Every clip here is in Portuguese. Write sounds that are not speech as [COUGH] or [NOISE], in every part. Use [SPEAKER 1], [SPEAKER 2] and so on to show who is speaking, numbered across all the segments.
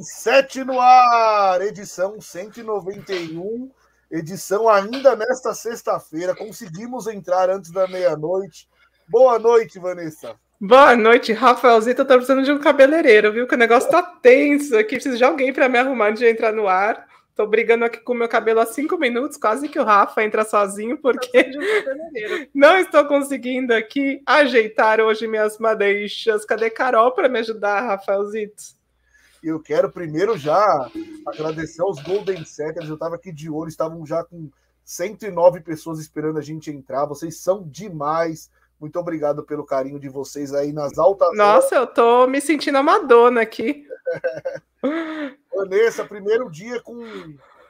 [SPEAKER 1] Sete no ar, edição 191, edição ainda nesta sexta-feira. Conseguimos entrar antes da meia-noite. Boa noite, Vanessa.
[SPEAKER 2] Boa noite, Rafaelzito. Eu tô precisando de um cabeleireiro, viu? Que o negócio tá tenso aqui. Preciso de alguém para me arrumar antes de entrar no ar. Tô brigando aqui com o meu cabelo há cinco minutos, quase que o Rafa entra sozinho, porque [LAUGHS] não estou conseguindo aqui ajeitar hoje minhas madeixas. Cadê Carol para me ajudar, Rafaelzito?
[SPEAKER 1] Eu quero primeiro já agradecer aos Golden Setters. Eu estava aqui de olho, estavam já com 109 pessoas esperando a gente entrar. Vocês são demais. Muito obrigado pelo carinho de vocês aí nas altas.
[SPEAKER 2] Nossa, horas. eu tô me sentindo uma dona aqui. [LAUGHS]
[SPEAKER 1] Vanessa, primeiro dia com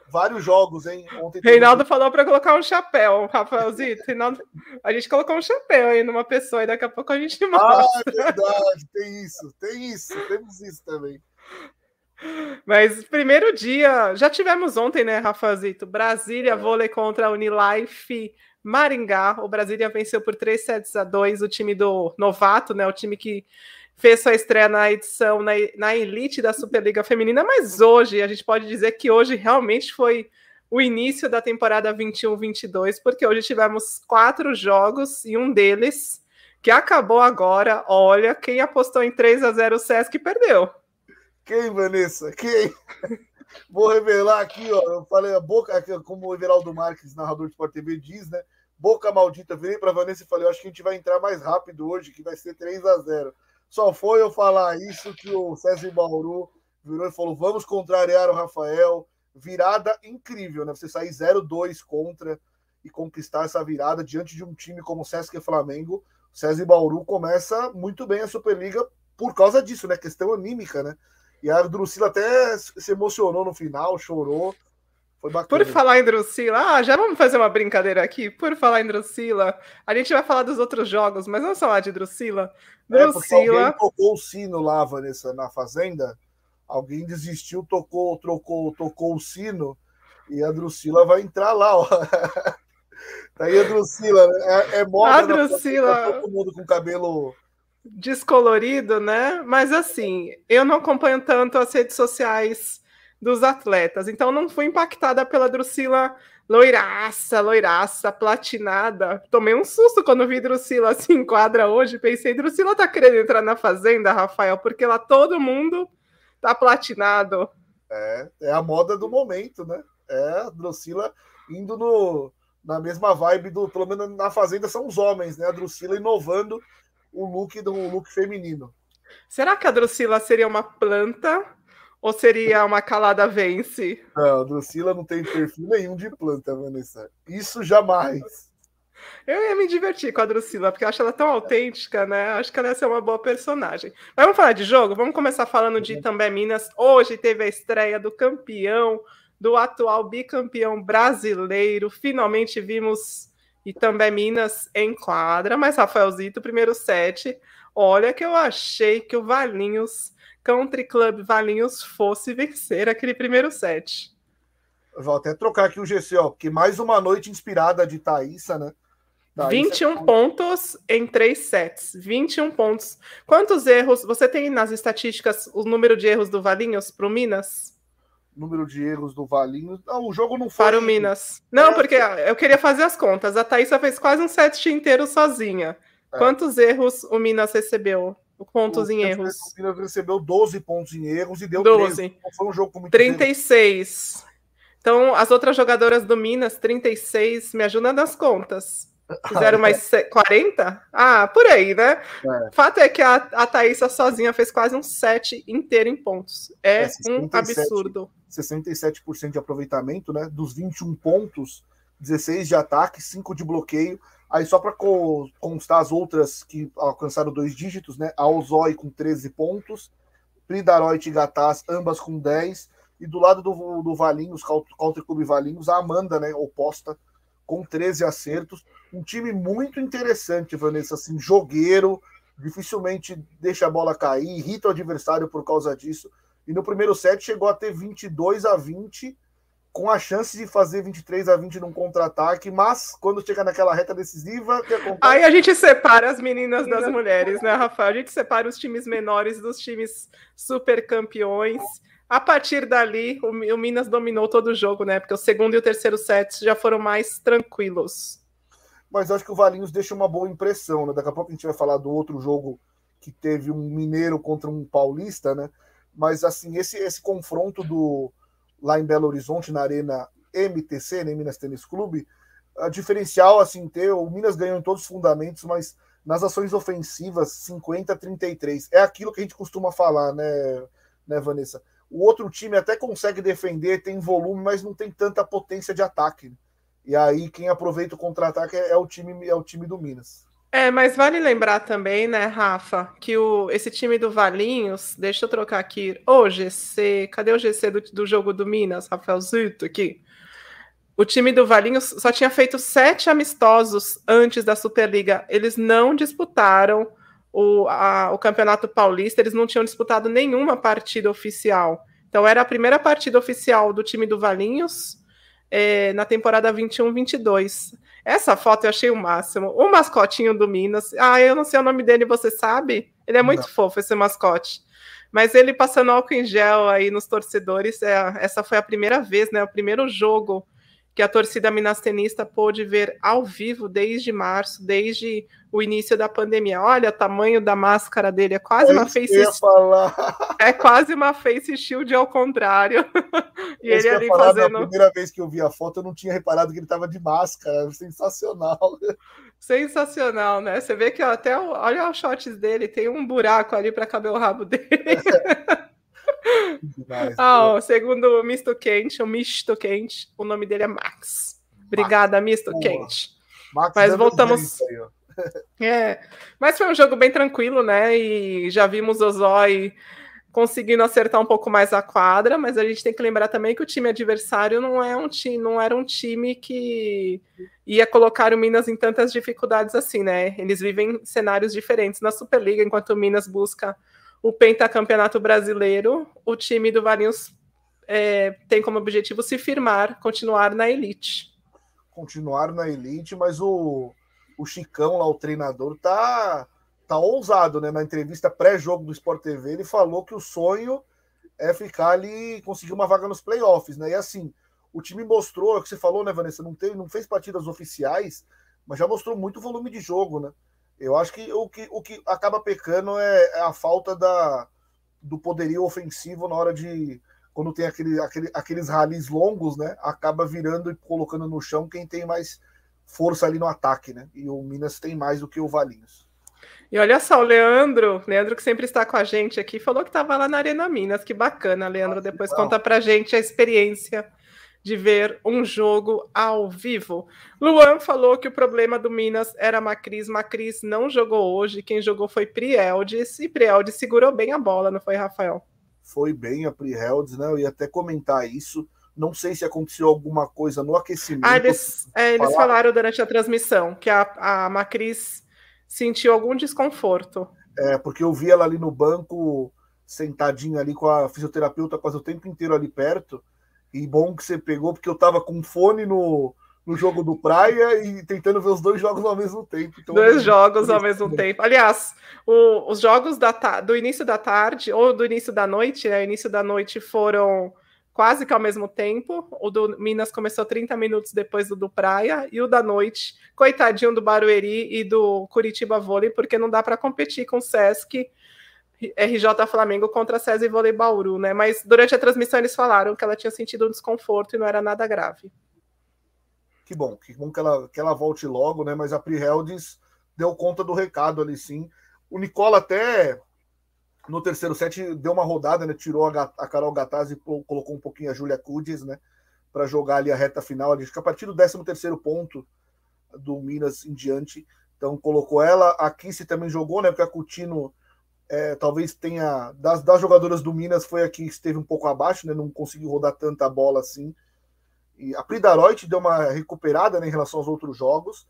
[SPEAKER 1] vários jogos, hein?
[SPEAKER 2] Ontem Reinaldo falou para colocar um chapéu, Rafaelzito. Reinaldo... A gente colocou um chapéu aí numa pessoa e daqui a pouco a gente
[SPEAKER 1] mostra. Ah, é verdade, tem isso, tem isso, temos isso também.
[SPEAKER 2] Mas primeiro dia, já tivemos ontem, né, Rafaelzito? Brasília, é. vôlei contra a Unilife Maringá. O Brasília venceu por 3 sets a 2 o time do novato, né? O time que fez sua estreia na edição, na, na elite da Superliga Feminina, mas hoje, a gente pode dizer que hoje realmente foi o início da temporada 21-22, porque hoje tivemos quatro jogos e um deles que acabou agora. Olha, quem apostou em 3 a 0 o Sesc perdeu.
[SPEAKER 1] Quem, Vanessa? Quem? Vou revelar aqui, ó. Eu falei a boca, como o Everaldo Marques, narrador de Sport TV, diz, né? Boca maldita. Virei para Vanessa e falei: eu acho que a gente vai entrar mais rápido hoje, que vai ser 3 a 0 só foi eu falar isso que o César Bauru virou e falou: vamos contrariar o Rafael. Virada incrível, né? Você sair 0-2 contra e conquistar essa virada diante de um time como o Sesc Flamengo. O César Bauru começa muito bem a Superliga por causa disso, né? Questão anímica, né? E a Drusila até se emocionou no final, chorou.
[SPEAKER 2] Foi bacana. Por falar em Drusila, ah, já vamos fazer uma brincadeira aqui. Por falar em Drusila, a gente vai falar dos outros jogos, mas vamos falar de Drusila.
[SPEAKER 1] Drusila. É, alguém tocou o sino lá, Vanessa, na fazenda. Alguém desistiu, tocou, trocou, tocou o sino e a Drusila vai entrar lá, ó. [LAUGHS] Tá aí a Drusila, é, é moda.
[SPEAKER 2] A Drusila.
[SPEAKER 1] todo mundo com cabelo
[SPEAKER 2] descolorido, né? Mas assim, eu não acompanho tanto as redes sociais dos atletas. Então não fui impactada pela Drusila loiraça, loiraça, platinada. Tomei um susto quando vi Drusila se enquadra hoje. Pensei, Drusila tá querendo entrar na fazenda, Rafael, porque lá todo mundo tá platinado.
[SPEAKER 1] É, é a moda do momento, né? É a Drusila indo no, na mesma vibe do, pelo menos na fazenda são os homens, né? A Drusila inovando o look do look feminino.
[SPEAKER 2] Será que a Drusila seria uma planta ou seria uma calada vence?
[SPEAKER 1] Não, a Drusila não tem perfil nenhum de planta, Vanessa. Isso jamais.
[SPEAKER 2] Eu ia me divertir com a Drusila, porque eu acho ela tão autêntica, né? Acho que ela ia ser uma boa personagem. Mas vamos falar de jogo? Vamos começar falando de Também Minas. Hoje teve a estreia do campeão, do atual bicampeão brasileiro. Finalmente vimos e também Minas em quadra. Mas, Rafaelzito, primeiro set. Olha que eu achei que o Valinhos Country Club Valinhos fosse vencer aquele primeiro set.
[SPEAKER 1] vou até trocar aqui o GC, ó, porque mais uma noite inspirada de Thaísa, né?
[SPEAKER 2] Thaísa 21 é... pontos em três sets. 21 pontos. Quantos erros? Você tem nas estatísticas o número de erros do Valinhos para o Minas?
[SPEAKER 1] Número de erros do Valinhos. Não, o jogo não foi.
[SPEAKER 2] Para o Minas. Não, é... porque eu queria fazer as contas. A Thaísa fez quase um set inteiro sozinha. É. Quantos erros o Minas recebeu? pontos o em erros.
[SPEAKER 1] O Minas recebeu 12 pontos em erros e deu
[SPEAKER 2] 12. 13.
[SPEAKER 1] Então foi um jogo com muito
[SPEAKER 2] 36. Erros. Então, as outras jogadoras do Minas, 36, me ajuda nas contas. Fizeram mais 40? Ah, por aí, né? É. Fato é que a, a Thaísa sozinha fez quase um set inteiro em pontos. É, é 67, um absurdo.
[SPEAKER 1] 67% de aproveitamento, né? Dos 21 pontos, 16 de ataque, 5 de bloqueio. Aí só para constar as outras que alcançaram dois dígitos, né? A Ozoi com 13 pontos, Pridaroit e Gataz, ambas com 10. E do lado do, do Valinhos, Country Clube Valinhos, a Amanda, né? Oposta, com 13 acertos. Um time muito interessante, Vanessa, assim, jogueiro, dificilmente deixa a bola cair, irrita o adversário por causa disso. E no primeiro set chegou a ter 22 a 20 com a chance de fazer 23 a 20 num contra-ataque, mas quando chega naquela reta decisiva, que
[SPEAKER 2] acontece? Aí a gente separa as meninas das mulheres, né, Rafael? A gente separa os times menores dos times super campeões. A partir dali, o, o Minas dominou todo o jogo, né? Porque o segundo e o terceiro sets já foram mais tranquilos.
[SPEAKER 1] Mas acho que o Valinhos deixa uma boa impressão, né? Daqui a pouco a gente vai falar do outro jogo que teve um mineiro contra um paulista, né? Mas assim, esse, esse confronto do lá em Belo Horizonte, na Arena MTC, né, Minas Tênis Clube, a diferencial, assim, ter, o Minas ganhou em todos os fundamentos, mas nas ações ofensivas, 50 a 33. É aquilo que a gente costuma falar, né, né, Vanessa? O outro time até consegue defender, tem volume, mas não tem tanta potência de ataque. E aí quem aproveita o contra-ataque é, é, o time é o time do Minas.
[SPEAKER 2] É, mas vale lembrar também, né, Rafa, que o, esse time do Valinhos, deixa eu trocar aqui, o GC, cadê o GC do, do jogo do Minas, Rafael Zito aqui? O time do Valinhos só tinha feito sete amistosos antes da Superliga. Eles não disputaram o, a, o Campeonato Paulista, eles não tinham disputado nenhuma partida oficial. Então era a primeira partida oficial do time do Valinhos é, na temporada 21-22. Essa foto eu achei o máximo. O mascotinho do Minas. Ah, eu não sei o nome dele, você sabe? Ele é muito não. fofo, esse mascote. Mas ele passando álcool em gel aí nos torcedores, é, essa foi a primeira vez, né? O primeiro jogo que a torcida minastenista pôde ver ao vivo desde março, desde o início da pandemia. Olha o tamanho da máscara dele, é quase é uma face [LAUGHS] É quase uma face shield ao contrário. [LAUGHS]
[SPEAKER 1] e ele ali falar, fazendo. Na primeira vez que eu vi a foto, eu não tinha reparado que ele estava de máscara. Sensacional. [LAUGHS]
[SPEAKER 2] Sensacional, né? Você vê que até olha os shots dele, tem um buraco ali para caber o rabo dele. Demais, ah, segundo o Misto Quente, o Misto Quente, o nome dele é Max. Obrigada, Max. Misto Boa. Quente. Max Mas voltamos. é, mas foi um jogo bem tranquilo, né? E já vimos o Zói conseguindo acertar um pouco mais a quadra, mas a gente tem que lembrar também que o time adversário não é um time, não era um time que ia colocar o Minas em tantas dificuldades assim, né? Eles vivem cenários diferentes na Superliga, enquanto o Minas busca o pentacampeonato brasileiro, o time do Varinhos é, tem como objetivo se firmar, continuar na elite.
[SPEAKER 1] Continuar na elite, mas o, o Chicão lá, o treinador, tá, tá ousado, né? Na entrevista pré-jogo do Sport TV, ele falou que o sonho é ficar ali conseguir uma vaga nos playoffs, né? E assim, o time mostrou, é o que você falou, né, Vanessa? Não, teve, não fez partidas oficiais, mas já mostrou muito volume de jogo, né? Eu acho que o que, o que acaba pecando é, é a falta da, do poderio ofensivo na hora de. Quando tem aquele, aquele, aqueles ralis longos, né? Acaba virando e colocando no chão quem tem mais força ali no ataque, né? E o Minas tem mais do que o Valinhos.
[SPEAKER 2] E olha só, o Leandro, Leandro que sempre está com a gente aqui, falou que estava lá na Arena Minas. Que bacana, Leandro. Depois conta pra gente a experiência de ver um jogo ao vivo. Luan falou que o problema do Minas era Macris. Macris não jogou hoje. Quem jogou foi Prieldes. E Prieldes segurou bem a bola, não foi, Rafael?
[SPEAKER 1] Foi bem a Prieldes, né? Eu ia até comentar isso. Não sei se aconteceu alguma coisa no aquecimento.
[SPEAKER 2] Ah, eles, é, eles falaram durante a transmissão que a, a Macris sentiu algum desconforto.
[SPEAKER 1] É, porque eu vi ela ali no banco, sentadinha ali com a fisioterapeuta quase o tempo inteiro ali perto. E bom que você pegou, porque eu tava com fone no, no jogo do Praia e tentando ver os dois jogos ao mesmo tempo.
[SPEAKER 2] Então, dois jogos ao mesmo tempo. Aliás, o, os jogos da, do início da tarde ou do início da noite, né? Início da noite foram quase que ao mesmo tempo. O do Minas começou 30 minutos depois do do Praia e o da noite, coitadinho do Barueri e do Curitiba Vôlei, porque não dá para competir com o Sesc RJ Flamengo contra César e Vôlei Bauru, né? Mas durante a transmissão eles falaram que ela tinha sentido um desconforto e não era nada grave.
[SPEAKER 1] Que bom, que bom que ela, que ela volte logo, né? Mas a Priheldes deu conta do recado ali sim. O Nicola até no terceiro set deu uma rodada, né? Tirou a, a Carol Gatazzi e colocou um pouquinho a Julia Cudes, né? Para jogar ali a reta final. Ali, a partir do 13 terceiro ponto do Minas em diante. Então colocou ela. A Kissy também jogou, né? Porque a Coutinho é, talvez tenha. Das, das jogadoras do Minas, foi a que esteve um pouco abaixo, né? Não conseguiu rodar tanta bola assim. E a Pridaroit deu uma recuperada né, em relação aos outros jogos.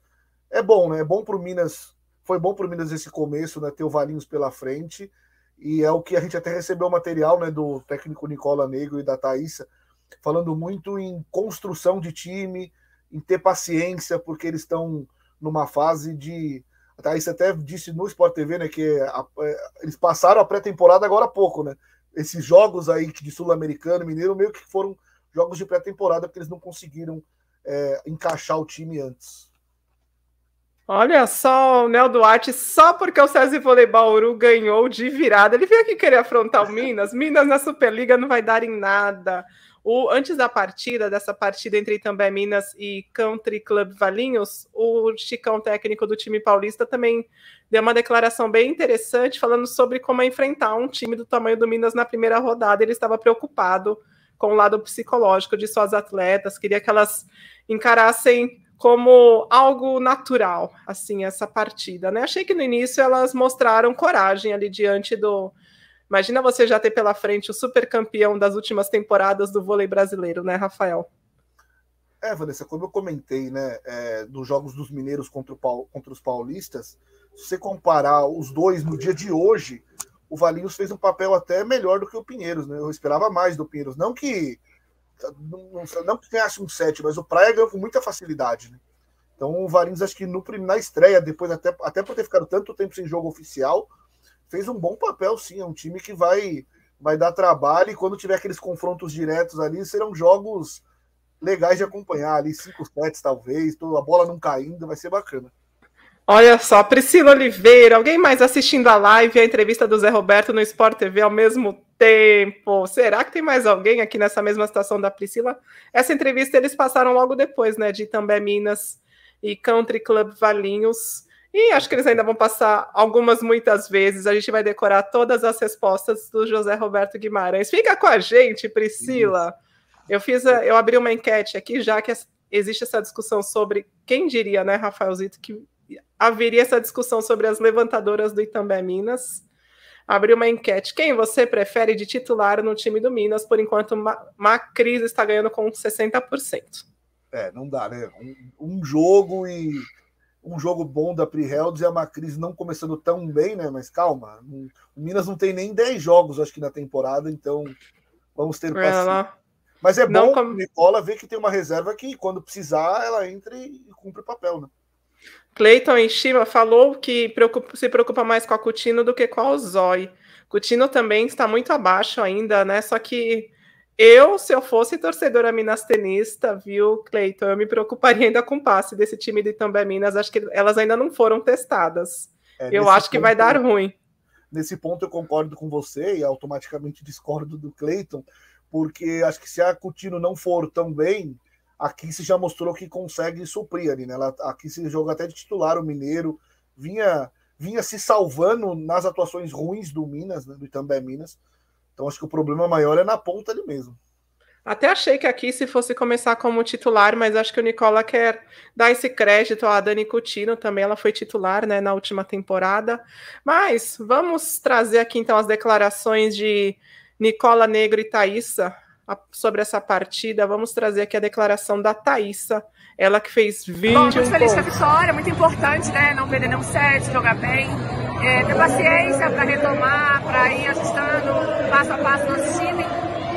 [SPEAKER 1] É bom, né? É bom para o Minas. Foi bom para o Minas esse começo, né? Ter o Valinhos pela frente. E é o que a gente até recebeu o material né, do técnico Nicola Negro e da Thaísa, falando muito em construção de time, em ter paciência, porque eles estão numa fase de. A Thaís até disse no Sport TV, né, que a, é, eles passaram a pré-temporada agora há pouco, né? Esses jogos aí de Sul-Americano, Mineiro, meio que foram jogos de pré-temporada, porque eles não conseguiram é, encaixar o time antes.
[SPEAKER 2] Olha só, o Nel Duarte, só porque o César Voleibol ganhou de virada, ele veio aqui querer afrontar o Minas. Minas na Superliga não vai dar em nada. O, antes da partida, dessa partida entre também Minas e Country Club Valinhos, o Chicão técnico do time paulista também deu uma declaração bem interessante falando sobre como enfrentar um time do tamanho do Minas na primeira rodada. Ele estava preocupado com o lado psicológico de suas atletas, queria que elas encarassem como algo natural, assim, essa partida, né? Achei que no início elas mostraram coragem ali diante do. Imagina você já ter pela frente o super campeão das últimas temporadas do vôlei brasileiro, né, Rafael?
[SPEAKER 1] É, Vanessa, como eu comentei, né, é, dos jogos dos mineiros contra, o, contra os paulistas, se você comparar os dois no dia de hoje, o Valinhos fez um papel até melhor do que o Pinheiros, né? Eu esperava mais do Pinheiros. Não que não, não que ganhasse um set, mas o Praia ganhou com muita facilidade, né? Então o Valinhos, acho que no, na estreia, depois até, até por ter ficado tanto tempo sem jogo oficial, fez um bom papel, sim. É um time que vai, vai dar trabalho e quando tiver aqueles confrontos diretos ali, serão jogos legais de acompanhar ali, cinco sets talvez, a bola não caindo, vai ser bacana.
[SPEAKER 2] Olha só, Priscila Oliveira, alguém mais assistindo a live a entrevista do Zé Roberto no Sport TV ao mesmo tempo? Será que tem mais alguém aqui nessa mesma situação da Priscila? Essa entrevista eles passaram logo depois, né, de També Minas e Country Club Valinhos. E acho que eles ainda vão passar algumas muitas vezes. A gente vai decorar todas as respostas do José Roberto Guimarães. Fica com a gente, Priscila. Eu fiz, a, eu abri uma enquete aqui, já que existe essa discussão sobre quem diria, né, Rafaelzito, que haveria essa discussão sobre as levantadoras do Itambé Minas. Abriu uma enquete. Quem você prefere de titular no time do Minas? Por enquanto, Macris está ganhando com 60%.
[SPEAKER 1] É, não dá, né? Um, um jogo e um jogo bom da Prihelds e a Macris não começando tão bem, né? Mas calma, o Minas não tem nem 10 jogos, acho que, na temporada, então vamos ter paciência. Mas é bom como... Nicola ver que tem uma reserva que, quando precisar, ela entre e cumpre o papel, né?
[SPEAKER 2] Cleiton Enchima falou que preocupa, se preocupa mais com a Coutinho do que com a Ozói. Coutinho também está muito abaixo ainda, né? Só que eu, se eu fosse torcedora Minas tenista, viu, Cleiton, eu me preocuparia ainda com o passe desse time de Itambé Minas. Acho que elas ainda não foram testadas. É, eu acho que vai dar ruim.
[SPEAKER 1] Nesse ponto eu concordo com você e automaticamente discordo do Cleiton, porque acho que se a Coutinho não for tão bem, aqui se já mostrou que consegue suprir ali, né? Ela, aqui se joga até de titular o Mineiro, vinha vinha se salvando nas atuações ruins do Minas, né, do Itambé Minas. Então acho que o problema maior é na ponta ali mesmo.
[SPEAKER 2] Até achei que aqui se fosse começar como titular, mas acho que o Nicola quer dar esse crédito à Dani Coutinho, também ela foi titular né, na última temporada. Mas vamos trazer aqui então as declarações de Nicola Negro e Thaísa sobre essa partida, vamos trazer aqui a declaração da Thaísa, ela que fez vídeo. Bom,
[SPEAKER 3] muito feliz com a vitória, muito importante, né? Não perder nenhum set, jogar bem, é, ter paciência para retomar, para ir ajustando passo a passo nosso time.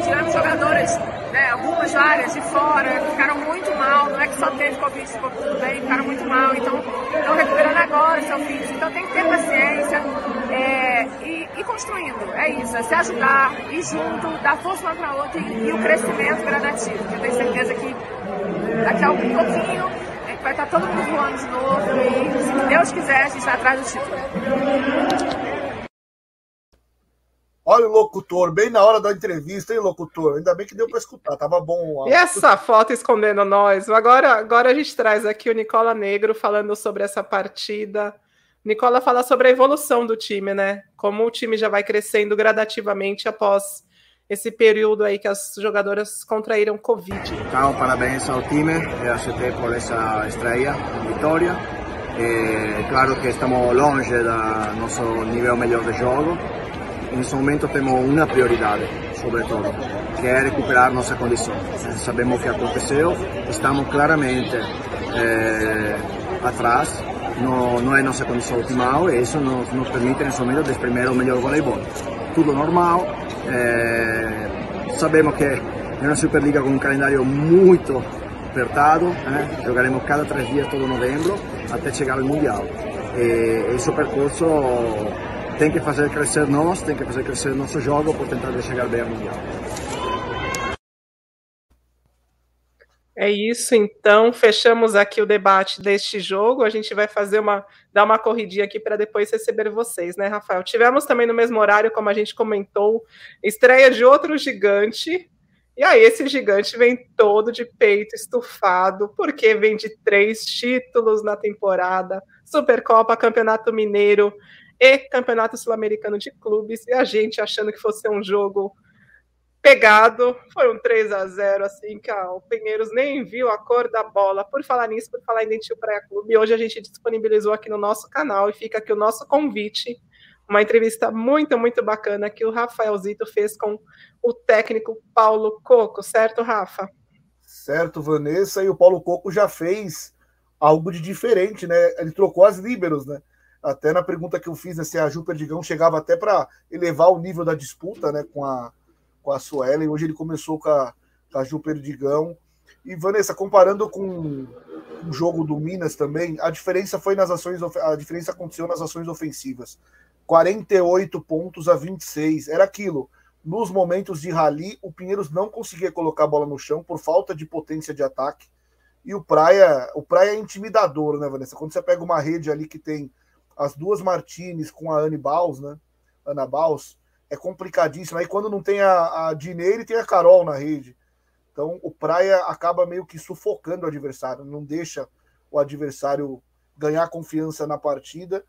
[SPEAKER 3] Tirando jogadoras, né, algumas várias de fora, ficaram muito mal, não é que só teve Covid, ficou tudo bem, ficaram muito mal, então estão recuperando agora seu físico, então tem que ter paciência é, e, e, construindo, é isso, é se ajudar, ir junto, dar força uma para outra e, e, o crescimento gradativo, que eu tenho certeza que daqui a um pouquinho vai estar todo mundo voando de novo e se Deus quiser a gente vai atrás do título.
[SPEAKER 1] Olha o locutor, bem na hora da entrevista, hein, locutor? Ainda bem que deu para escutar, tava bom.
[SPEAKER 2] E essa foto escondendo nós? Agora, agora a gente traz aqui o Nicola Negro falando sobre essa partida. Nicola fala sobre a evolução do time, né? Como o time já vai crescendo gradativamente após esse período aí que as jogadoras contraíram Covid.
[SPEAKER 4] Então, parabéns ao time e a CT por essa estreia, vitória. É, claro que estamos longe do nosso nível melhor de jogo, questo momento abbiamo una priorità, soprattutto, che è recuperare la nostra condizione. Sappiamo che aconteceu, stiamo claramente eh, atrás, no, no è la nostra condizione ottimale e eso nos, nos permite questo momento esprimere un miglior voleibol. Tutto normale, eh, sappiamo che É uma Superliga com um calendário muito apertado, né? jogaremos cada três dias todo novembro até chegar ao Mundial. E esse percurso tem que fazer crescer nós, tem que fazer crescer nosso jogo para tentar chegar bem ao Mundial.
[SPEAKER 2] É isso, então fechamos aqui o debate deste jogo. A gente vai fazer uma dar uma corridinha aqui para depois receber vocês, né, Rafael? Tivemos também no mesmo horário, como a gente comentou, estreia de outro gigante. E aí esse gigante vem todo de peito estufado, porque vem de três títulos na temporada: Supercopa, Campeonato Mineiro e Campeonato Sul-Americano de Clubes. E a gente achando que fosse um jogo pegado. Foi um 3 a 0 assim, que ó, o Pinheiros nem viu a cor da bola. Por falar nisso, por falar em Dentil Praia Clube, hoje a gente disponibilizou aqui no nosso canal e fica aqui o nosso convite. Uma entrevista muito, muito bacana que o Rafael Zito fez com o técnico Paulo Coco, certo, Rafa?
[SPEAKER 1] Certo, Vanessa. E o Paulo Coco já fez algo de diferente, né? Ele trocou as líberos, né? Até na pergunta que eu fiz, né, se a Ju Perdigão chegava até para elevar o nível da disputa, né, com a, com a Suelen. Hoje ele começou com a, com a Ju Perdigão. E, Vanessa, comparando com o jogo do Minas também, a diferença foi nas ações, a diferença aconteceu nas ações ofensivas. 48 pontos a 26. Era aquilo. Nos momentos de rally, o Pinheiros não conseguia colocar a bola no chão por falta de potência de ataque. E o Praia, o Praia é intimidador, né, Vanessa? Quando você pega uma rede ali que tem as duas Martinez com a Anne Baus, né? Ana Baus, é complicadíssimo. Aí quando não tem a, a Dineire, tem a Carol na rede. Então o Praia acaba meio que sufocando o adversário, não deixa o adversário ganhar confiança na partida.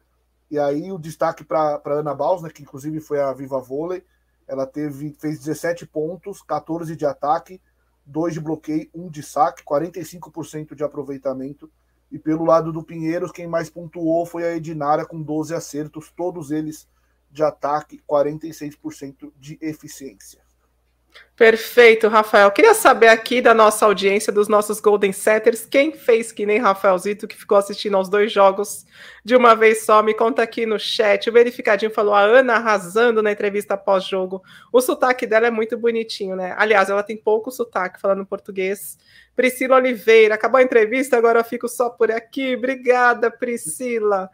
[SPEAKER 1] E aí o destaque para Ana Baus, né, que inclusive foi a Viva Vôlei, ela teve fez 17 pontos, 14 de ataque, 2 de bloqueio, 1 de saque, 45% de aproveitamento. E pelo lado do Pinheiros, quem mais pontuou foi a Edinara com 12 acertos, todos eles de ataque, 46% de eficiência.
[SPEAKER 2] Perfeito, Rafael. Queria saber aqui da nossa audiência, dos nossos Golden Setters, quem fez que nem Rafaelzito, que ficou assistindo aos dois jogos de uma vez só. Me conta aqui no chat. O Verificadinho falou a Ana arrasando na entrevista pós-jogo. O sotaque dela é muito bonitinho, né? Aliás, ela tem pouco sotaque falando português. Priscila Oliveira, acabou a entrevista, agora eu fico só por aqui. Obrigada, Priscila.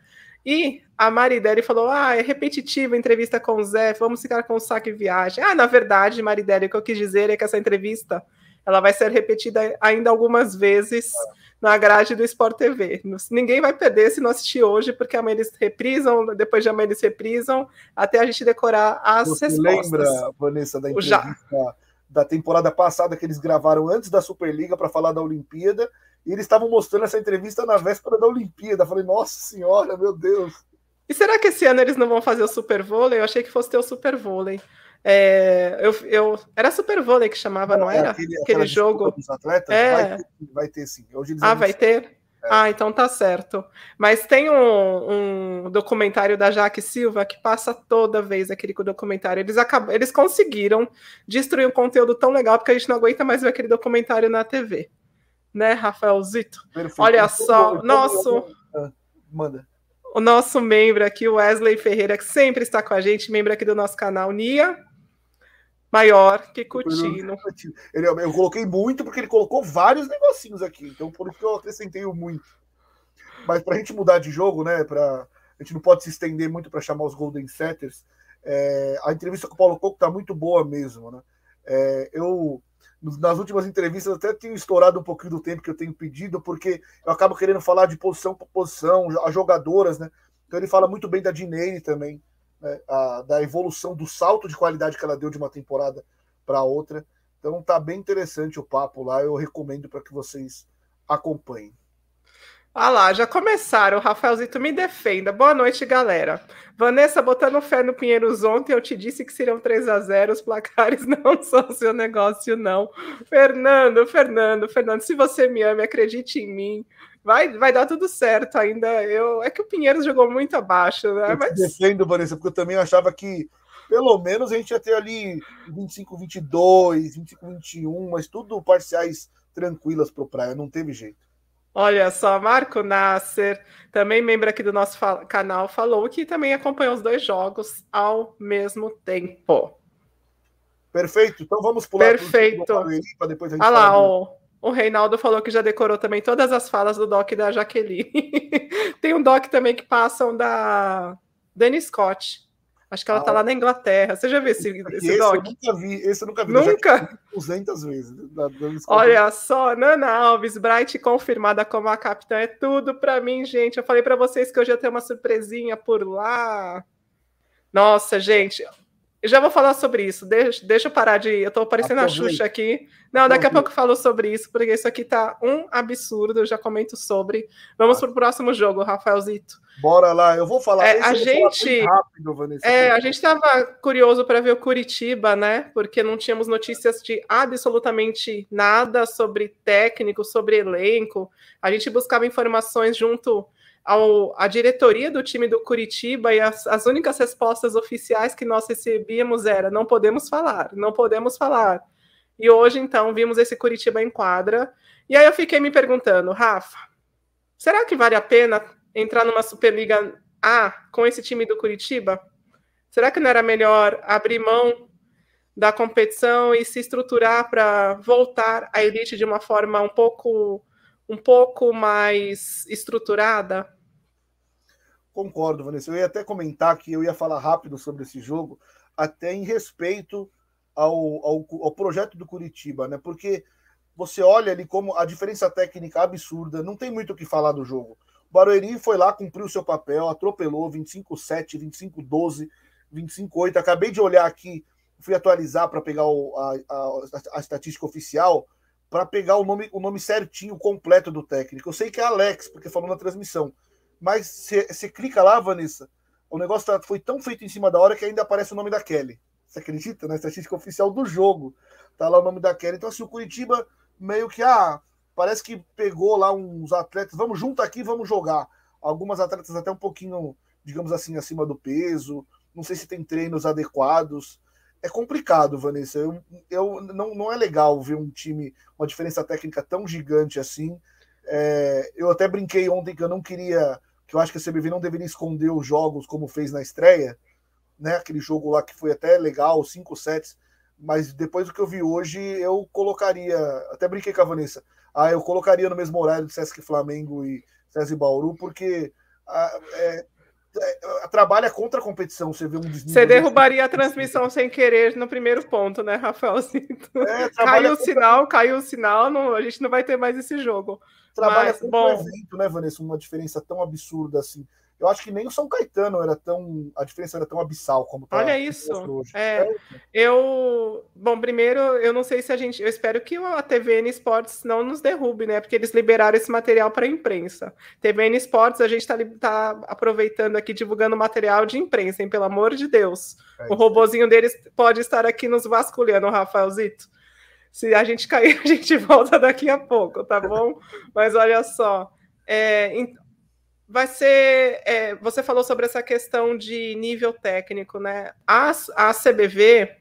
[SPEAKER 2] E a Maridelli falou: Ah, é repetitiva a entrevista com o Zé, vamos ficar com o saque viagem. Ah, na verdade, Maridelli, o que eu quis dizer é que essa entrevista ela vai ser repetida ainda algumas vezes na grade do Sport TV. Ninguém vai perder se não assistir hoje, porque amanhã eles reprisam, depois de amanhã eles reprisam, até a gente decorar as Você respostas.
[SPEAKER 1] lembra, Vanessa, da entrevista da temporada passada que eles gravaram antes da Superliga para falar da Olimpíada? E eles estavam mostrando essa entrevista na véspera da Olimpíada. Falei, nossa senhora, meu Deus.
[SPEAKER 2] E será que esse ano eles não vão fazer o Super Vôlei? Eu achei que fosse ter o Super Vôlei. É, eu, eu, era Super Vôlei que chamava, não, não era? Aquele, aquele jogo.
[SPEAKER 1] Dos atletas? É. Vai, ter, vai ter sim.
[SPEAKER 2] Hoje ah, vai ter? É. Ah, então tá certo. Mas tem um, um, documentário da Jaque Silva que passa toda vez aquele documentário. Eles, acabam, eles conseguiram destruir um conteúdo tão legal porque a gente não aguenta mais ver aquele documentário na TV né, Rafaelzito? Perfeito. Olha só, nosso.
[SPEAKER 1] Ah, manda.
[SPEAKER 2] O nosso membro aqui, o Wesley Ferreira, que sempre está com a gente, membro aqui do nosso canal, Nia. Maior que Coutinho.
[SPEAKER 1] Ele, eu coloquei muito porque ele colocou vários negocinhos aqui, então por isso que eu acrescentei muito. Mas para a gente mudar de jogo, né? Pra, a gente não pode se estender muito para chamar os Golden Setters. É, a entrevista com o Paulo Coco tá muito boa mesmo, né? É, eu nas últimas entrevistas até tenho estourado um pouquinho do tempo que eu tenho pedido, porque eu acabo querendo falar de posição por posição, as jogadoras, né? Então ele fala muito bem da Dinei também, né? a, da evolução, do salto de qualidade que ela deu de uma temporada para outra. Então tá bem interessante o papo lá, eu recomendo para que vocês acompanhem.
[SPEAKER 2] Ah lá, já começaram. Rafaelzito, me defenda. Boa noite, galera. Vanessa, botando fé no Pinheiros ontem, eu te disse que seriam 3 a 0 Os placares [LAUGHS] não são seu negócio, não. Fernando, Fernando, Fernando, se você me ama, acredite em mim. Vai, vai dar tudo certo ainda. Eu, é que o Pinheiros jogou muito abaixo, né?
[SPEAKER 1] Eu Mas... defendo, Vanessa, porque eu também achava que pelo menos a gente ia ter ali 25-22, 25-21, mas tudo parciais tranquilas para o Praia, não teve jeito.
[SPEAKER 2] Olha só, Marco Nasser, também membro aqui do nosso canal, falou que também acompanhou os dois jogos ao mesmo tempo.
[SPEAKER 1] Perfeito. Então vamos pular
[SPEAKER 2] Perfeito.
[SPEAKER 1] para depois a gente
[SPEAKER 2] Olha lá, o, o Reinaldo falou que já decorou também todas as falas do doc da Jaqueline. [LAUGHS] Tem um doc também que passam da Dani Scott. Acho que ela ah, tá lá na Inglaterra. Você já viu esse, esse, esse doc? Eu
[SPEAKER 1] nunca vi. Esse eu nunca vi.
[SPEAKER 2] Nunca?
[SPEAKER 1] 200 vezes.
[SPEAKER 2] Olha só, Nana Alves, Bright confirmada como a capitã. É tudo para mim, gente. Eu falei para vocês que hoje ia ter uma surpresinha por lá. Nossa, gente. Eu já vou falar sobre isso. Deixa, deixa eu parar de. Eu tô parecendo a Xuxa aqui. Não, daqui a pouco eu falo sobre isso, porque isso aqui tá um absurdo. Eu já comento sobre. Vamos para o próximo jogo, Rafaelzito.
[SPEAKER 1] Bora lá, eu vou falar.
[SPEAKER 2] É, a gente. Rápido, Vanessa, é, a gente estava curioso para ver o Curitiba, né? Porque não tínhamos notícias de absolutamente nada sobre técnico, sobre elenco. A gente buscava informações junto ao, a diretoria do time do Curitiba e as, as únicas respostas oficiais que nós recebíamos era não podemos falar, não podemos falar. E hoje, então, vimos esse Curitiba em quadra. E aí eu fiquei me perguntando, Rafa, será que vale a pena entrar numa Superliga A com esse time do Curitiba? Será que não era melhor abrir mão da competição e se estruturar para voltar à elite de uma forma um pouco um pouco mais estruturada?
[SPEAKER 1] Concordo, Vanessa. Eu ia até comentar que eu ia falar rápido sobre esse jogo, até em respeito ao, ao, ao projeto do Curitiba, né? Porque você olha ali como a diferença técnica absurda, não tem muito o que falar do jogo. O Barueri foi lá, cumpriu seu papel, atropelou 25-7, 25-12, 25-8. Acabei de olhar aqui, fui atualizar para pegar o, a, a, a, estatística oficial, para pegar o nome, o nome certinho, completo do técnico. Eu sei que é Alex, porque falou na transmissão mas você clica lá, Vanessa, o negócio tá, foi tão feito em cima da hora que ainda aparece o nome da Kelly. Você acredita? Na estatística oficial do jogo. Tá lá o nome da Kelly. Então, assim, o Curitiba meio que, ah, parece que pegou lá uns atletas, vamos junto aqui, vamos jogar. Algumas atletas até um pouquinho, digamos assim, acima do peso. Não sei se tem treinos adequados. É complicado, Vanessa. Eu, eu não, não é legal ver um time, uma diferença técnica tão gigante assim. É, eu até brinquei ontem que eu não queria que eu acho que a CBV não deveria esconder os jogos como fez na estreia, né? Aquele jogo lá que foi até legal, cinco sets, mas depois do que eu vi hoje, eu colocaria, até brinquei com a Vanessa, ah, eu colocaria no mesmo horário de Sesc Flamengo e Sesc Bauru, porque ah, é, trabalha contra a competição. Você vê um
[SPEAKER 2] Você derrubaria a transmissão sem querer no primeiro ponto, né, Rafaelzito? É, caiu o sinal, caiu o sinal, não, a gente não vai ter mais esse jogo.
[SPEAKER 1] Trabalha Mas, bom, evento, né, Vanessa? Uma diferença tão absurda assim. Eu acho que nem o São Caetano era tão. A diferença era tão abissal como
[SPEAKER 2] tá Olha isso. É, é, eu. Bom, primeiro, eu não sei se a gente. Eu espero que a TVN Esportes não nos derrube, né? Porque eles liberaram esse material para a imprensa. TVN Esportes, a gente está tá aproveitando aqui, divulgando material de imprensa, hein? Pelo amor de Deus. É o robozinho deles pode estar aqui nos vasculhando, Rafaelzito. Se a gente cair, [LAUGHS] a gente volta daqui a pouco, tá bom? Mas olha só. É, vai ser. É, você falou sobre essa questão de nível técnico, né? A, a CBV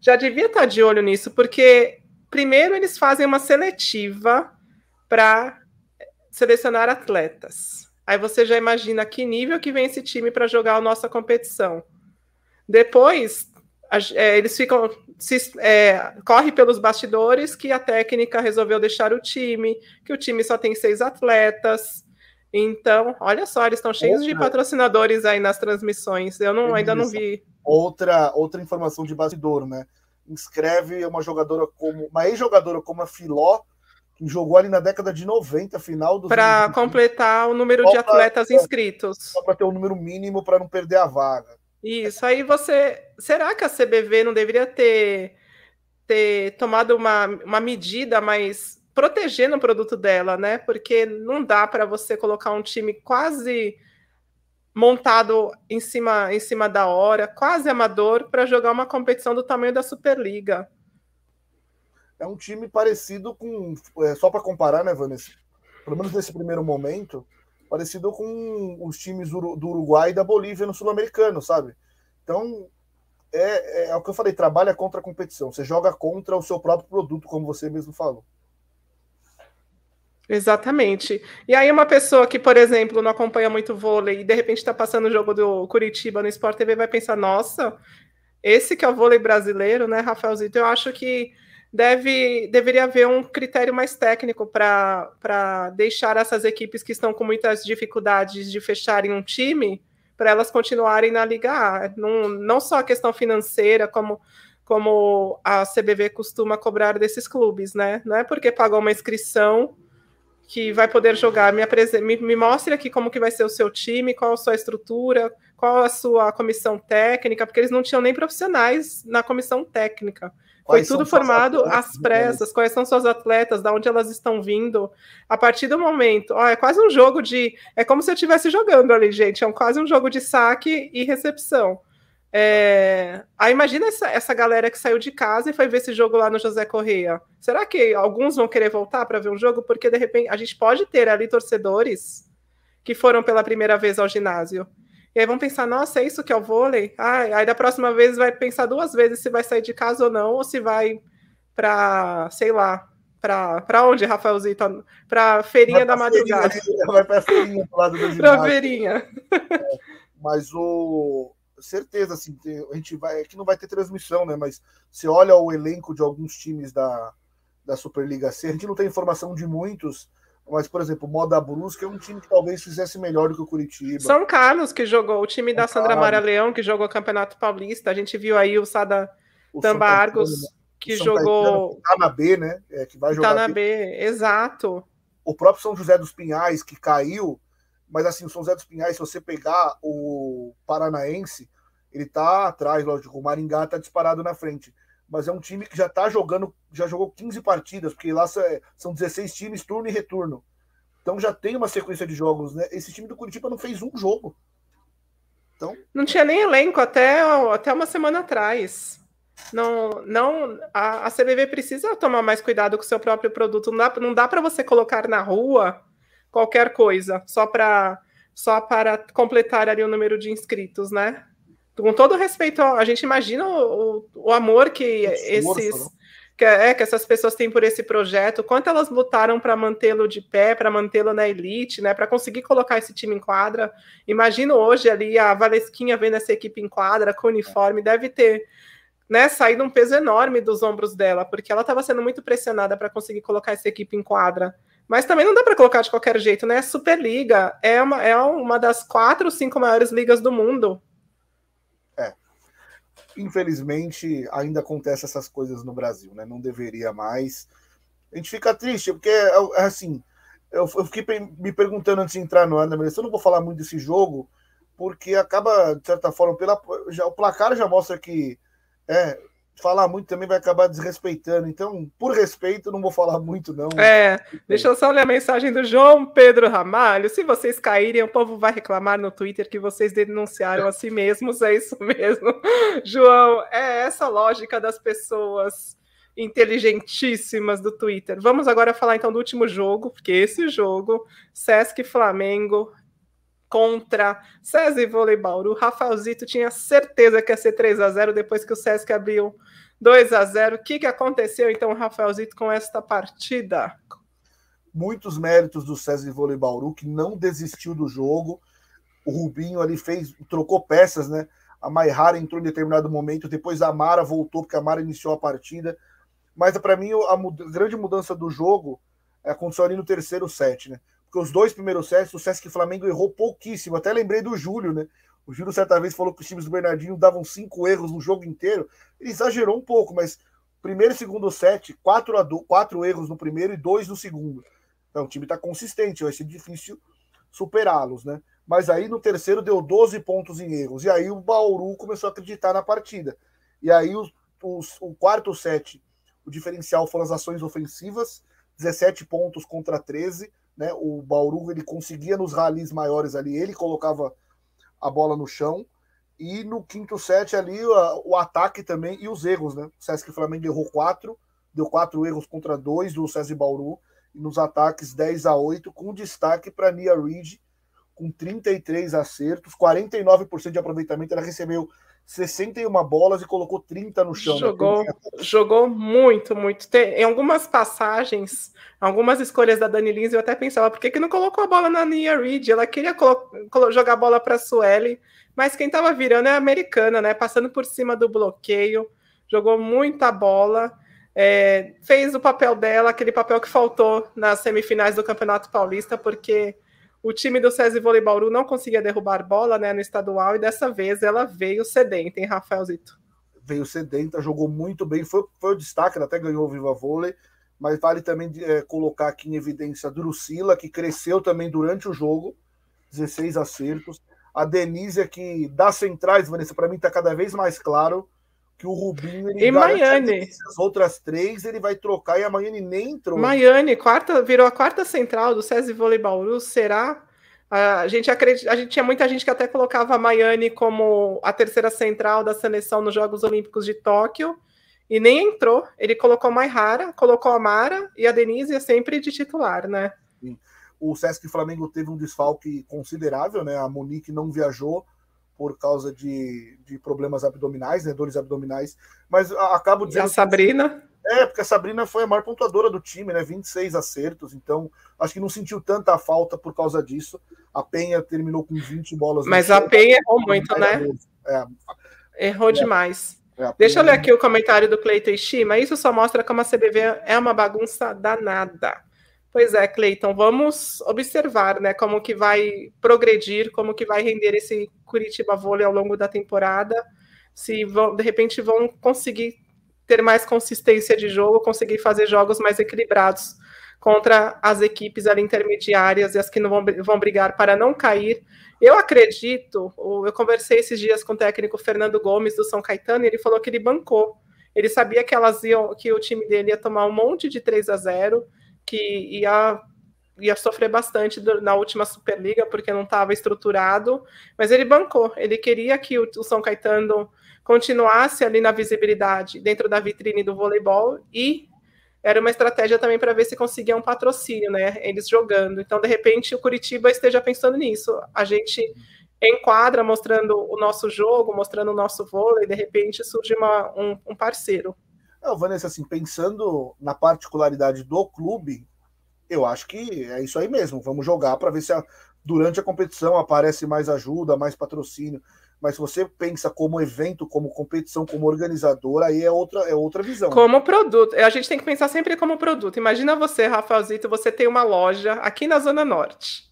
[SPEAKER 2] já devia estar de olho nisso, porque primeiro eles fazem uma seletiva para selecionar atletas. Aí você já imagina que nível que vem esse time para jogar a nossa competição. Depois, é, eles ficam se, é, corre pelos bastidores que a técnica resolveu deixar o time, que o time só tem seis atletas. Então, olha só, eles estão cheios outra, de patrocinadores aí nas transmissões. Eu não, ainda não vi.
[SPEAKER 1] Outra, outra informação de bastidor, né? Inscreve uma jogadora como uma ex-jogadora como a Filó, que jogou ali na década de 90, final do.
[SPEAKER 2] Para completar o número de atletas inscritos.
[SPEAKER 1] Só para ter o número mínimo para não perder a vaga.
[SPEAKER 2] Isso, aí você. Será que a CBV não deveria ter, ter tomado uma, uma medida mais protegendo o produto dela, né? Porque não dá para você colocar um time quase montado em cima, em cima da hora, quase amador, para jogar uma competição do tamanho da Superliga.
[SPEAKER 1] É um time parecido com. É, só para comparar, né, Vanessa? Pelo menos nesse primeiro momento, parecido com os times do Uruguai e da Bolívia no Sul-Americano, sabe? Então, é, é, é, o que eu falei, trabalha contra a competição. Você joga contra o seu próprio produto, como você mesmo falou.
[SPEAKER 2] Exatamente. E aí uma pessoa que, por exemplo, não acompanha muito vôlei e de repente está passando o jogo do Curitiba no Sport TV vai pensar, nossa, esse que é o vôlei brasileiro, né, Rafaelzito? Eu acho que deve, deveria haver um critério mais técnico para deixar essas equipes que estão com muitas dificuldades de fecharem um time, para elas continuarem na Liga A. Não, não só a questão financeira, como, como a CBV costuma cobrar desses clubes, né? Não é porque pagou uma inscrição que vai poder jogar. Me, me, me mostre aqui como que vai ser o seu time, qual a sua estrutura, qual a sua comissão técnica, porque eles não tinham nem profissionais na comissão técnica. Quais Foi tudo formado às pressas, quais são suas atletas, da onde elas estão vindo. A partir do momento, ó, é quase um jogo de. É como se eu estivesse jogando ali, gente. É um, quase um jogo de saque e recepção. É... Aí imagina essa, essa galera que saiu de casa e foi ver esse jogo lá no José Correia. Será que alguns vão querer voltar para ver um jogo? Porque de repente a gente pode ter ali torcedores que foram pela primeira vez ao ginásio. E aí vão pensar, nossa, é isso que é o vôlei? Ah, aí da próxima vez vai pensar duas vezes se vai sair de casa ou não, ou se vai para, sei lá, para onde, Rafaelzito? Para feirinha da madrugada.
[SPEAKER 1] vai para feirinha do lado do [LAUGHS] ginásio.
[SPEAKER 2] Para feirinha.
[SPEAKER 1] É, mas o certeza, assim, a gente vai. Aqui não vai ter transmissão, né? Mas você olha o elenco de alguns times da, da Superliga C, a gente não tem informação de muitos, mas, por exemplo, o Moda Brusca é um time que talvez fizesse melhor do que o Curitiba.
[SPEAKER 2] São Carlos, que jogou, o time da Sandra Mara Leão, que jogou o Campeonato Paulista. A gente viu aí o Sada o Tambargos, que jogou.
[SPEAKER 1] Que tá na B, né? É, que vai jogar.
[SPEAKER 2] Tá na B, B, exato.
[SPEAKER 1] O próprio São José dos Pinhais, que caiu, mas assim, o São José dos Pinhais, se você pegar o Paranaense, ele tá atrás, lógico, o Maringá tá disparado na frente. Mas é um time que já tá jogando, já jogou 15 partidas, porque lá são 16 times, turno e retorno. Então já tem uma sequência de jogos, né? Esse time do Curitiba não fez um jogo.
[SPEAKER 2] Então... Não tinha nem elenco até, até uma semana atrás. Não, não, a, a CBV precisa tomar mais cuidado com o seu próprio produto. Não dá, não dá para você colocar na rua qualquer coisa, só para só para completar ali o número de inscritos, né? Com todo respeito, a gente imagina o, o amor que esses que, é, que essas pessoas têm por esse projeto, quanto elas lutaram para mantê-lo de pé, para mantê-lo na elite, né? Para conseguir colocar esse time em quadra. Imagino hoje ali a Valesquinha vendo essa equipe em quadra, com uniforme, deve ter né, saído um peso enorme dos ombros dela, porque ela estava sendo muito pressionada para conseguir colocar essa equipe em quadra. Mas também não dá para colocar de qualquer jeito, né? Superliga é uma, é uma das quatro ou cinco maiores ligas do mundo.
[SPEAKER 1] É. Infelizmente, ainda acontece essas coisas no Brasil, né? Não deveria mais. A gente fica triste, porque, é, assim, eu, eu fiquei me perguntando antes de entrar no ar, né? eu não vou falar muito desse jogo, porque acaba, de certa forma, pela, já, o placar já mostra que é, falar muito também vai acabar desrespeitando. Então, por respeito, não vou falar muito, não.
[SPEAKER 2] É, deixa eu só ler a mensagem do João Pedro Ramalho. Se vocês caírem, o povo vai reclamar no Twitter que vocês denunciaram a si mesmos. É isso mesmo. [LAUGHS] João, é essa lógica das pessoas inteligentíssimas do Twitter. Vamos agora falar então do último jogo, porque esse jogo, Sesc Flamengo contra e Vôlei Bauru. Rafaelzito tinha certeza que ia ser 3 a 0 depois que o Sesc abriu 2 a 0 O que, que aconteceu então, Rafaelzito, com esta partida?
[SPEAKER 1] Muitos méritos do César Vôlei Bauru, que não desistiu do jogo. O Rubinho ali fez, trocou peças, né? A Maihara entrou em determinado momento, depois a Mara voltou, porque a Mara iniciou a partida. Mas para mim, a, a grande mudança do jogo aconteceu ali no terceiro set, né? Porque os dois primeiros sets, o Sesc Flamengo errou pouquíssimo. Até lembrei do Júlio, né? O Júlio certa vez falou que os times do Bernardinho davam cinco erros no jogo inteiro. Ele exagerou um pouco, mas primeiro e segundo set, quatro, a do, quatro erros no primeiro e dois no segundo. Então o time está consistente, vai ser difícil superá-los, né? Mas aí no terceiro deu 12 pontos em erros. E aí o Bauru começou a acreditar na partida. E aí os, o quarto set, o diferencial foram as ações ofensivas, 17 pontos contra 13 né? O Bauru ele conseguia nos ralis maiores ali, ele colocava a bola no chão. E no quinto set ali, o, ataque também e os erros, né? O Sesc Flamengo errou quatro, deu quatro erros contra dois do César Bauru. E nos ataques 10 a 8, com destaque para Nia Reid, com 33 acertos, 49% de aproveitamento. Ela recebeu 61 bolas e colocou 30 no chão.
[SPEAKER 2] Né? Jogou, jogou muito, muito. Tem, em algumas passagens, algumas escolhas da Dani Lins, eu até pensava, por que, que não colocou a bola na Nia Reed? Ela queria jogar a bola para a Sueli, mas quem estava virando é a americana, né? Passando por cima do bloqueio, jogou muita bola. É, fez o papel dela, aquele papel que faltou nas semifinais do Campeonato Paulista, porque o time do César Vôlei Bauru não conseguia derrubar bola né, no estadual e dessa vez ela veio sedenta, hein, Rafaelzito?
[SPEAKER 1] Veio sedenta, jogou muito bem, foi, foi o destaque, ela até ganhou o Viva Vôlei, mas vale também é, colocar aqui em evidência a Drusila, que cresceu também durante o jogo, 16 acertos. A Denise, que das centrais, Vanessa, para mim está cada vez mais claro que o Rubinho ele
[SPEAKER 2] e Miami.
[SPEAKER 1] as outras três ele vai trocar e a Miami nem entrou.
[SPEAKER 2] Miami, quarta, virou a quarta central do SESI Vôlei Bauru, será? A gente acredita, a gente tinha muita gente que até colocava a Miami como a terceira central da seleção nos Jogos Olímpicos de Tóquio e nem entrou. Ele colocou a Maihara, colocou a Mara e a Denise é sempre de titular, né?
[SPEAKER 1] Sim. O Sesc Flamengo teve um desfalque considerável, né? A Monique não viajou por causa de, de problemas abdominais, né, dores abdominais, mas acabo dizendo...
[SPEAKER 2] E a Sabrina?
[SPEAKER 1] É, porque a Sabrina foi a maior pontuadora do time, né, 26 acertos, então acho que não sentiu tanta falta por causa disso. A Penha terminou com 20 bolas.
[SPEAKER 2] Mas a Penha errou muito, né? É, errou é, demais. É, Deixa eu ler aqui o comentário do Cleiton Ishima. Isso só mostra como a CBV é uma bagunça danada. Pois é, Cleiton, vamos observar, né, como que vai progredir, como que vai render esse Curitiba Vôlei ao longo da temporada, se vão, de repente vão conseguir ter mais consistência de jogo, conseguir fazer jogos mais equilibrados contra as equipes ali intermediárias e as que não vão, vão brigar para não cair. Eu acredito, eu conversei esses dias com o técnico Fernando Gomes do São Caetano e ele falou que ele bancou. Ele sabia que elas iam, que o time dele ia tomar um monte de 3 a 0 que ia, ia sofrer bastante na última Superliga, porque não estava estruturado, mas ele bancou. Ele queria que o, o São Caetano continuasse ali na visibilidade dentro da vitrine do voleibol e era uma estratégia também para ver se conseguia um patrocínio, né? Eles jogando. Então, de repente, o Curitiba esteja pensando nisso. A gente enquadra mostrando o nosso jogo, mostrando o nosso vôlei, de repente surge uma, um, um parceiro.
[SPEAKER 1] Não, Vanessa, assim, pensando na particularidade do clube, eu acho que é isso aí mesmo. Vamos jogar para ver se a, durante a competição aparece mais ajuda, mais patrocínio. Mas se você pensa como evento, como competição, como organizador, aí é outra, é outra visão.
[SPEAKER 2] Como produto. A gente tem que pensar sempre como produto. Imagina você, Rafaelzito, você tem uma loja aqui na Zona Norte.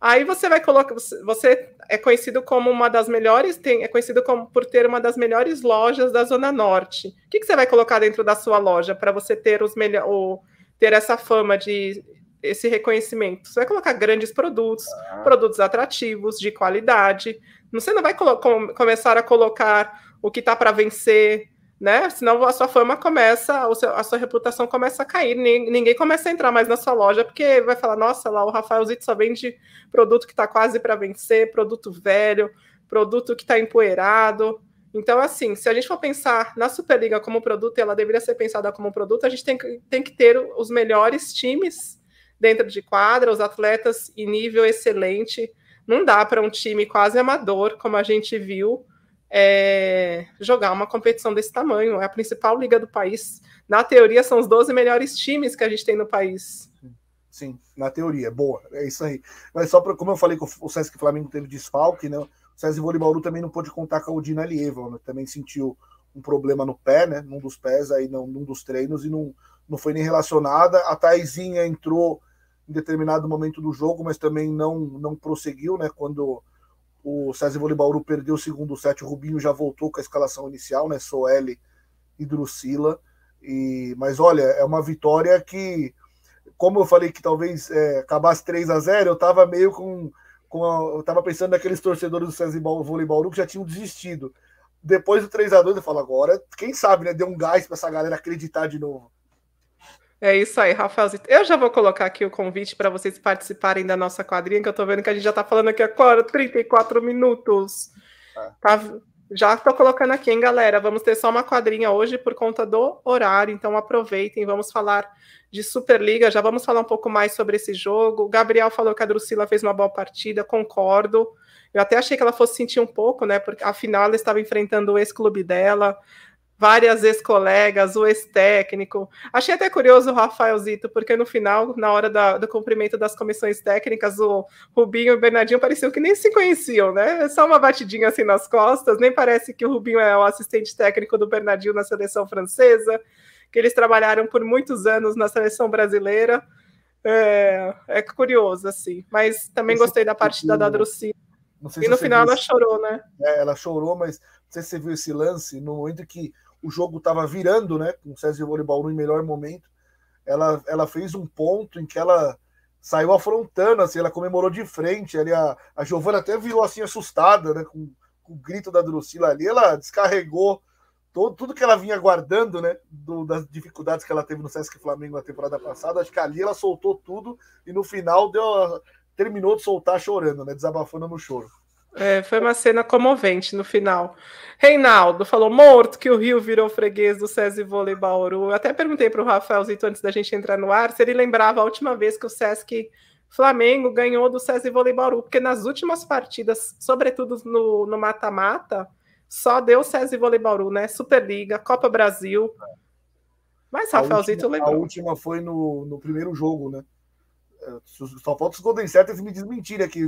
[SPEAKER 2] Aí você vai colocar. Você é conhecido como uma das melhores, tem, é conhecido como, por ter uma das melhores lojas da Zona Norte. O que, que você vai colocar dentro da sua loja para você ter os melhor, ter essa fama de esse reconhecimento? Você vai colocar grandes produtos, ah. produtos atrativos, de qualidade. Você não vai com, começar a colocar o que está para vencer, né? Senão a sua fama começa, a sua reputação começa a cair, ninguém começa a entrar mais na sua loja, porque vai falar, nossa, lá o Rafaelzito só vende produto que está quase para vencer, produto velho, produto que está empoeirado. Então, assim, se a gente for pensar na Superliga como produto, ela deveria ser pensada como produto, a gente tem que, tem que ter os melhores times dentro de quadra, os atletas em nível excelente. Não dá para um time quase amador, como a gente viu, é, jogar uma competição desse tamanho. É a principal liga do país. Na teoria, são os 12 melhores times que a gente tem no país.
[SPEAKER 1] Sim, na teoria, boa, é isso aí. Mas só para, como eu falei que o Sesc Flamengo teve desfalque, né? O César Vôlei também não pôde contar com a Odina Lieva, né? também sentiu um problema no pé, né? Num dos pés, aí não, num dos treinos, e não, não foi nem relacionada. A Taizinha entrou em determinado momento do jogo, mas também não, não prosseguiu, né? Quando o César Volibauru perdeu o segundo set, o Rubinho já voltou com a escalação inicial, né? Soeli e Drusila. E, mas olha, é uma vitória que, como eu falei que talvez é, acabasse 3 a 0 eu estava meio com. com a, eu estava pensando naqueles torcedores do César Volibauru que já tinham desistido. Depois do 3 a 2 eu falo, agora, quem sabe, né? Deu um gás para essa galera acreditar de novo.
[SPEAKER 2] É isso aí, Rafaelzito. Eu já vou colocar aqui o convite para vocês participarem da nossa quadrinha, que eu estou vendo que a gente já está falando aqui agora 34 minutos. É. Tá, já estou colocando aqui, hein, galera? Vamos ter só uma quadrinha hoje por conta do horário, então aproveitem, vamos falar de Superliga, já vamos falar um pouco mais sobre esse jogo. O Gabriel falou que a Drusila fez uma boa partida, concordo. Eu até achei que ela fosse sentir um pouco, né? Porque afinal ela estava enfrentando o ex-clube dela, várias ex-colegas, o ex-técnico. Achei até curioso o Rafael Zito, porque no final, na hora da, do cumprimento das comissões técnicas, o Rubinho e o Bernardinho pareciam que nem se conheciam, né? Só uma batidinha assim nas costas, nem parece que o Rubinho é o assistente técnico do Bernardinho na seleção francesa, que eles trabalharam por muitos anos na seleção brasileira. É, é curioso, assim. Mas também gostei da partida da Drucila. E no final ela chorou, né?
[SPEAKER 1] É, ela chorou, mas não sei se você viu esse lance, no momento que o jogo estava virando, né? Com o César Voleibol no melhor momento. Ela, ela fez um ponto em que ela saiu afrontando, assim, ela comemorou de frente. Ali a, a Giovana até virou assim assustada, né? Com, com o grito da Drusila ali, ela descarregou todo, tudo que ela vinha guardando, né? Do, das dificuldades que ela teve no Sesc Flamengo na temporada passada. Acho que ali ela soltou tudo e no final deu, terminou de soltar chorando, né? Desabafando no choro.
[SPEAKER 2] É, foi uma cena comovente no final. Reinaldo falou morto que o Rio virou freguês do SESI Vôlei Bauru. Eu até perguntei para o Rafaelzito antes da gente entrar no ar se ele lembrava a última vez que o Sesc Flamengo ganhou do SESI Vôlei Bauru, porque nas últimas partidas, sobretudo no mata-mata, só deu SESI Vôlei Bauru, né? Superliga, Copa Brasil. Mas Rafaelzito lembrou.
[SPEAKER 1] A última foi no, no primeiro jogo, né? Só falta os Golden Setters me desmentirem aqui.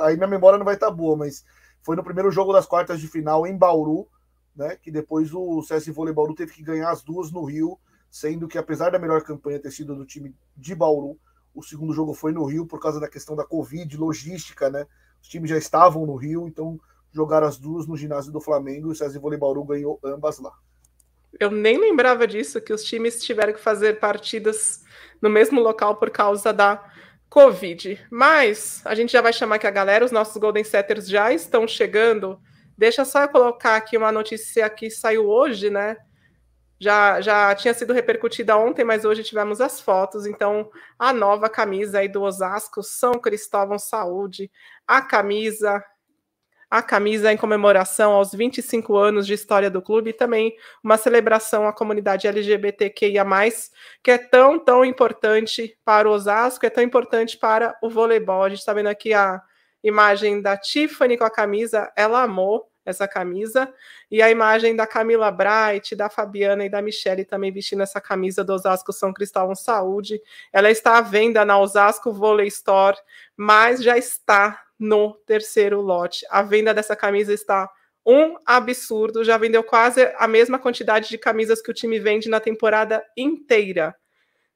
[SPEAKER 1] Aí minha memória não vai estar tá boa, mas foi no primeiro jogo das quartas de final em Bauru, né? Que depois o CS Vôlei Bauru teve que ganhar as duas no Rio, sendo que apesar da melhor campanha ter sido do time de Bauru, o segundo jogo foi no Rio por causa da questão da Covid, logística, né? Os times já estavam no Rio, então jogaram as duas no ginásio do Flamengo e o CS Vôlei Bauru ganhou ambas lá.
[SPEAKER 2] Eu nem lembrava disso, que os times tiveram que fazer partidas no mesmo local por causa da Covid. Mas a gente já vai chamar aqui a galera, os nossos Golden Setters já estão chegando. Deixa só eu colocar aqui uma notícia que saiu hoje, né? Já, já tinha sido repercutida ontem, mas hoje tivemos as fotos. Então, a nova camisa aí do Osasco, São Cristóvão Saúde, a camisa a camisa em comemoração aos 25 anos de história do clube e também uma celebração à comunidade LGBTQIA+, que é tão, tão importante para o Osasco, é tão importante para o voleibol. A gente está vendo aqui a imagem da Tiffany com a camisa, ela amou essa camisa, e a imagem da Camila Bright, da Fabiana e da Michelle também vestindo essa camisa do Osasco São Cristóvão Saúde. Ela está à venda na Osasco Volley Store, mas já está no terceiro lote. A venda dessa camisa está um absurdo, já vendeu quase a mesma quantidade de camisas que o time vende na temporada inteira.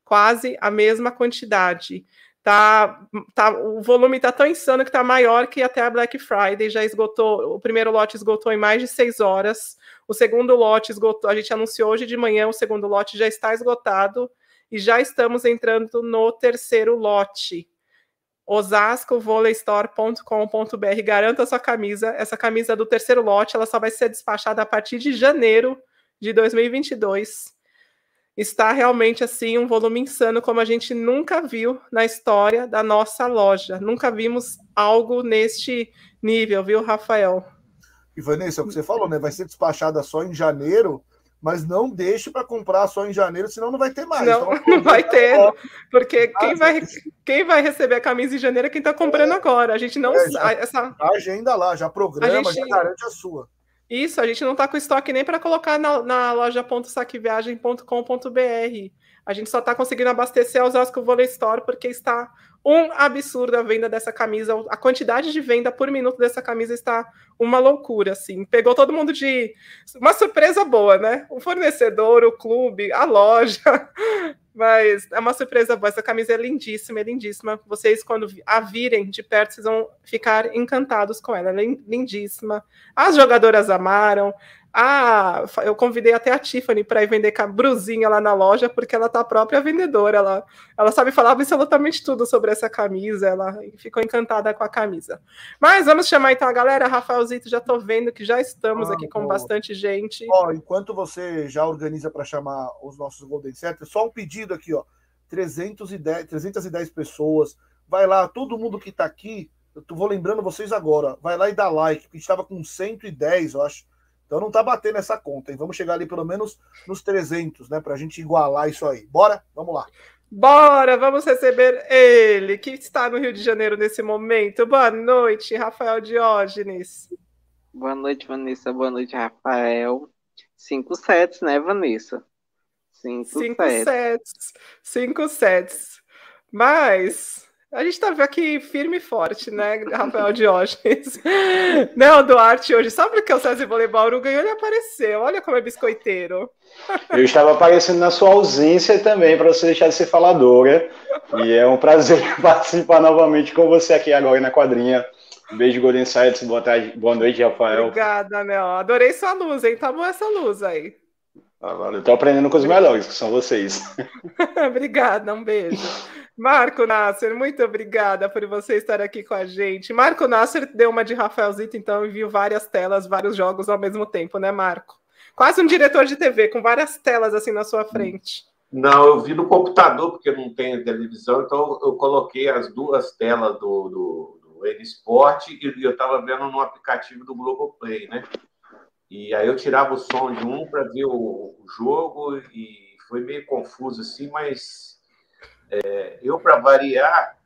[SPEAKER 2] Quase a mesma quantidade. Tá, tá, o volume está tão insano que está maior que até a Black Friday. Já esgotou, o primeiro lote esgotou em mais de seis horas. O segundo lote esgotou, a gente anunciou hoje de manhã, o segundo lote já está esgotado e já estamos entrando no terceiro lote osascovoleystore.com.br. Garanta sua camisa. Essa camisa é do terceiro lote, ela só vai ser despachada a partir de janeiro de 2022. Está realmente assim um volume insano como a gente nunca viu na história da nossa loja. Nunca vimos algo neste nível, viu, Rafael?
[SPEAKER 1] E Vanessa, é o que você falou, né? Vai ser despachada só em janeiro mas não deixe para comprar só em janeiro, senão não vai ter mais.
[SPEAKER 2] Não, então, [LAUGHS] não vai ter, porque quem vai, quem vai receber a camisa em janeiro é quem está comprando é, agora. A gente não é,
[SPEAKER 1] já, essa a agenda lá, já programa, gente, já garante a sua.
[SPEAKER 2] Isso, a gente não está com estoque nem para colocar na, na loja.saqueviagem.com.br. A gente só está conseguindo abastecer a Osasco Volley Store porque está um absurdo a venda dessa camisa. A quantidade de venda por minuto dessa camisa está uma loucura, assim. Pegou todo mundo de uma surpresa boa, né? O fornecedor, o clube, a loja. [LAUGHS] Mas é uma surpresa boa. Essa camisa é lindíssima, é lindíssima. Vocês, quando a virem de perto, vocês vão ficar encantados com ela. É lindíssima. As jogadoras amaram. Ah, eu convidei até a Tiffany para ir vender brusinha lá na loja, porque ela tá a própria vendedora. Ela, ela sabe falar absolutamente tudo sobre essa camisa. Ela ficou encantada com a camisa. Mas vamos chamar então a galera. Rafaelzito, já tô vendo que já estamos ah, aqui com bastante gente.
[SPEAKER 1] Ó, enquanto você já organiza para chamar os nossos Golden Setters, só um pedido aqui, ó. 310, 310 pessoas. Vai lá, todo mundo que tá aqui, eu vou lembrando vocês agora. Vai lá e dá like, porque estava com 110, eu acho então não tá batendo essa conta, hein? Vamos chegar ali pelo menos nos 300, né? Pra gente igualar isso aí. Bora? Vamos lá.
[SPEAKER 2] Bora, vamos receber ele, que está no Rio de Janeiro nesse momento. Boa noite, Rafael Diógenes.
[SPEAKER 5] Boa noite, Vanessa. Boa noite, Rafael. Cinco sets, né, Vanessa?
[SPEAKER 2] Cinco, Cinco sets. sets. Cinco sets. Mas a gente tá aqui firme e forte, né, Rafael Diógenes? [LAUGHS] Não, Duarte hoje, só porque o César Voleibol ganhou, ele apareceu. Olha como é biscoiteiro. [LAUGHS]
[SPEAKER 6] Eu estava aparecendo na sua ausência também, para você deixar de ser faladora. E é um prazer [LAUGHS] participar novamente com você aqui agora na quadrinha. Um beijo, Golden Sites. Boa tarde, boa noite, Rafael.
[SPEAKER 2] Obrigada, Mel. Adorei sua luz, hein? Tá boa essa luz aí.
[SPEAKER 6] Ah, eu tô aprendendo com os melhores, que são vocês.
[SPEAKER 2] obrigada, um beijo. Marco Nasser, muito obrigada por você estar aqui com a gente. Marco Nasser deu uma de Rafaelzito, então, e viu várias telas, vários jogos ao mesmo tempo, né, Marco? Quase um diretor de TV, com várias telas assim na sua frente.
[SPEAKER 7] Não, eu vi no computador, porque não tenho televisão, então eu coloquei as duas telas do, do, do N Sport e eu estava vendo no aplicativo do Globoplay, né? E aí eu tirava o som de um para ver o, o, jogo e foi meio confuso assim, mas é, eu, para variar,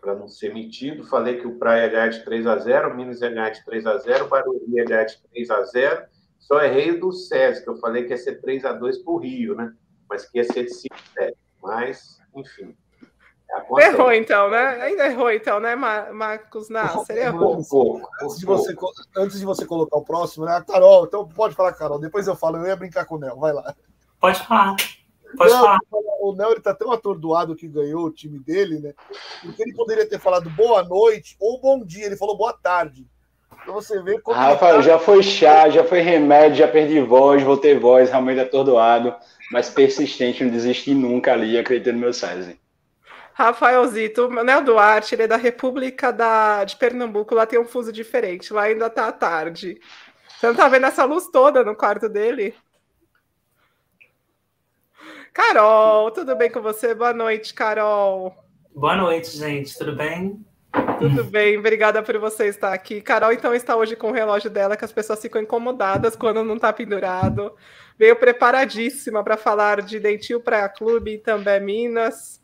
[SPEAKER 7] para não ser metido, falei que o Praia ia ganhar de 3 a 0 o Minas ia ganhar de 3 a 0 o Barueri ia ganhar de 3 a 0 Só errei do SESC, eu falei que ia ser 3 a 2 para o Rio, né? Mas que ia ser de 5 a 7. Mas, enfim.
[SPEAKER 2] Acontece. Errou então, né? Ainda errou então, né, Marcos Nasser? Errou.
[SPEAKER 1] Um pouco. Antes de, você, antes de você colocar o próximo, né? A Carol, então pode falar, Carol. Depois eu falo, eu ia brincar com o Nel. Vai lá.
[SPEAKER 8] Pode falar. Pode
[SPEAKER 1] Nel,
[SPEAKER 8] falar.
[SPEAKER 1] O Nel ele tá tão atordoado que ganhou o time dele, né? Porque ele poderia ter falado boa noite ou bom dia. Ele falou boa tarde. Pra você ver como.
[SPEAKER 6] Rafa, tá... já foi chá, já foi remédio, já perdi voz, vou ter voz, realmente atordoado, mas persistente, não desisti nunca ali, acreditando no meu size.
[SPEAKER 2] Rafaelzito, o Nel Duarte, ele é da República da, de Pernambuco, lá tem um fuso diferente, lá ainda tá tarde. Você não tá vendo essa luz toda no quarto dele? Carol, tudo bem com você? Boa noite, Carol.
[SPEAKER 8] Boa noite, gente, tudo bem?
[SPEAKER 2] Tudo bem, obrigada por você estar aqui. Carol, então, está hoje com o relógio dela, que as pessoas ficam incomodadas quando não está pendurado. Veio preparadíssima para falar de Dentil Praia Clube e também Minas.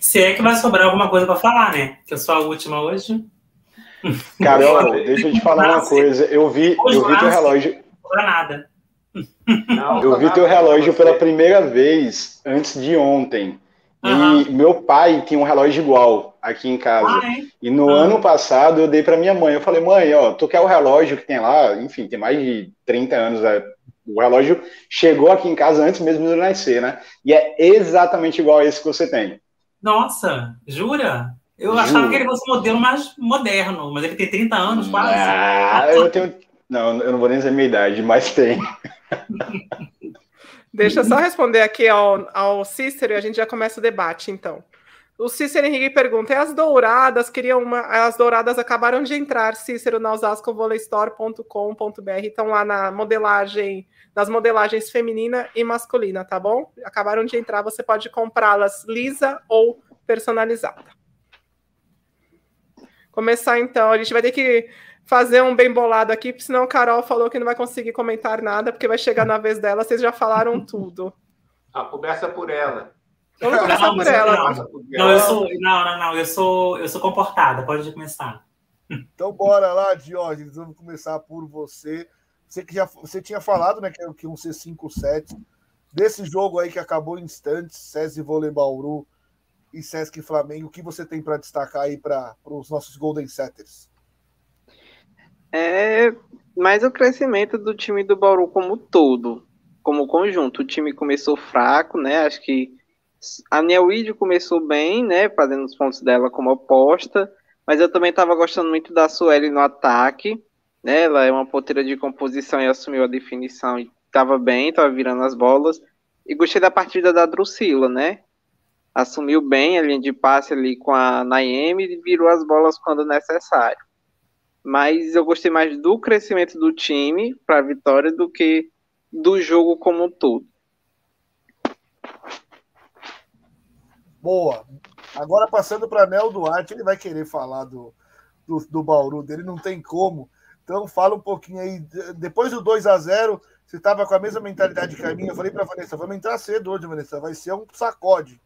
[SPEAKER 8] Se é que vai sobrar alguma coisa para falar, né? Que eu sou a última hoje.
[SPEAKER 6] Carol, [LAUGHS] deixa eu te falar uma coisa. Eu vi, eu vi teu relógio.
[SPEAKER 8] Não nada.
[SPEAKER 6] Não, eu vi teu relógio pela primeira vez antes de ontem. Uhum. E meu pai tinha um relógio igual aqui em casa. Ah, é? E no uhum. ano passado eu dei para minha mãe. Eu falei, mãe, ó, tu quer o relógio que tem lá? Enfim, tem mais de 30 anos. É, o relógio chegou aqui em casa antes mesmo de eu nascer, né? E é exatamente igual a esse que você tem.
[SPEAKER 8] Nossa, jura? Eu achava que ele fosse um modelo mais moderno, mas ele tem 30 anos quase.
[SPEAKER 6] Ah, eu tenho. Não, eu não vou nem dizer minha idade, mas tem. [LAUGHS]
[SPEAKER 2] Deixa eu só responder aqui ao, ao Cícero e a gente já começa o debate, então. O Cícero Henrique pergunta: e as douradas queriam uma. As douradas acabaram de entrar, Cícero, na osascovoleistore.com.br. Estão lá na modelagem, nas modelagens feminina e masculina, tá bom? Acabaram de entrar, você pode comprá-las lisa ou personalizada. Começar então, a gente vai ter que fazer um bem bolado aqui, porque senão a Carol falou que não vai conseguir comentar nada, porque vai chegar na vez dela, vocês já falaram [LAUGHS] tudo.
[SPEAKER 7] Ah, começa por ela.
[SPEAKER 2] Vamos começar não, por ela. Não,
[SPEAKER 8] não, eu sou, não, não, não, eu sou, eu sou comportada, pode começar.
[SPEAKER 1] Então bora lá, Diógenes, vamos começar por você. Você que já você tinha falado, né, que, que um C5 7 desse jogo aí que acabou em instantes, SESI Vôlei Bauru e Sesc Flamengo, o que você tem para destacar aí para os nossos Golden Setters?
[SPEAKER 5] É mais o crescimento do time do Bauru como todo, como conjunto. O time começou fraco, né? Acho que a Neuídio começou bem, né, fazendo os pontos dela como aposta, mas eu também estava gostando muito da Sueli no ataque, né, ela é uma ponteira de composição e assumiu a definição e estava bem, estava virando as bolas, e gostei da partida da Drusila, né, assumiu bem a linha de passe ali com a Naemi e virou as bolas quando necessário. Mas eu gostei mais do crescimento do time para a vitória do que do jogo como um todo.
[SPEAKER 1] Boa. Agora passando para Nel Duarte, ele vai querer falar do, do, do, Bauru dele, não tem como. Então fala um pouquinho aí. Depois do 2 a 0 você estava com a mesma mentalidade que a minha. Eu falei para Vanessa, vamos entrar cedo hoje, Vanessa. Vai ser um sacode.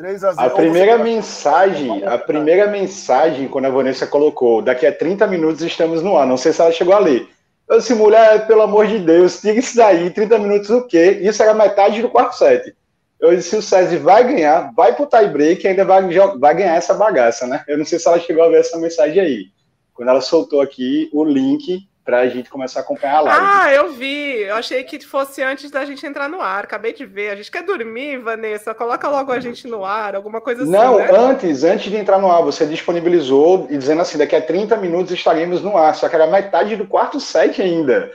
[SPEAKER 6] 3 a, 0. a primeira mensagem, a primeira mensagem, quando a Vanessa colocou, daqui a 30 minutos estamos no ar. Não sei se ela chegou a ler. Eu disse, mulher, pelo amor de Deus, tira isso daí, 30 minutos o quê? Isso era metade do quarto set. Eu disse, o César vai ganhar, vai pro tie break e ainda vai, vai ganhar essa bagaça, né? Eu não sei se ela chegou a ver essa mensagem aí. Quando ela soltou aqui o link para a gente começar a acompanhar a live.
[SPEAKER 2] Ah, eu vi. Eu achei que fosse antes da gente entrar no ar. Acabei de ver. A gente quer dormir, Vanessa. Coloca logo a gente no ar, alguma coisa assim.
[SPEAKER 6] Não, né? antes, antes de entrar no ar, você disponibilizou e dizendo assim: daqui a 30 minutos estaremos no ar. Só que era metade do quarto set ainda.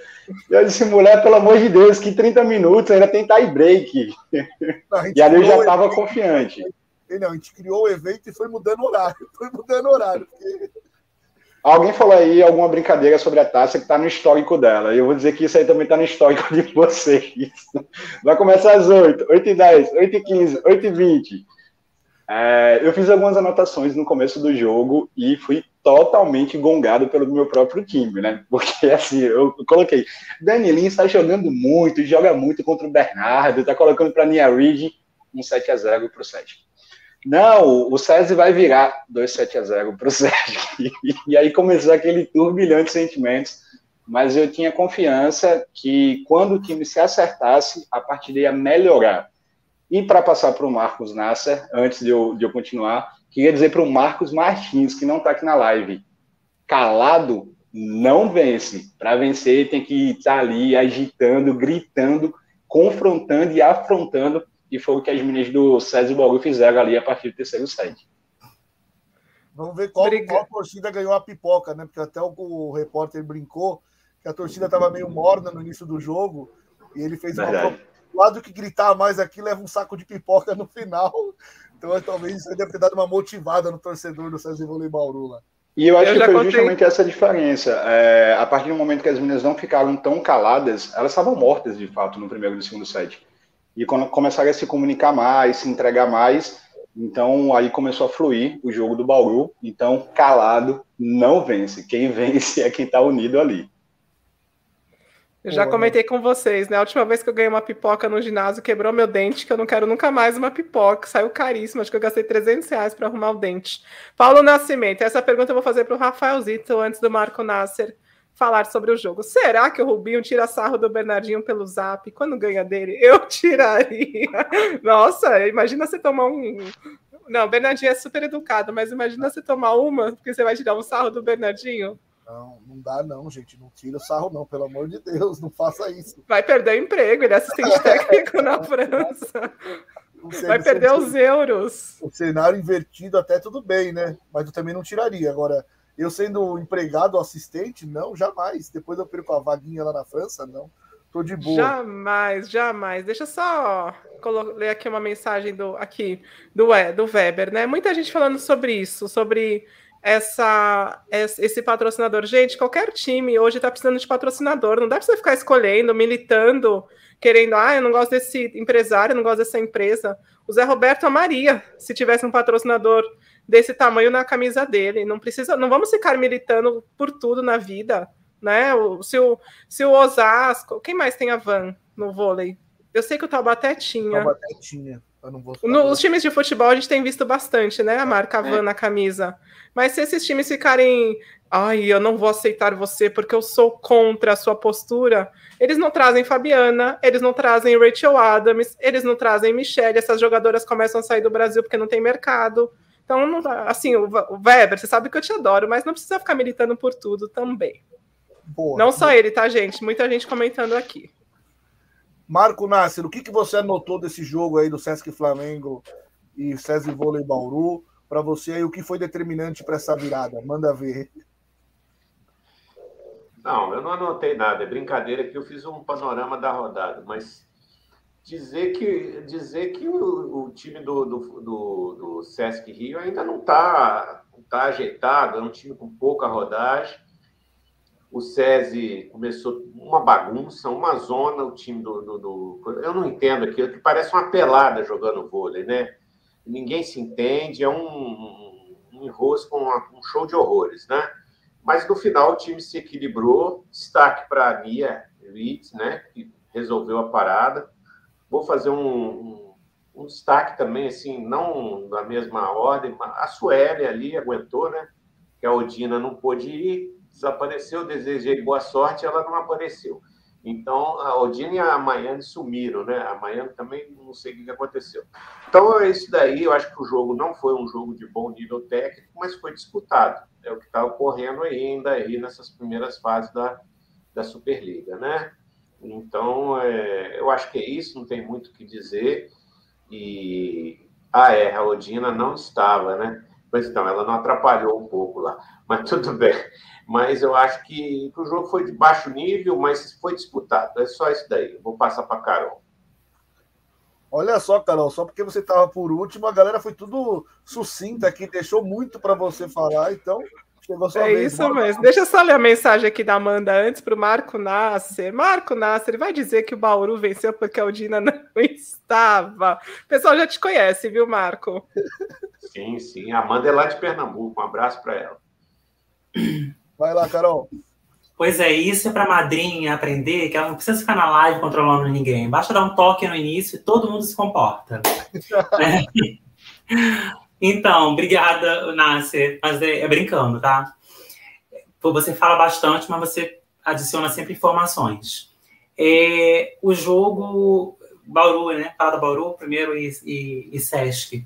[SPEAKER 6] Eu disse, mulher, pelo amor de Deus, que 30 minutos ainda tem tie break. Não, e ali eu já estava confiante.
[SPEAKER 1] Não, a gente criou o evento e foi mudando horário. [LAUGHS] Foi mudando horário. Porque...
[SPEAKER 6] Alguém falou aí alguma brincadeira sobre a taça que está no histórico dela. E eu vou dizer que isso aí também está no histórico de vocês. [LAUGHS] Vai começar às 8, 8 e 10, 8 e 15, 8 e 20. É, eu fiz algumas anotações no começo do jogo e fui totalmente gongado pelo meu próprio time, né? Porque assim, eu coloquei, Danielin está jogando muito, joga muito contra o Bernardo, está colocando para a Nia Reed um 7 a 0 para o 7. Não, o SESI vai virar 2-7 a 0 para o SESI. E aí começou aquele turbilhão de sentimentos, mas eu tinha confiança que quando o time se acertasse, a partida ia melhorar. E para passar para o Marcos Nasser, antes de eu, de eu continuar, queria dizer para o Marcos Martins, que não está aqui na live, calado não vence. Para vencer, tem que estar tá ali agitando, gritando, confrontando e afrontando e foi o que as meninas do César Bauru fizeram ali a partir do terceiro set.
[SPEAKER 1] Vamos ver qual, qual torcida ganhou a pipoca, né? Porque até o, o repórter brincou que a torcida estava meio morna no início do jogo e ele fez Verdade. uma. O lado que gritar mais aqui leva um saco de pipoca no final. [LAUGHS] Então talvez isso deve ter dado uma motivada no torcedor do César Vôlei Bauru lá.
[SPEAKER 6] E eu acho eu que foi contei... justamente essa diferença. É, a partir do momento que as meninas não ficaram tão caladas, elas estavam mortas de fato no primeiro e no segundo set e quando começaram a se comunicar mais, se entregar mais, então aí começou a fluir o jogo do Bauru. Então, calado não vence. Quem [LAUGHS] vence é quem está unido ali.
[SPEAKER 2] Eu já comentei com vocês, né? A última vez que eu ganhei uma pipoca no ginásio, quebrou meu dente, que eu não quero nunca mais uma pipoca. Saiu caríssimo, acho que eu gastei 300 reais para arrumar o dente. Paulo Nascimento, essa pergunta eu vou fazer para o Rafaelzito antes do Marco Nasser falar sobre o jogo. Será que o Rubinho tira sarro do Bernardinho pelo zap? Quando ganha dele, eu [LAUGHS] tiraria. Nossa, imagina você tomar um. Não, o Bernardinho é super educado, mas imagina você tomar uma, porque você vai tirar um sarro do Bernardinho.
[SPEAKER 1] Não, não dá não, gente. Não tira o sarro não, pelo amor de Deus, não faça isso.
[SPEAKER 2] Vai perder o emprego, ele é assistente técnico na [LAUGHS] França. Vai perder os euros.
[SPEAKER 1] O cenário invertido até tudo bem, né? Mas eu também não tiraria. Agora, eu sendo empregado assistente, não, jamais. Depois eu perco a vaguinha lá na França, não. Tô de boa.
[SPEAKER 2] Jamais, jamais. Deixa só ler aqui uma mensagem do aqui do, do Weber, né? Muita gente falando sobre isso, sobre essa esse patrocinador. Gente, qualquer time hoje está precisando de patrocinador. Não dá para você ficar escolhendo, militando, querendo, ah, eu não gosto desse empresário, eu não gosto dessa empresa. O Zé Roberto amaria se tivesse um patrocinador desse tamanho na camisa dele. Não precisa, não vamos ficar militando por tudo na vida, né? O, se, o, se o Osasco, quem mais tem a Van no vôlei? Eu sei que o Taubaté tinha.
[SPEAKER 1] Taubaté tinha.
[SPEAKER 2] Nos times de futebol a gente tem visto bastante, né? A marca Van é. na camisa. Mas se esses times ficarem, ai, eu não vou aceitar você porque eu sou contra a sua postura, eles não trazem Fabiana, eles não trazem Rachel Adams, eles não trazem Michelle. Essas jogadoras começam a sair do Brasil porque não tem mercado. Então, não, assim, o, Weber, você sabe que eu te adoro, mas não precisa ficar militando por tudo também. Boa. Não só ele, tá, gente? Muita gente comentando aqui.
[SPEAKER 1] Marco Nasser, o que, que você anotou desse jogo aí do Sesc Flamengo e César Vôlei Bauru? Para você aí, o que foi determinante para essa virada? Manda ver.
[SPEAKER 7] Não, eu não anotei nada. É brincadeira que eu fiz um panorama da rodada, mas dizer que, dizer que o, o time do, do, do, do, Sesc Rio ainda não está tá ajeitado, é um time com pouca rodagem. O SESI começou uma bagunça, uma zona, o time do. do, do eu não entendo aquilo, que parece uma pelada jogando vôlei, né? Ninguém se entende, é um, um enrosco, um, um show de horrores, né? Mas no final o time se equilibrou. Destaque para a Nia Reed, né? Que resolveu a parada Vou fazer um, um, um destaque também, assim, não da mesma ordem, a Sueli ali aguentou, né? Que a Odina não pôde ir, desapareceu, desejei boa sorte, ela não apareceu. Então, a Odina e a Maiane sumiram, né? A Maiane também não sei o que aconteceu. Então, é isso daí. Eu acho que o jogo não foi um jogo de bom nível técnico, mas foi disputado. É o que está ocorrendo ainda aí nessas primeiras fases da, da Superliga, né? Então, é, eu acho que é isso, não tem muito o que dizer. E. Ah, é, a Odina não estava, né? Pois então, ela não atrapalhou um pouco lá, mas tudo [LAUGHS] bem mas eu acho que, o jogo foi de baixo nível, mas foi disputado. É só isso daí. vou passar para Carol.
[SPEAKER 1] Olha só, Carol, só porque você estava por último, a galera foi tudo sucinta aqui, deixou muito para você falar, então chegou sua
[SPEAKER 2] É vez. isso mesmo. Deixa eu só ler a mensagem aqui da Amanda antes para o Marco Nasser. Marco Nasser, ele vai dizer que o Bauru venceu porque a Odina não [LAUGHS] estava. O pessoal já te conhece, viu, Marco?
[SPEAKER 7] Sim, sim. A Amanda é lá de Pernambuco. Um abraço para ela.
[SPEAKER 1] Vai lá, Carol.
[SPEAKER 8] Pois é, isso é para a madrinha aprender que ela não precisa ficar na live controlando ninguém. Basta dar um toque no início e todo mundo se comporta. né? [LAUGHS] [LAUGHS] Então, obrigada, Nasser. Mas é, é, brincando, tá? Você fala bastante, mas você adiciona sempre informações. É, o jogo Bauru, né? Fala da Bauru primeiro e, e, e Sesc.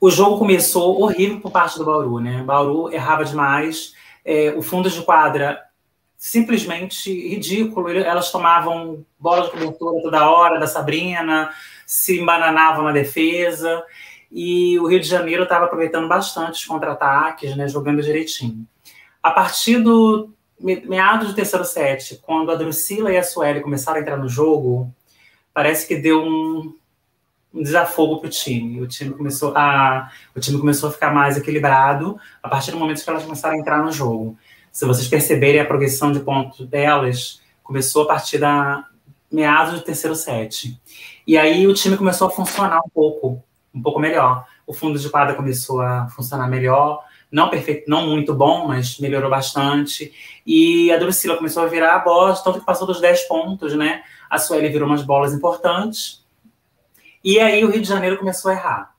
[SPEAKER 8] O jogo começou horrível por parte do Bauru, né? Bauru errava demais é, o fundo de quadra simplesmente ridículo. Elas tomavam bola de cobertura toda hora da Sabrina, se embananavam na defesa. E o Rio de Janeiro estava aproveitando bastante os contra-ataques, né, jogando direitinho. A partir do meados do terceiro set, quando a Drusila e a Sueli começaram a entrar no jogo, parece que deu um, um desafogo para o time. O time começou a o time começou a ficar mais equilibrado a partir do momento que elas começaram a entrar no jogo. Se vocês perceberem a progressão de pontos delas começou a partir da meados do terceiro set. E aí o time começou a funcionar um pouco, um pouco melhor. O fundo de quadra começou a funcionar melhor, não perfeito, não muito bom, mas melhorou bastante. E a Drusila começou a virar a bola, tanto que passou dos 10 pontos, né? A Sueli virou umas bolas importantes e aí o Rio de Janeiro começou a errar,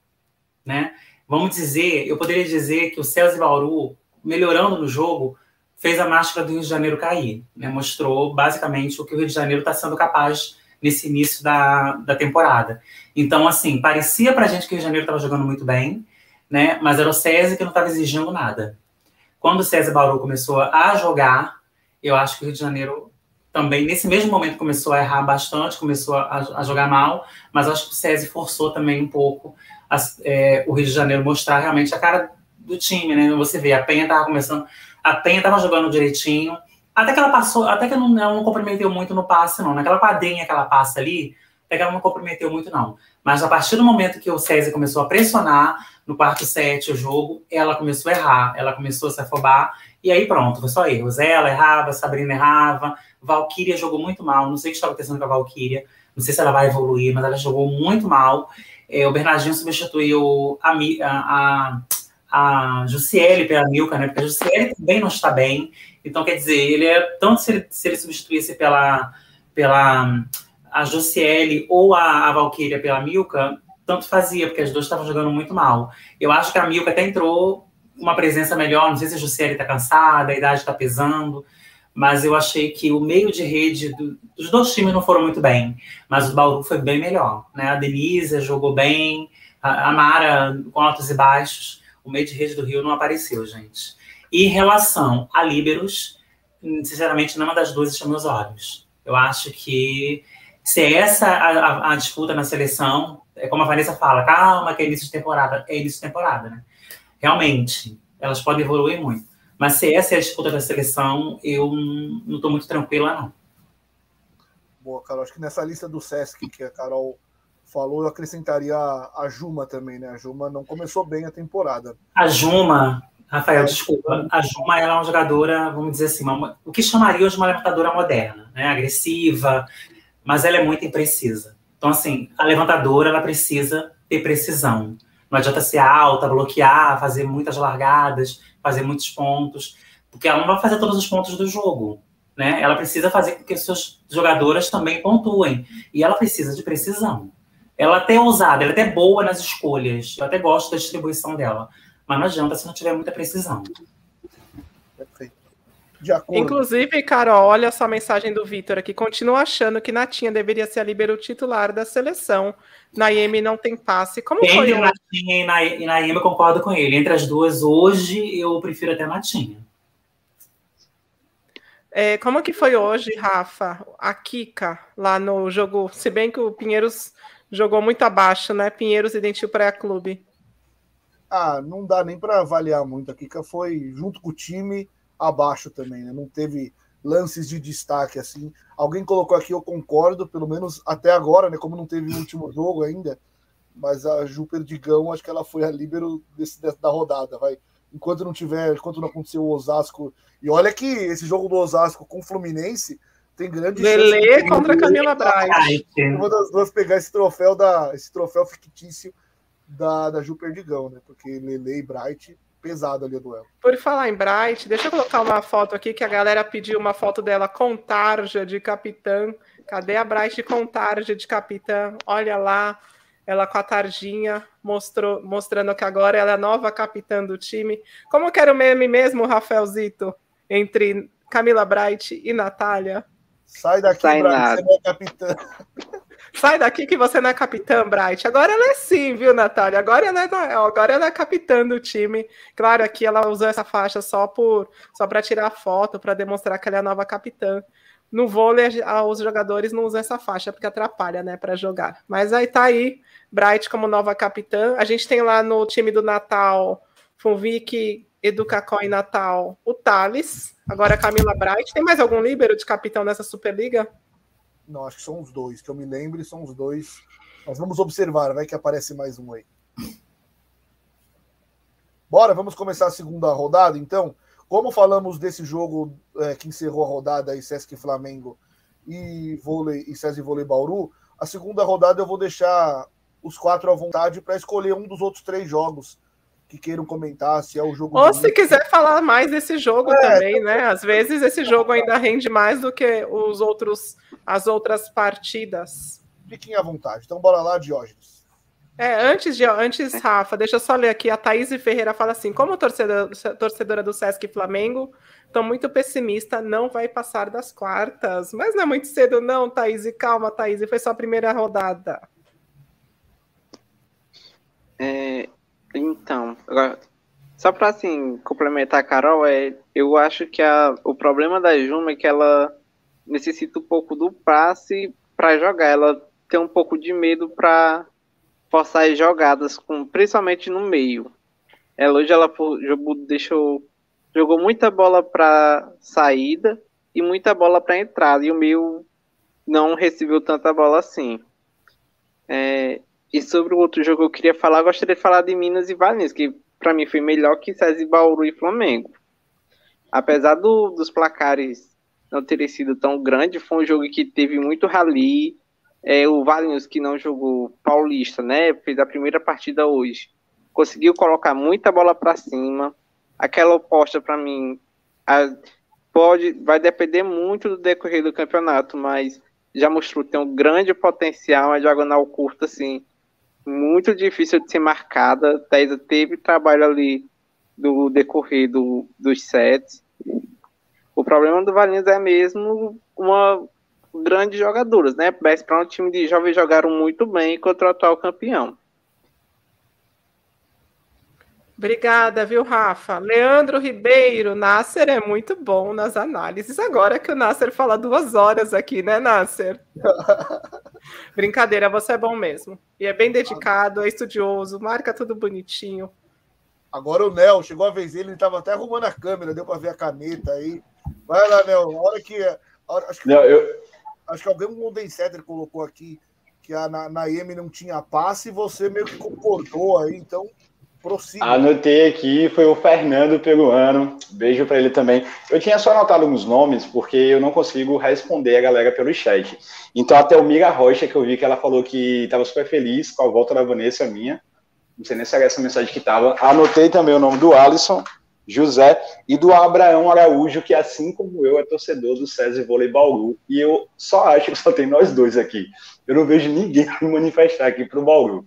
[SPEAKER 8] né? Vamos dizer, eu poderia dizer que o César Bauru, melhorando no jogo, fez a máscara do Rio de Janeiro cair, né? Mostrou basicamente o que o Rio de Janeiro está sendo capaz nesse início da, da temporada. Então, assim, parecia para a gente que o Rio de Janeiro estava jogando muito bem, né? Mas era o César que não estava exigindo nada. Quando o César Bauru começou a jogar, eu acho que o Rio de Janeiro também, nesse mesmo momento, começou a errar bastante, começou a, a jogar mal, mas acho que o SESI forçou também um pouco a, é, o Rio de Janeiro mostrar realmente a cara do time, né? Você vê, a Penha estava começando, a Penha estava jogando direitinho, até que ela passou, até que não, não comprometeu muito no passe, não. Naquela quadrinha que ela passa ali, até que ela não comprometeu muito, não. Mas a partir do momento que o SESI começou a pressionar no quarto set o jogo, ela começou a errar, ela começou a se afobar, e aí pronto, foi só erros. Ela errava, Sabrina errava, Valkyria jogou muito mal. Não sei o que está acontecendo com a Valkyria. Não sei se ela vai evoluir, mas ela jogou muito mal. É, o Bernardinho substituiu a, a, a Jussiele pela Milka, né? Porque a Jussiele também não está bem. Então, quer dizer, ele é tanto se ele, se ele substituísse pela, pela a Jussiele ou a, a Valkyria pela Milka, tanto fazia, porque as duas estavam jogando muito mal. Eu acho que a Milka até entrou uma presença melhor. Não sei se a Jussiele está cansada, a idade está pesando mas eu achei que o meio de rede do, dos dois times não foram muito bem, mas o Bauru foi bem melhor, né? A Denise jogou bem, a, a Mara com altos e baixos, o meio de rede do Rio não apareceu, gente. E em relação a líberos, sinceramente, nenhuma das duas encheu meus olhos. Eu acho que se é essa a, a, a, disputa na seleção, é como a Vanessa fala, calma, que é início de temporada, é início de temporada, né? Realmente, elas podem evoluir muito. Mas se essa é a disputa da seleção, eu não estou muito tranquila, não.
[SPEAKER 1] Boa, Carol. Acho que nessa lista do Sesc que a Carol falou, eu acrescentaria a Juma também, né? A Juma não começou bem a temporada.
[SPEAKER 8] A Juma, Rafael, desculpa. A Juma ela é uma jogadora, vamos dizer assim, uma, o que chamaria de uma levantadora moderna, né? Agressiva, mas ela é muito imprecisa. Então, assim, a levantadora ela precisa ter precisão. Não adianta ser alta, bloquear, fazer muitas largadas fazer muitos pontos, porque ela não vai fazer todos os pontos do jogo. Né? Ela precisa fazer com que suas jogadoras também pontuem. E ela precisa de precisão. Ela até é ousada, ela é até boa nas escolhas. Eu até gosto da distribuição dela. Mas não adianta se não tiver muita precisão.
[SPEAKER 2] Perfeito. Inclusive, Carol, olha só a mensagem do Vitor aqui. Continua achando que Natinha deveria ser a libero titular da seleção. Naime não tem passe. Como
[SPEAKER 8] Entre
[SPEAKER 2] foi?
[SPEAKER 8] Natinha e Naime, eu concordo com ele. Entre as duas, hoje, eu prefiro até Natinha.
[SPEAKER 2] É, como que foi hoje, Rafa, a Kika, lá no jogo? Se bem que o Pinheiros jogou muito abaixo, né? Pinheiros e Dentil Praia Clube.
[SPEAKER 1] Ah, não dá nem para avaliar muito. A Kika foi, junto com o time, abaixo também, né? Não teve lances de destaque assim. Alguém colocou aqui, eu concordo, pelo menos até agora, né? Como não teve o último jogo ainda, mas a Ju Perdigão, acho que ela foi a líbero desse, da rodada, vai. Enquanto não tiver, enquanto não aconteceu o Osasco. E olha que esse jogo do Osasco com o Fluminense tem grande
[SPEAKER 2] Lelê chance contra Camila Bright.
[SPEAKER 1] Uma das duas pegar esse troféu da esse troféu fictício da, da Ju Perdigão, né? Porque Lele e Bright pesado ali o duelo.
[SPEAKER 2] Por falar em Bright, deixa eu colocar uma foto aqui que a galera pediu uma foto dela com tarja de capitã. Cadê a Bright com tarja de capitã? Olha lá, ela com a tarjinha, mostrou, mostrando que agora ela é a nova capitã do time. Como que era o meme mesmo, Rafaelzito, entre Camila Bright e Natália?
[SPEAKER 1] Sai daqui, Sai Bright, você não é capitã. [LAUGHS]
[SPEAKER 2] Sai daqui que você não é capitã, Bright. Agora ela é sim, viu, Natália? Agora ela é, agora ela é capitã do time. Claro, aqui ela usou essa faixa só por só para tirar foto, para demonstrar que ela é a nova capitã. No vôlei, os jogadores não usam essa faixa porque atrapalha, né, para jogar. Mas aí tá aí, Bright como nova capitã. A gente tem lá no time do Natal, Funvic, Educacó e Natal, o Thales. Agora a Camila Bright. Tem mais algum líbero de capitão nessa Superliga?
[SPEAKER 1] Não, acho que são os dois, que eu me lembre, são os dois. Mas vamos observar, vai que aparece mais um aí. Bora, vamos começar a segunda rodada, então. Como falamos desse jogo é, que encerrou a rodada aí, Sesc Flamengo e vôlei e César Vôlei Bauru, a segunda rodada eu vou deixar os quatro à vontade para escolher um dos outros três jogos que queiram comentar se é o jogo.
[SPEAKER 2] Ou se quiser falar mais desse jogo é, também, né? Às vezes esse jogo ainda rende mais do que os outros, as outras partidas.
[SPEAKER 1] Fiquem à vontade. Então, bora lá, Diógenes.
[SPEAKER 2] É, antes, de, antes, Rafa, deixa eu só ler aqui. A Thaís Ferreira fala assim: como torcedora, torcedora do Sesc Flamengo, estou muito pessimista, não vai passar das quartas. Mas não é muito cedo, não, Thaís. Calma, Thaís, foi só a primeira rodada.
[SPEAKER 5] É, então, agora, só para assim complementar a Carol, é, eu acho que a, o problema da Juma é que ela necessita um pouco do passe para jogar. Ela tem um pouco de medo para forçar as jogadas, com, principalmente no meio. Ela hoje ela jogou, deixou, jogou muita bola para saída e muita bola para entrada, e o meio não recebeu tanta bola assim. É, e sobre o outro jogo que eu queria falar, eu gostaria de falar de Minas e Valinhos, que para mim foi melhor que César Bauru e Flamengo. Apesar do, dos placares não terem sido tão grandes, foi um jogo que teve muito rally. É, o Valinhos, que não jogou paulista, né? Fez a primeira partida hoje. Conseguiu colocar muita bola para cima. Aquela oposta, para mim, a, pode, vai depender muito do decorrer do campeonato, mas já mostrou ter um grande potencial, uma diagonal curta, assim, muito difícil de ser marcada. Thaisa teve trabalho ali do decorrer do, dos sets. O problema do Valinhos é mesmo uma grande jogadora, né? Best para um time de jovens jogaram muito bem contra o atual campeão.
[SPEAKER 2] Obrigada, viu, Rafa? Leandro Ribeiro, Nasser é muito bom nas análises. Agora que o Nasser fala duas horas aqui, né, Nasser? [LAUGHS] Brincadeira, você é bom mesmo. E é bem dedicado, é estudioso, marca tudo bonitinho.
[SPEAKER 1] Agora o Nel, chegou a vez dele, ele estava até arrumando a câmera, deu para ver a caneta aí. Vai lá, Nel, a hora que. acho, que não, eu... acho que alguém, um Center colocou aqui que a, na, na IEM não tinha passe e você meio que concordou aí, então Prossiga.
[SPEAKER 6] Anotei aqui, foi o Fernando Peruano. Beijo para ele também. Eu tinha só anotado alguns nomes, porque eu não consigo responder a galera pelo chat. Então, até o Mira Rocha, que eu vi que ela falou que estava super feliz com a volta da Vanessa minha. Não sei nem se era essa mensagem que estava. Anotei também o nome do Alisson. José, e do Abraão Araújo, que assim como eu é torcedor do César Vôlei Bauru. E eu só acho que só tem nós dois aqui. Eu não vejo ninguém [LAUGHS] manifestar aqui para o Bauru.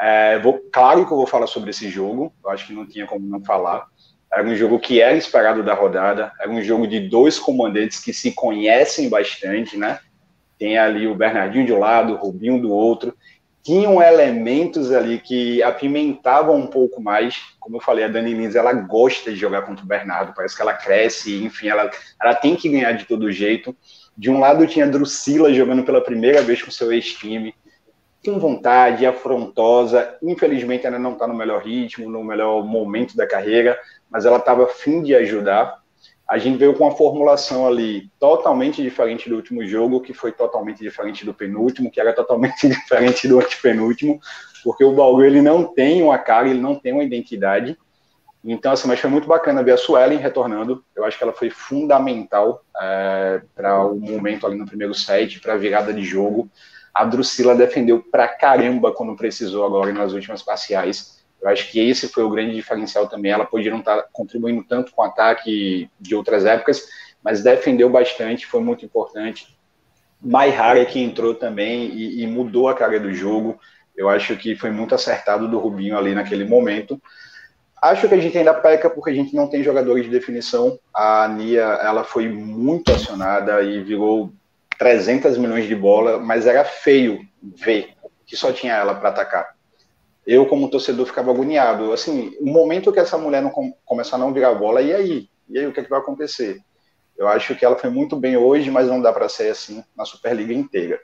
[SPEAKER 6] É, vou, claro que eu vou falar sobre esse jogo, eu acho que não tinha como não falar. Era um jogo que era esperado da rodada, era um jogo de dois comandantes que se conhecem bastante, né? Tem ali o Bernardinho de um lado, o Rubinho do outro. Tinham elementos ali que apimentavam um pouco mais. Como eu falei, a Dani Lins, ela gosta de jogar contra o Bernardo, parece que ela cresce, enfim, ela, ela tem que ganhar de todo jeito. De um lado tinha a Drusila jogando pela primeira vez com seu ex-time, com vontade, afrontosa. Infelizmente, ela não está no melhor ritmo, no melhor momento da carreira, mas ela estava afim de ajudar. A gente veio com uma formulação ali totalmente diferente do último jogo, que foi totalmente diferente do penúltimo, que era totalmente [LAUGHS] diferente do antepenúltimo, porque o Bauru ele não tem uma cara, ele não tem uma identidade. Então, assim, mas foi muito bacana ver a Suelen retornando. Eu acho que ela foi fundamental é, para o momento ali no primeiro set, para a virada de jogo. A Drusila defendeu pra caramba quando precisou agora nas últimas parciais. Eu acho que esse foi o grande diferencial também. Ela podia não estar contribuindo tanto com o ataque de outras épocas, mas defendeu bastante, foi muito importante. Maihara que entrou também e, e, mudou a cara do jogo. Eu acho que foi muito acertado do Rubinho ali naquele momento. Acho que a gente ainda peca porque a gente não tem jogadores de definição. A Nia, ela foi muito acionada e virou 300 milhões de bola, mas era feio ver que só tinha ela para atacar eu, como torcedor, ficava agoniado. Assim, o momento que essa mulher não com, começar a não virar bola, e aí? E aí, o que, é que vai acontecer? Eu acho que ela foi muito bem hoje, mas não dá para ser assim na Superliga inteira.